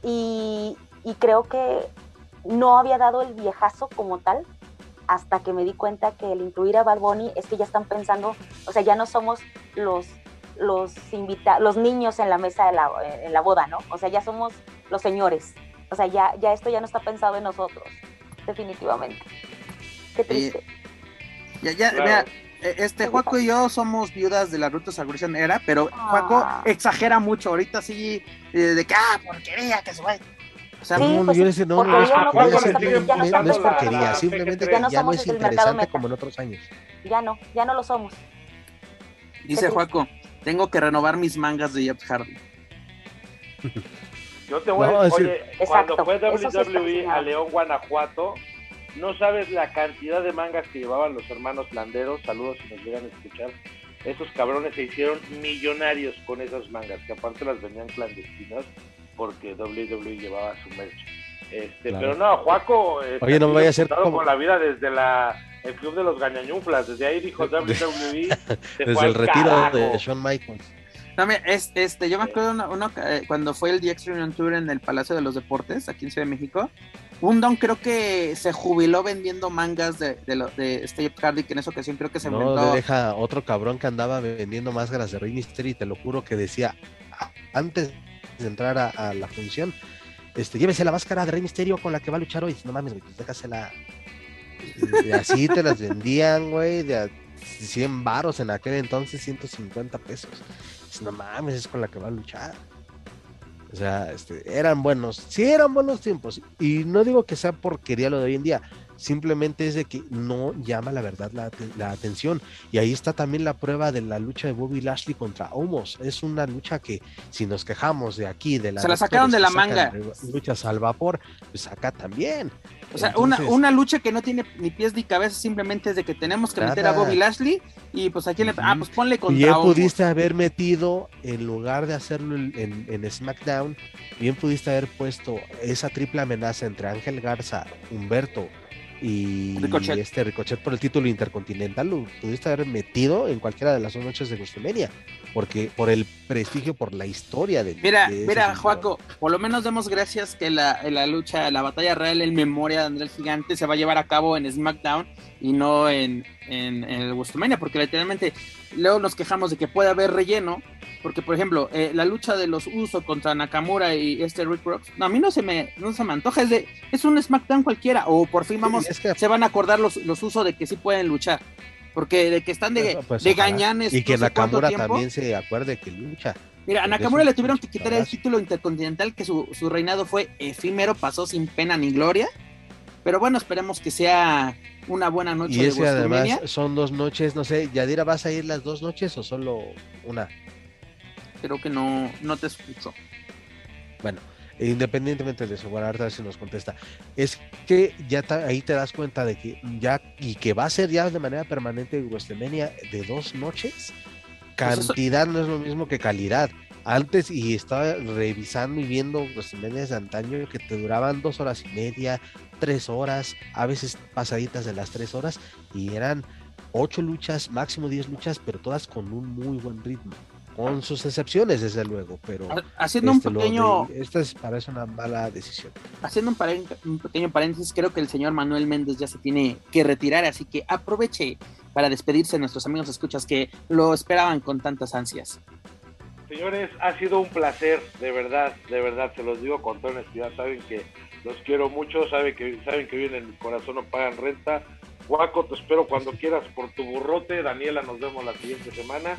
y, creo que no había dado el viejazo como tal hasta que me di cuenta que el incluir a Bad es que ya están pensando, o sea, ya no somos los los invita los niños en la mesa de la, en la boda, ¿no? O sea, ya somos los señores. O sea, ya, ya esto ya no está pensado en nosotros, definitivamente. Qué triste. ya, ya, e, este Juaco y yo somos viudas de la Ruta Salvación Era, pero Juaco ah. exagera mucho. Ahorita sí, eh, de que, ah, porquería, que se va. O sea, no, pues, yo decía, no, no, es porquería, no, es porquería, simplemente ya no, ya no es interesante como en otros años. Ya no, ya no lo somos. Dice Juaco, tengo que renovar mis mangas de Jeff Hardy. Yo te voy a decir, oye, cuando fue WWE a León, Guanajuato, no sabes la cantidad de mangas que llevaban los hermanos Landeros, saludos si nos llegan a escuchar, esos cabrones se hicieron millonarios con esas mangas, que aparte las vendían clandestinas porque WWE llevaba su merch. Este, Pero no, Juaco este, Oye, no vaya a ser como... con la vida desde la el club de los gañañuflas, desde ahí dijo WWE. desde el retiro de Shawn Michaels. También, es, este, yo me acuerdo uno, eh, cuando fue el The Extreme Tour en el Palacio de los Deportes, aquí en Ciudad de México. Un don creo que se jubiló vendiendo mangas de, de, lo, de Steve Hardy, que en esa ocasión creo que se no, deja otro cabrón que andaba vendiendo máscaras de Rey Mysterio y te lo juro que decía, antes de entrar a, la función, este, llévese la máscara de Rey Misterio con la que va a luchar hoy. No mames, güey, pues déjasela. Y así te las vendían, güey, de 100 varos en aquel entonces, 150 pesos no mames, es con la que va a luchar. O sea, este, eran buenos, sí eran buenos tiempos. Y no digo que sea porquería lo de hoy en día, simplemente es de que no llama la verdad la, atención. Y ahí está también la prueba de la lucha de Bobby Lashley contra Homos. Es una lucha que, si nos quejamos de aquí, de la. Se la sacaron de la manga. Luchas al vapor, pues acá también. O sea, una, una lucha que no tiene ni pies ni cabeza, simplemente es de que tenemos que meter a Bobby Lashley y pues aquí le. Ah, pues ponle contra. Bien pudiste haber metido, en lugar de hacerlo en, en, SmackDown, bien pudiste haber puesto esa triple amenaza entre Ángel Garza, Humberto y este Ricochet por el título intercontinental. Lo pudiste haber metido en cualquiera de las dos noches de WrestleMania porque por el prestigio, por la historia de. Mira, mira, Joaco, por lo menos demos gracias que la, la, lucha, la batalla real en memoria de Andrés Gigante se va a llevar a cabo en SmackDown y no en, en, el WrestleMania, porque literalmente luego nos quejamos de que puede haber relleno, porque por ejemplo, eh, la lucha de los Usos contra Nakamura y este Rick Rocks, no, a mí no se me, no se me antoja, es de, es un SmackDown cualquiera, o por fin vamos, se van a acordar los, los Usos de que sí pueden luchar. Porque de que están de, pues, de gañanes. Y que Nakamura también se acuerde que lucha. Mira, a Nakamura le tuvieron que quitar el título intercontinental, que su, reinado fue efímero, pasó sin pena ni gloria. Pero bueno, esperemos que sea una buena noche. Y ese además son dos noches, no sé, Yadira, ¿vas a ir las dos noches o solo una? Creo que no, no te escucho. Bueno, independientemente de eso, bueno, ahorita si nos contesta, es que ya ahí te das cuenta de que ya, y que va a ser ya de manera permanente WrestleMania de dos noches, pues cantidad no es lo mismo que calidad. Antes, y estaba revisando y viendo WrestleMania de antaño que te duraban dos horas y media, tres horas, a veces pasaditas de las tres horas, y eran ocho luchas, máximo diez luchas, pero todas con un muy buen ritmo con sus excepciones, desde luego, pero haciendo un este, pequeño, esta es, parece una mala decisión. Haciendo un, un, pequeño paréntesis, creo que el señor Manuel Méndez ya se tiene que retirar, así que aproveche para despedirse de nuestros amigos escuchas que lo esperaban con tantas ansias. Señores, ha sido un placer, de verdad, de verdad, se los digo con toda honestidad, saben que los quiero mucho, saben que saben que viven en mi corazón, no pagan renta, Guaco, te espero cuando quieras por tu burrote. Daniela, nos vemos la siguiente semana.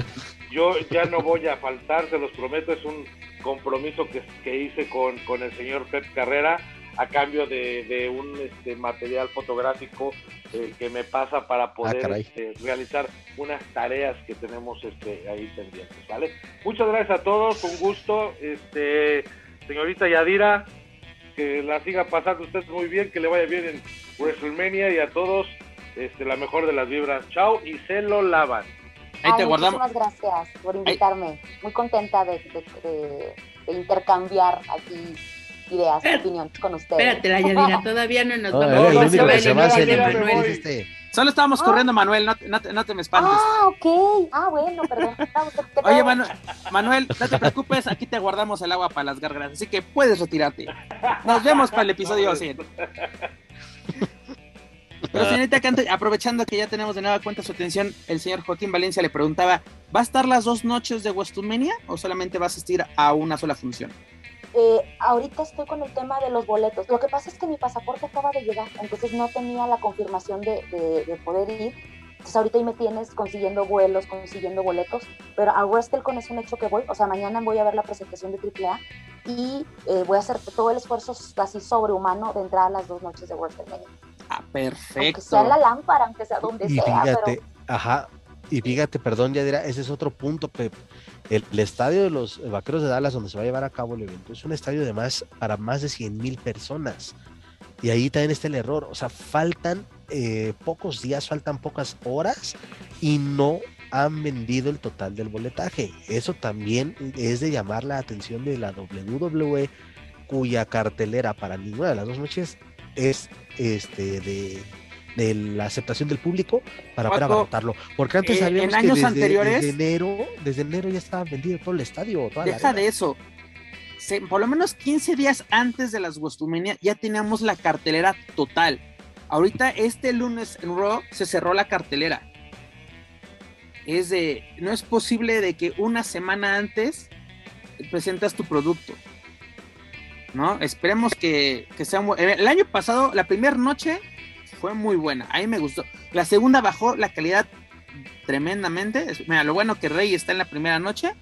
Yo ya no voy a faltar, se los prometo, es un compromiso que, que hice con, con, el señor Pep Carrera a cambio de, de un este, material fotográfico eh, que me pasa para poder ah, este, realizar unas tareas que tenemos este, ahí pendientes, ¿vale? Muchas gracias a todos, un gusto. Este, señorita Yadira, que la siga pasando usted muy bien, que le vaya bien en WrestleMania y a todos este, la mejor de las vibras. Chao y se lo lavan. Ahí te guardamos. Muchísimas gracias por invitarme. Muy contenta de, intercambiar aquí ideas, opiniones con ustedes. Espérate, la Yadira, todavía no nos vamos. a Solo estábamos ah. corriendo, Manuel, no, no, te, no, te, me espantes. Ah, ok. Ah, bueno, perdón. Oye, Manuel, no te preocupes, aquí te guardamos el agua para las gárgaras, así que puedes retirarte. Nos vemos para el episodio 100. Pero señorita Canto, aprovechando que ya tenemos de nueva cuenta su atención, el señor Joaquín Valencia le preguntaba, ¿va a estar las dos noches de Westumenia o solamente va a asistir a una sola función? Eh, ahorita estoy con el tema de los boletos. Lo que pasa es que mi pasaporte acaba de llegar, entonces no tenía la confirmación de, de, poder ir. Entonces ahorita ahí me tienes consiguiendo vuelos, consiguiendo boletos, pero a WrestleCon es un hecho que voy, o sea, mañana voy a ver la presentación de AAA y eh, voy a hacer todo el esfuerzo así sobrehumano de entrar a las dos noches de WrestleMania. Perfecto. Aunque sea la lámpara, aunque sea donde y sea. Fíjate, ajá, y fíjate, perdón, ya dirá, ese es otro punto, Pep. El, estadio de los Vaqueros de Dallas, donde se va a llevar a cabo el evento, es un estadio de más para más de 100 mil personas. Y ahí también está el error. O sea, faltan eh, pocos días, faltan pocas horas y no han vendido el total del boletaje. Eso también es de llamar la atención de la WWE, cuya cartelera para ninguna de las dos noches es este de, la aceptación del público para poder abarrotarlo. Porque antes eh, en años anteriores, desde enero, desde enero ya estaba vendido todo el estadio. deja de eso. por lo menos 15 días antes de las Westumenia ya teníamos la cartelera total. Ahorita este lunes en Raw se cerró la cartelera es de, no es posible de que una semana antes presentas tu producto. ¿No? Esperemos que, que sea muy... El año pasado, la primera noche fue muy buena, a mí me gustó. La segunda bajó la calidad tremendamente. Mira, lo bueno que Rey está en la primera noche.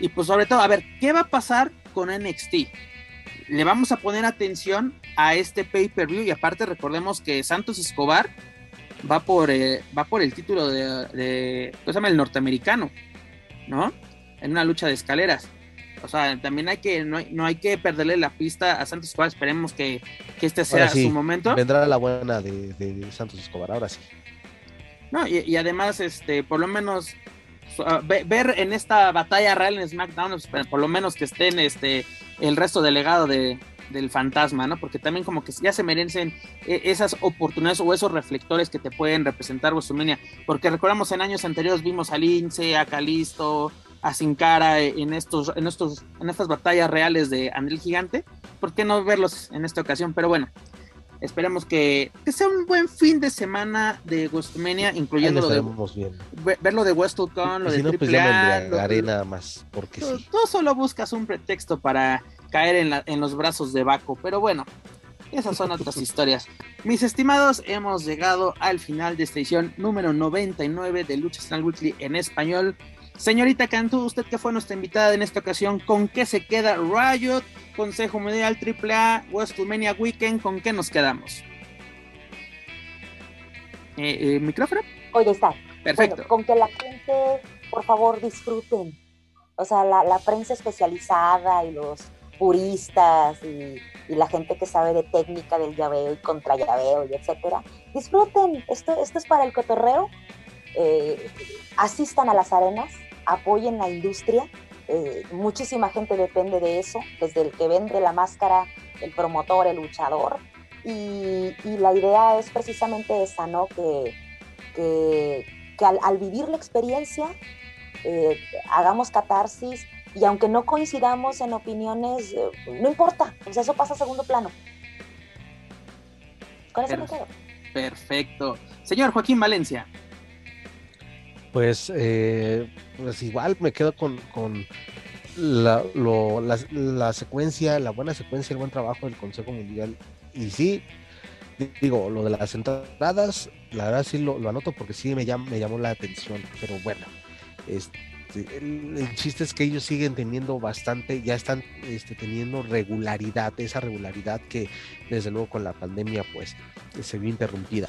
Y pues sobre todo, a ver, ¿qué va a pasar con NXT? Le vamos a poner atención a este pay-per-view y aparte recordemos que Santos Escobar va por, eh, va por el título de, de. El norteamericano, ¿no? En una lucha de escaleras. O sea, también hay que, no hay, no hay que perderle la pista a Santos Escobar. Esperemos que, este sea su momento. Vendrá la buena de, Santos Escobar, ahora sí. No, y, además, este, por lo menos ver en esta batalla real en SmackDown, pues, por lo menos que estén este, el resto del legado de, del fantasma, ¿no? Porque también como que ya se merecen eh, esas oportunidades o esos reflectores que te pueden representar WrestleMania, porque recordamos en años anteriores vimos a Lince, a Calisto, a Sin Cara en estos, en estos, en estas batallas reales de Andrés Gigante, ¿por qué no verlos en esta ocasión? Pero bueno, esperemos que, sea un buen fin de semana de WrestleMania, incluyendo lo de ver lo de WrestleCon, lo de no, pues arena más, porque tú, tú, solo buscas un pretexto para caer en, la, en los brazos de Baco. Pero bueno, esas son otras historias. Mis estimados, hemos llegado al final de esta edición número 99 de Lucha Central Weekly en español. Señorita Cantú, usted que fue nuestra invitada en esta ocasión, ¿con qué se queda Riot, Consejo Mundial AAA, WrestleMania Weekend? ¿Con qué nos quedamos? Eh, eh, ¿Micrófono? Oye, está. Perfecto. con que la gente, por favor, disfruten. O sea, la, la prensa especializada y los puristas y, la gente que sabe de técnica del llaveo y contra llaveo y etcétera, disfruten, esto, esto es para el cotorreo, eh, asistan a las arenas, apoyen la industria, eh, muchísima gente depende de eso, desde el que vende la máscara, el promotor, el luchador, y, la idea es precisamente esa, ¿no? Que, que, al, vivir la experiencia eh, hagamos catarsis, y aunque no coincidamos en opiniones, eh, no importa, pues eso pasa a segundo plano. Con eso me quedo. Perfecto. Señor Joaquín Valencia. Pues, eh, pues igual me quedo con, la, la, secuencia, la buena secuencia, el buen trabajo del Consejo Mundial. Y sí, digo, lo de las entradas, la verdad sí lo, anoto porque sí me, me llamó la atención, pero bueno, este, el, chiste es que ellos siguen teniendo bastante, ya están este, teniendo regularidad, esa regularidad que desde luego con la pandemia pues se vio interrumpida.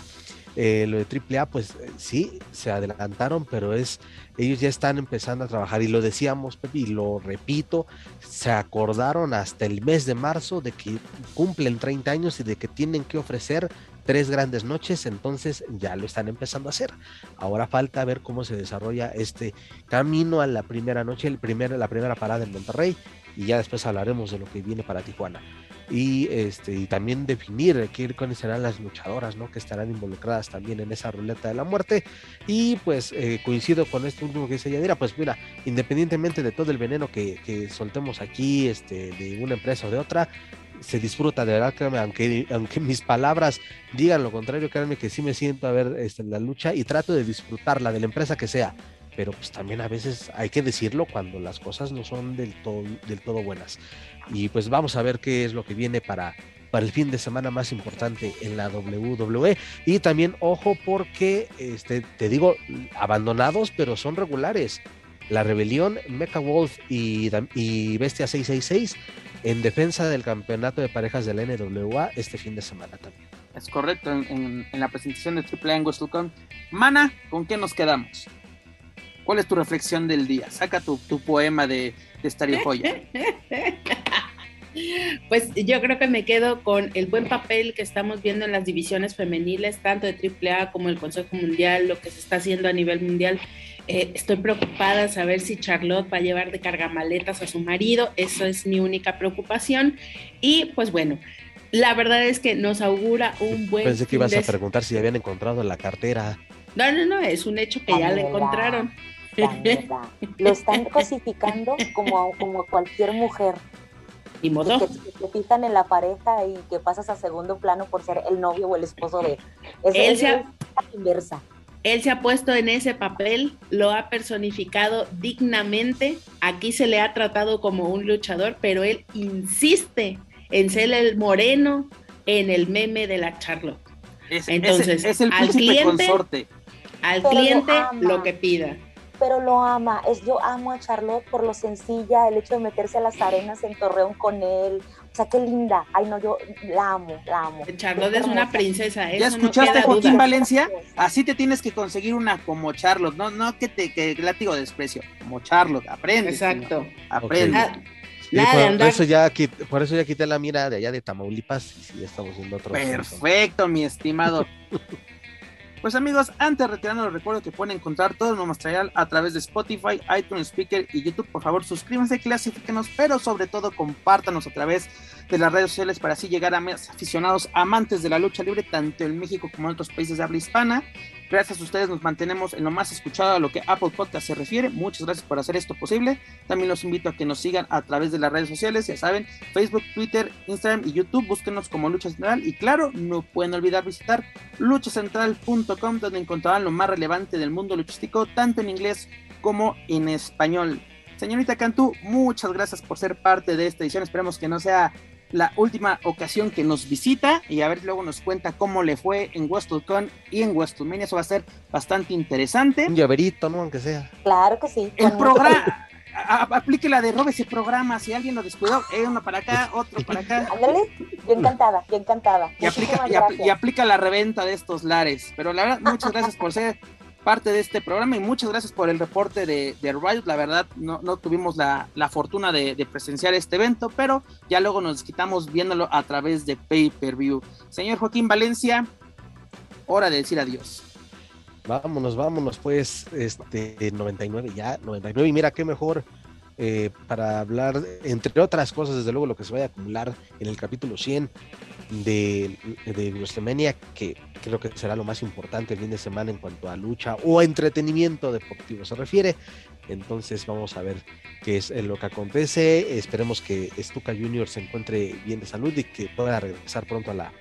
Eh, lo de AAA, pues eh, sí, se adelantaron, pero es, ellos ya están empezando a trabajar y lo decíamos, Pepe, y lo repito, se acordaron hasta el mes de marzo de que cumplen 30 años y de que tienen que ofrecer tres grandes noches, entonces ya lo están empezando a hacer. Ahora falta ver cómo se desarrolla este camino a la primera noche, el primer, la primera parada en Monterrey, y ya después hablaremos de lo que viene para Tijuana. Y, este, y también definir quiénes serán las luchadoras, ¿no? Que estarán involucradas también en esa ruleta de la muerte. Y pues eh, coincido con esto último que dice Yadira, pues mira, independientemente de todo el veneno que, que soltemos aquí, este, de una empresa o de otra, se disfruta, de verdad, créanme, aunque, aunque mis palabras digan lo contrario, créanme que sí me siento a ver este, la lucha y trato de disfrutarla de la empresa que sea, pero pues también a veces hay que decirlo cuando las cosas no son del todo, del todo buenas. Y pues vamos a ver qué es lo que viene para, para el fin de semana más importante en la WWE. Y también, ojo, porque este, te digo, abandonados, pero son regulares. La Rebelión, Mecha Wolf y, y Bestia 666 en defensa del campeonato de parejas de la NWA este fin de semana también. Es correcto, en, la presentación de Triple A en Mana, ¿con qué nos quedamos? ¿Cuál es tu reflexión del día? Saca tu, poema de, de Estario Joya. Pues yo creo que me quedo con el buen papel que estamos viendo en las divisiones femeniles, tanto de AAA como el Consejo Mundial, lo que se está haciendo a nivel mundial Eh, estoy preocupada saber si Charlotte va a llevar de cargamaletas a su marido, eso es mi única preocupación. Y pues bueno, la verdad es que nos augura un buen... Pensé que ibas a preguntar si habían encontrado la cartera. No, no, no, es un hecho que ya la encontraron. Lo están cosificando como, como cualquier mujer. Y modo. Que, te fijan en la pareja y que pasas a segundo plano por ser el novio o el esposo de. Es, él se ha, inversa. Él se ha puesto en ese papel, lo ha personificado dignamente. Aquí se le ha tratado como un luchador, pero él insiste en ser el moreno en el meme de la Charlotte. Entonces, es, el al cliente, consorte. Al cliente lo que pida pero lo ama. Es yo amo a Charlotte por lo sencilla, el hecho de meterse a las arenas en Torreón con él. O sea, qué linda. Ay, no, yo la amo, la amo. Charlotte es una princesa. ¿Ya escuchaste, Joaquín Valencia? Así te tienes que conseguir una como Charlotte. No, no que te que látigo de desprecio. Como Charlotte. Aprende. Exacto. Aprende. por, eso ya quité, por eso ya quité la mira de allá de Tamaulipas y ya estamos viendo otro. Perfecto, mi estimado. Pues amigos, antes de retirarnos les recuerdo que pueden encontrar todo nuestro material a través de Spotify, iTunes Speaker y YouTube. Por favor, suscríbanse, clasifíquenos, pero sobre todo compártanos a través de las redes sociales para así llegar a más aficionados amantes de la lucha libre, tanto en México como en otros países de habla hispana. Gracias a ustedes nos mantenemos en lo más escuchado a lo que Apple Podcast se refiere. Muchas gracias por hacer esto posible. También los invito a que nos sigan a través de las redes sociales, ya saben, Facebook, Twitter, Instagram y YouTube. Búsquenos como Lucha Central y claro, no pueden olvidar visitar luchacentral.com donde encontrarán lo más relevante del mundo luchístico, tanto en inglés como en español. Señorita Cantú, muchas gracias por ser parte de esta edición. Esperemos que no sea la última ocasión que nos visita y a ver luego nos cuenta cómo le fue en WrestleCon y en WrestleMania. Eso va a ser bastante interesante. Un llaverito, ¿no? Aunque sea. Claro que sí. El programa. Aplique la de robe ese programa, si alguien lo descuidó, eh, uno para acá, otro para acá. Ándale, yo encantada, yo encantada. Y aplica, y, aplica la reventa de estos lares. Pero la verdad, muchas gracias por ser parte de este programa y muchas gracias por el reporte de, de Riot. La verdad, no, no tuvimos la, la fortuna de, presenciar este evento, pero ya luego nos quitamos viéndolo a través de Pay Per View. Señor Joaquín Valencia, hora de decir adiós. Vámonos, vámonos, pues, este 99 ya, 99, y mira qué mejor eh, para hablar, entre otras cosas, desde luego, lo que se vaya a acumular en el capítulo 100 de, de WrestleMania, que creo que será lo más importante el fin de semana en cuanto a lucha o entretenimiento deportivo se refiere. Entonces vamos a ver qué es lo que acontece. Esperemos que Stuka Junior se encuentre bien de salud y que pueda regresar pronto a la,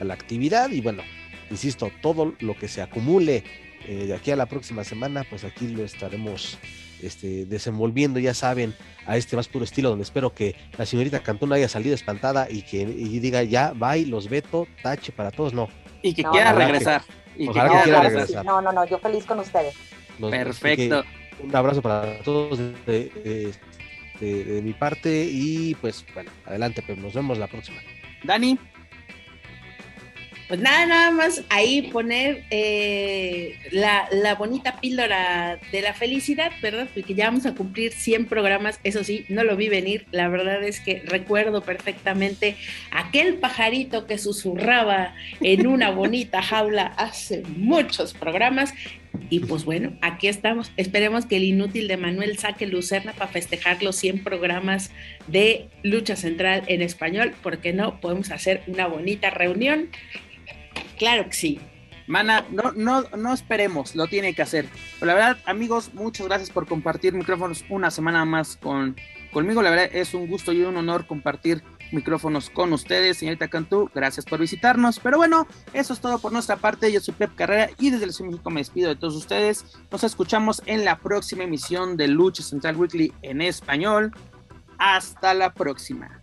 a la actividad. Y bueno, insisto, todo lo que se acumule eh, de aquí a la próxima semana, pues aquí lo estaremos este, desenvolviendo, ya saben, a este más puro estilo, donde espero que la señorita Cantón haya salido espantada y que diga ya, bye, los veto, tache para todos, no. Y que quiera regresar. y que, quiera regresar. No, no, no, yo feliz con ustedes. Perfecto. un abrazo para todos de, de, mi parte y pues bueno, adelante, pues nos vemos la próxima. Dani. Pues nada, nada más ahí poner eh, la, la, bonita píldora de la felicidad, ¿verdad? Porque ya vamos a cumplir 100 programas, eso sí, no lo vi venir, la verdad es que recuerdo perfectamente aquel pajarito que susurraba en una bonita jaula hace muchos programas. Y pues bueno, aquí estamos. Esperemos que el inútil de Manuel saque Lucerna para festejar los 100 programas de Lucha Central en español, porque no podemos hacer una bonita reunión Claro que sí. Mana, no, no, no esperemos, lo tiene que hacer. Pero la verdad, amigos, muchas gracias por compartir micrófonos una semana más con, conmigo. La verdad es un gusto y un honor compartir micrófonos con ustedes, señorita Cantú. Gracias por visitarnos. Pero bueno, eso es todo por nuestra parte. Yo soy Pep Carrera y desde el Ciudad México me despido de todos ustedes. Nos escuchamos en la próxima emisión de Lucha Central Weekly en español. Hasta la próxima.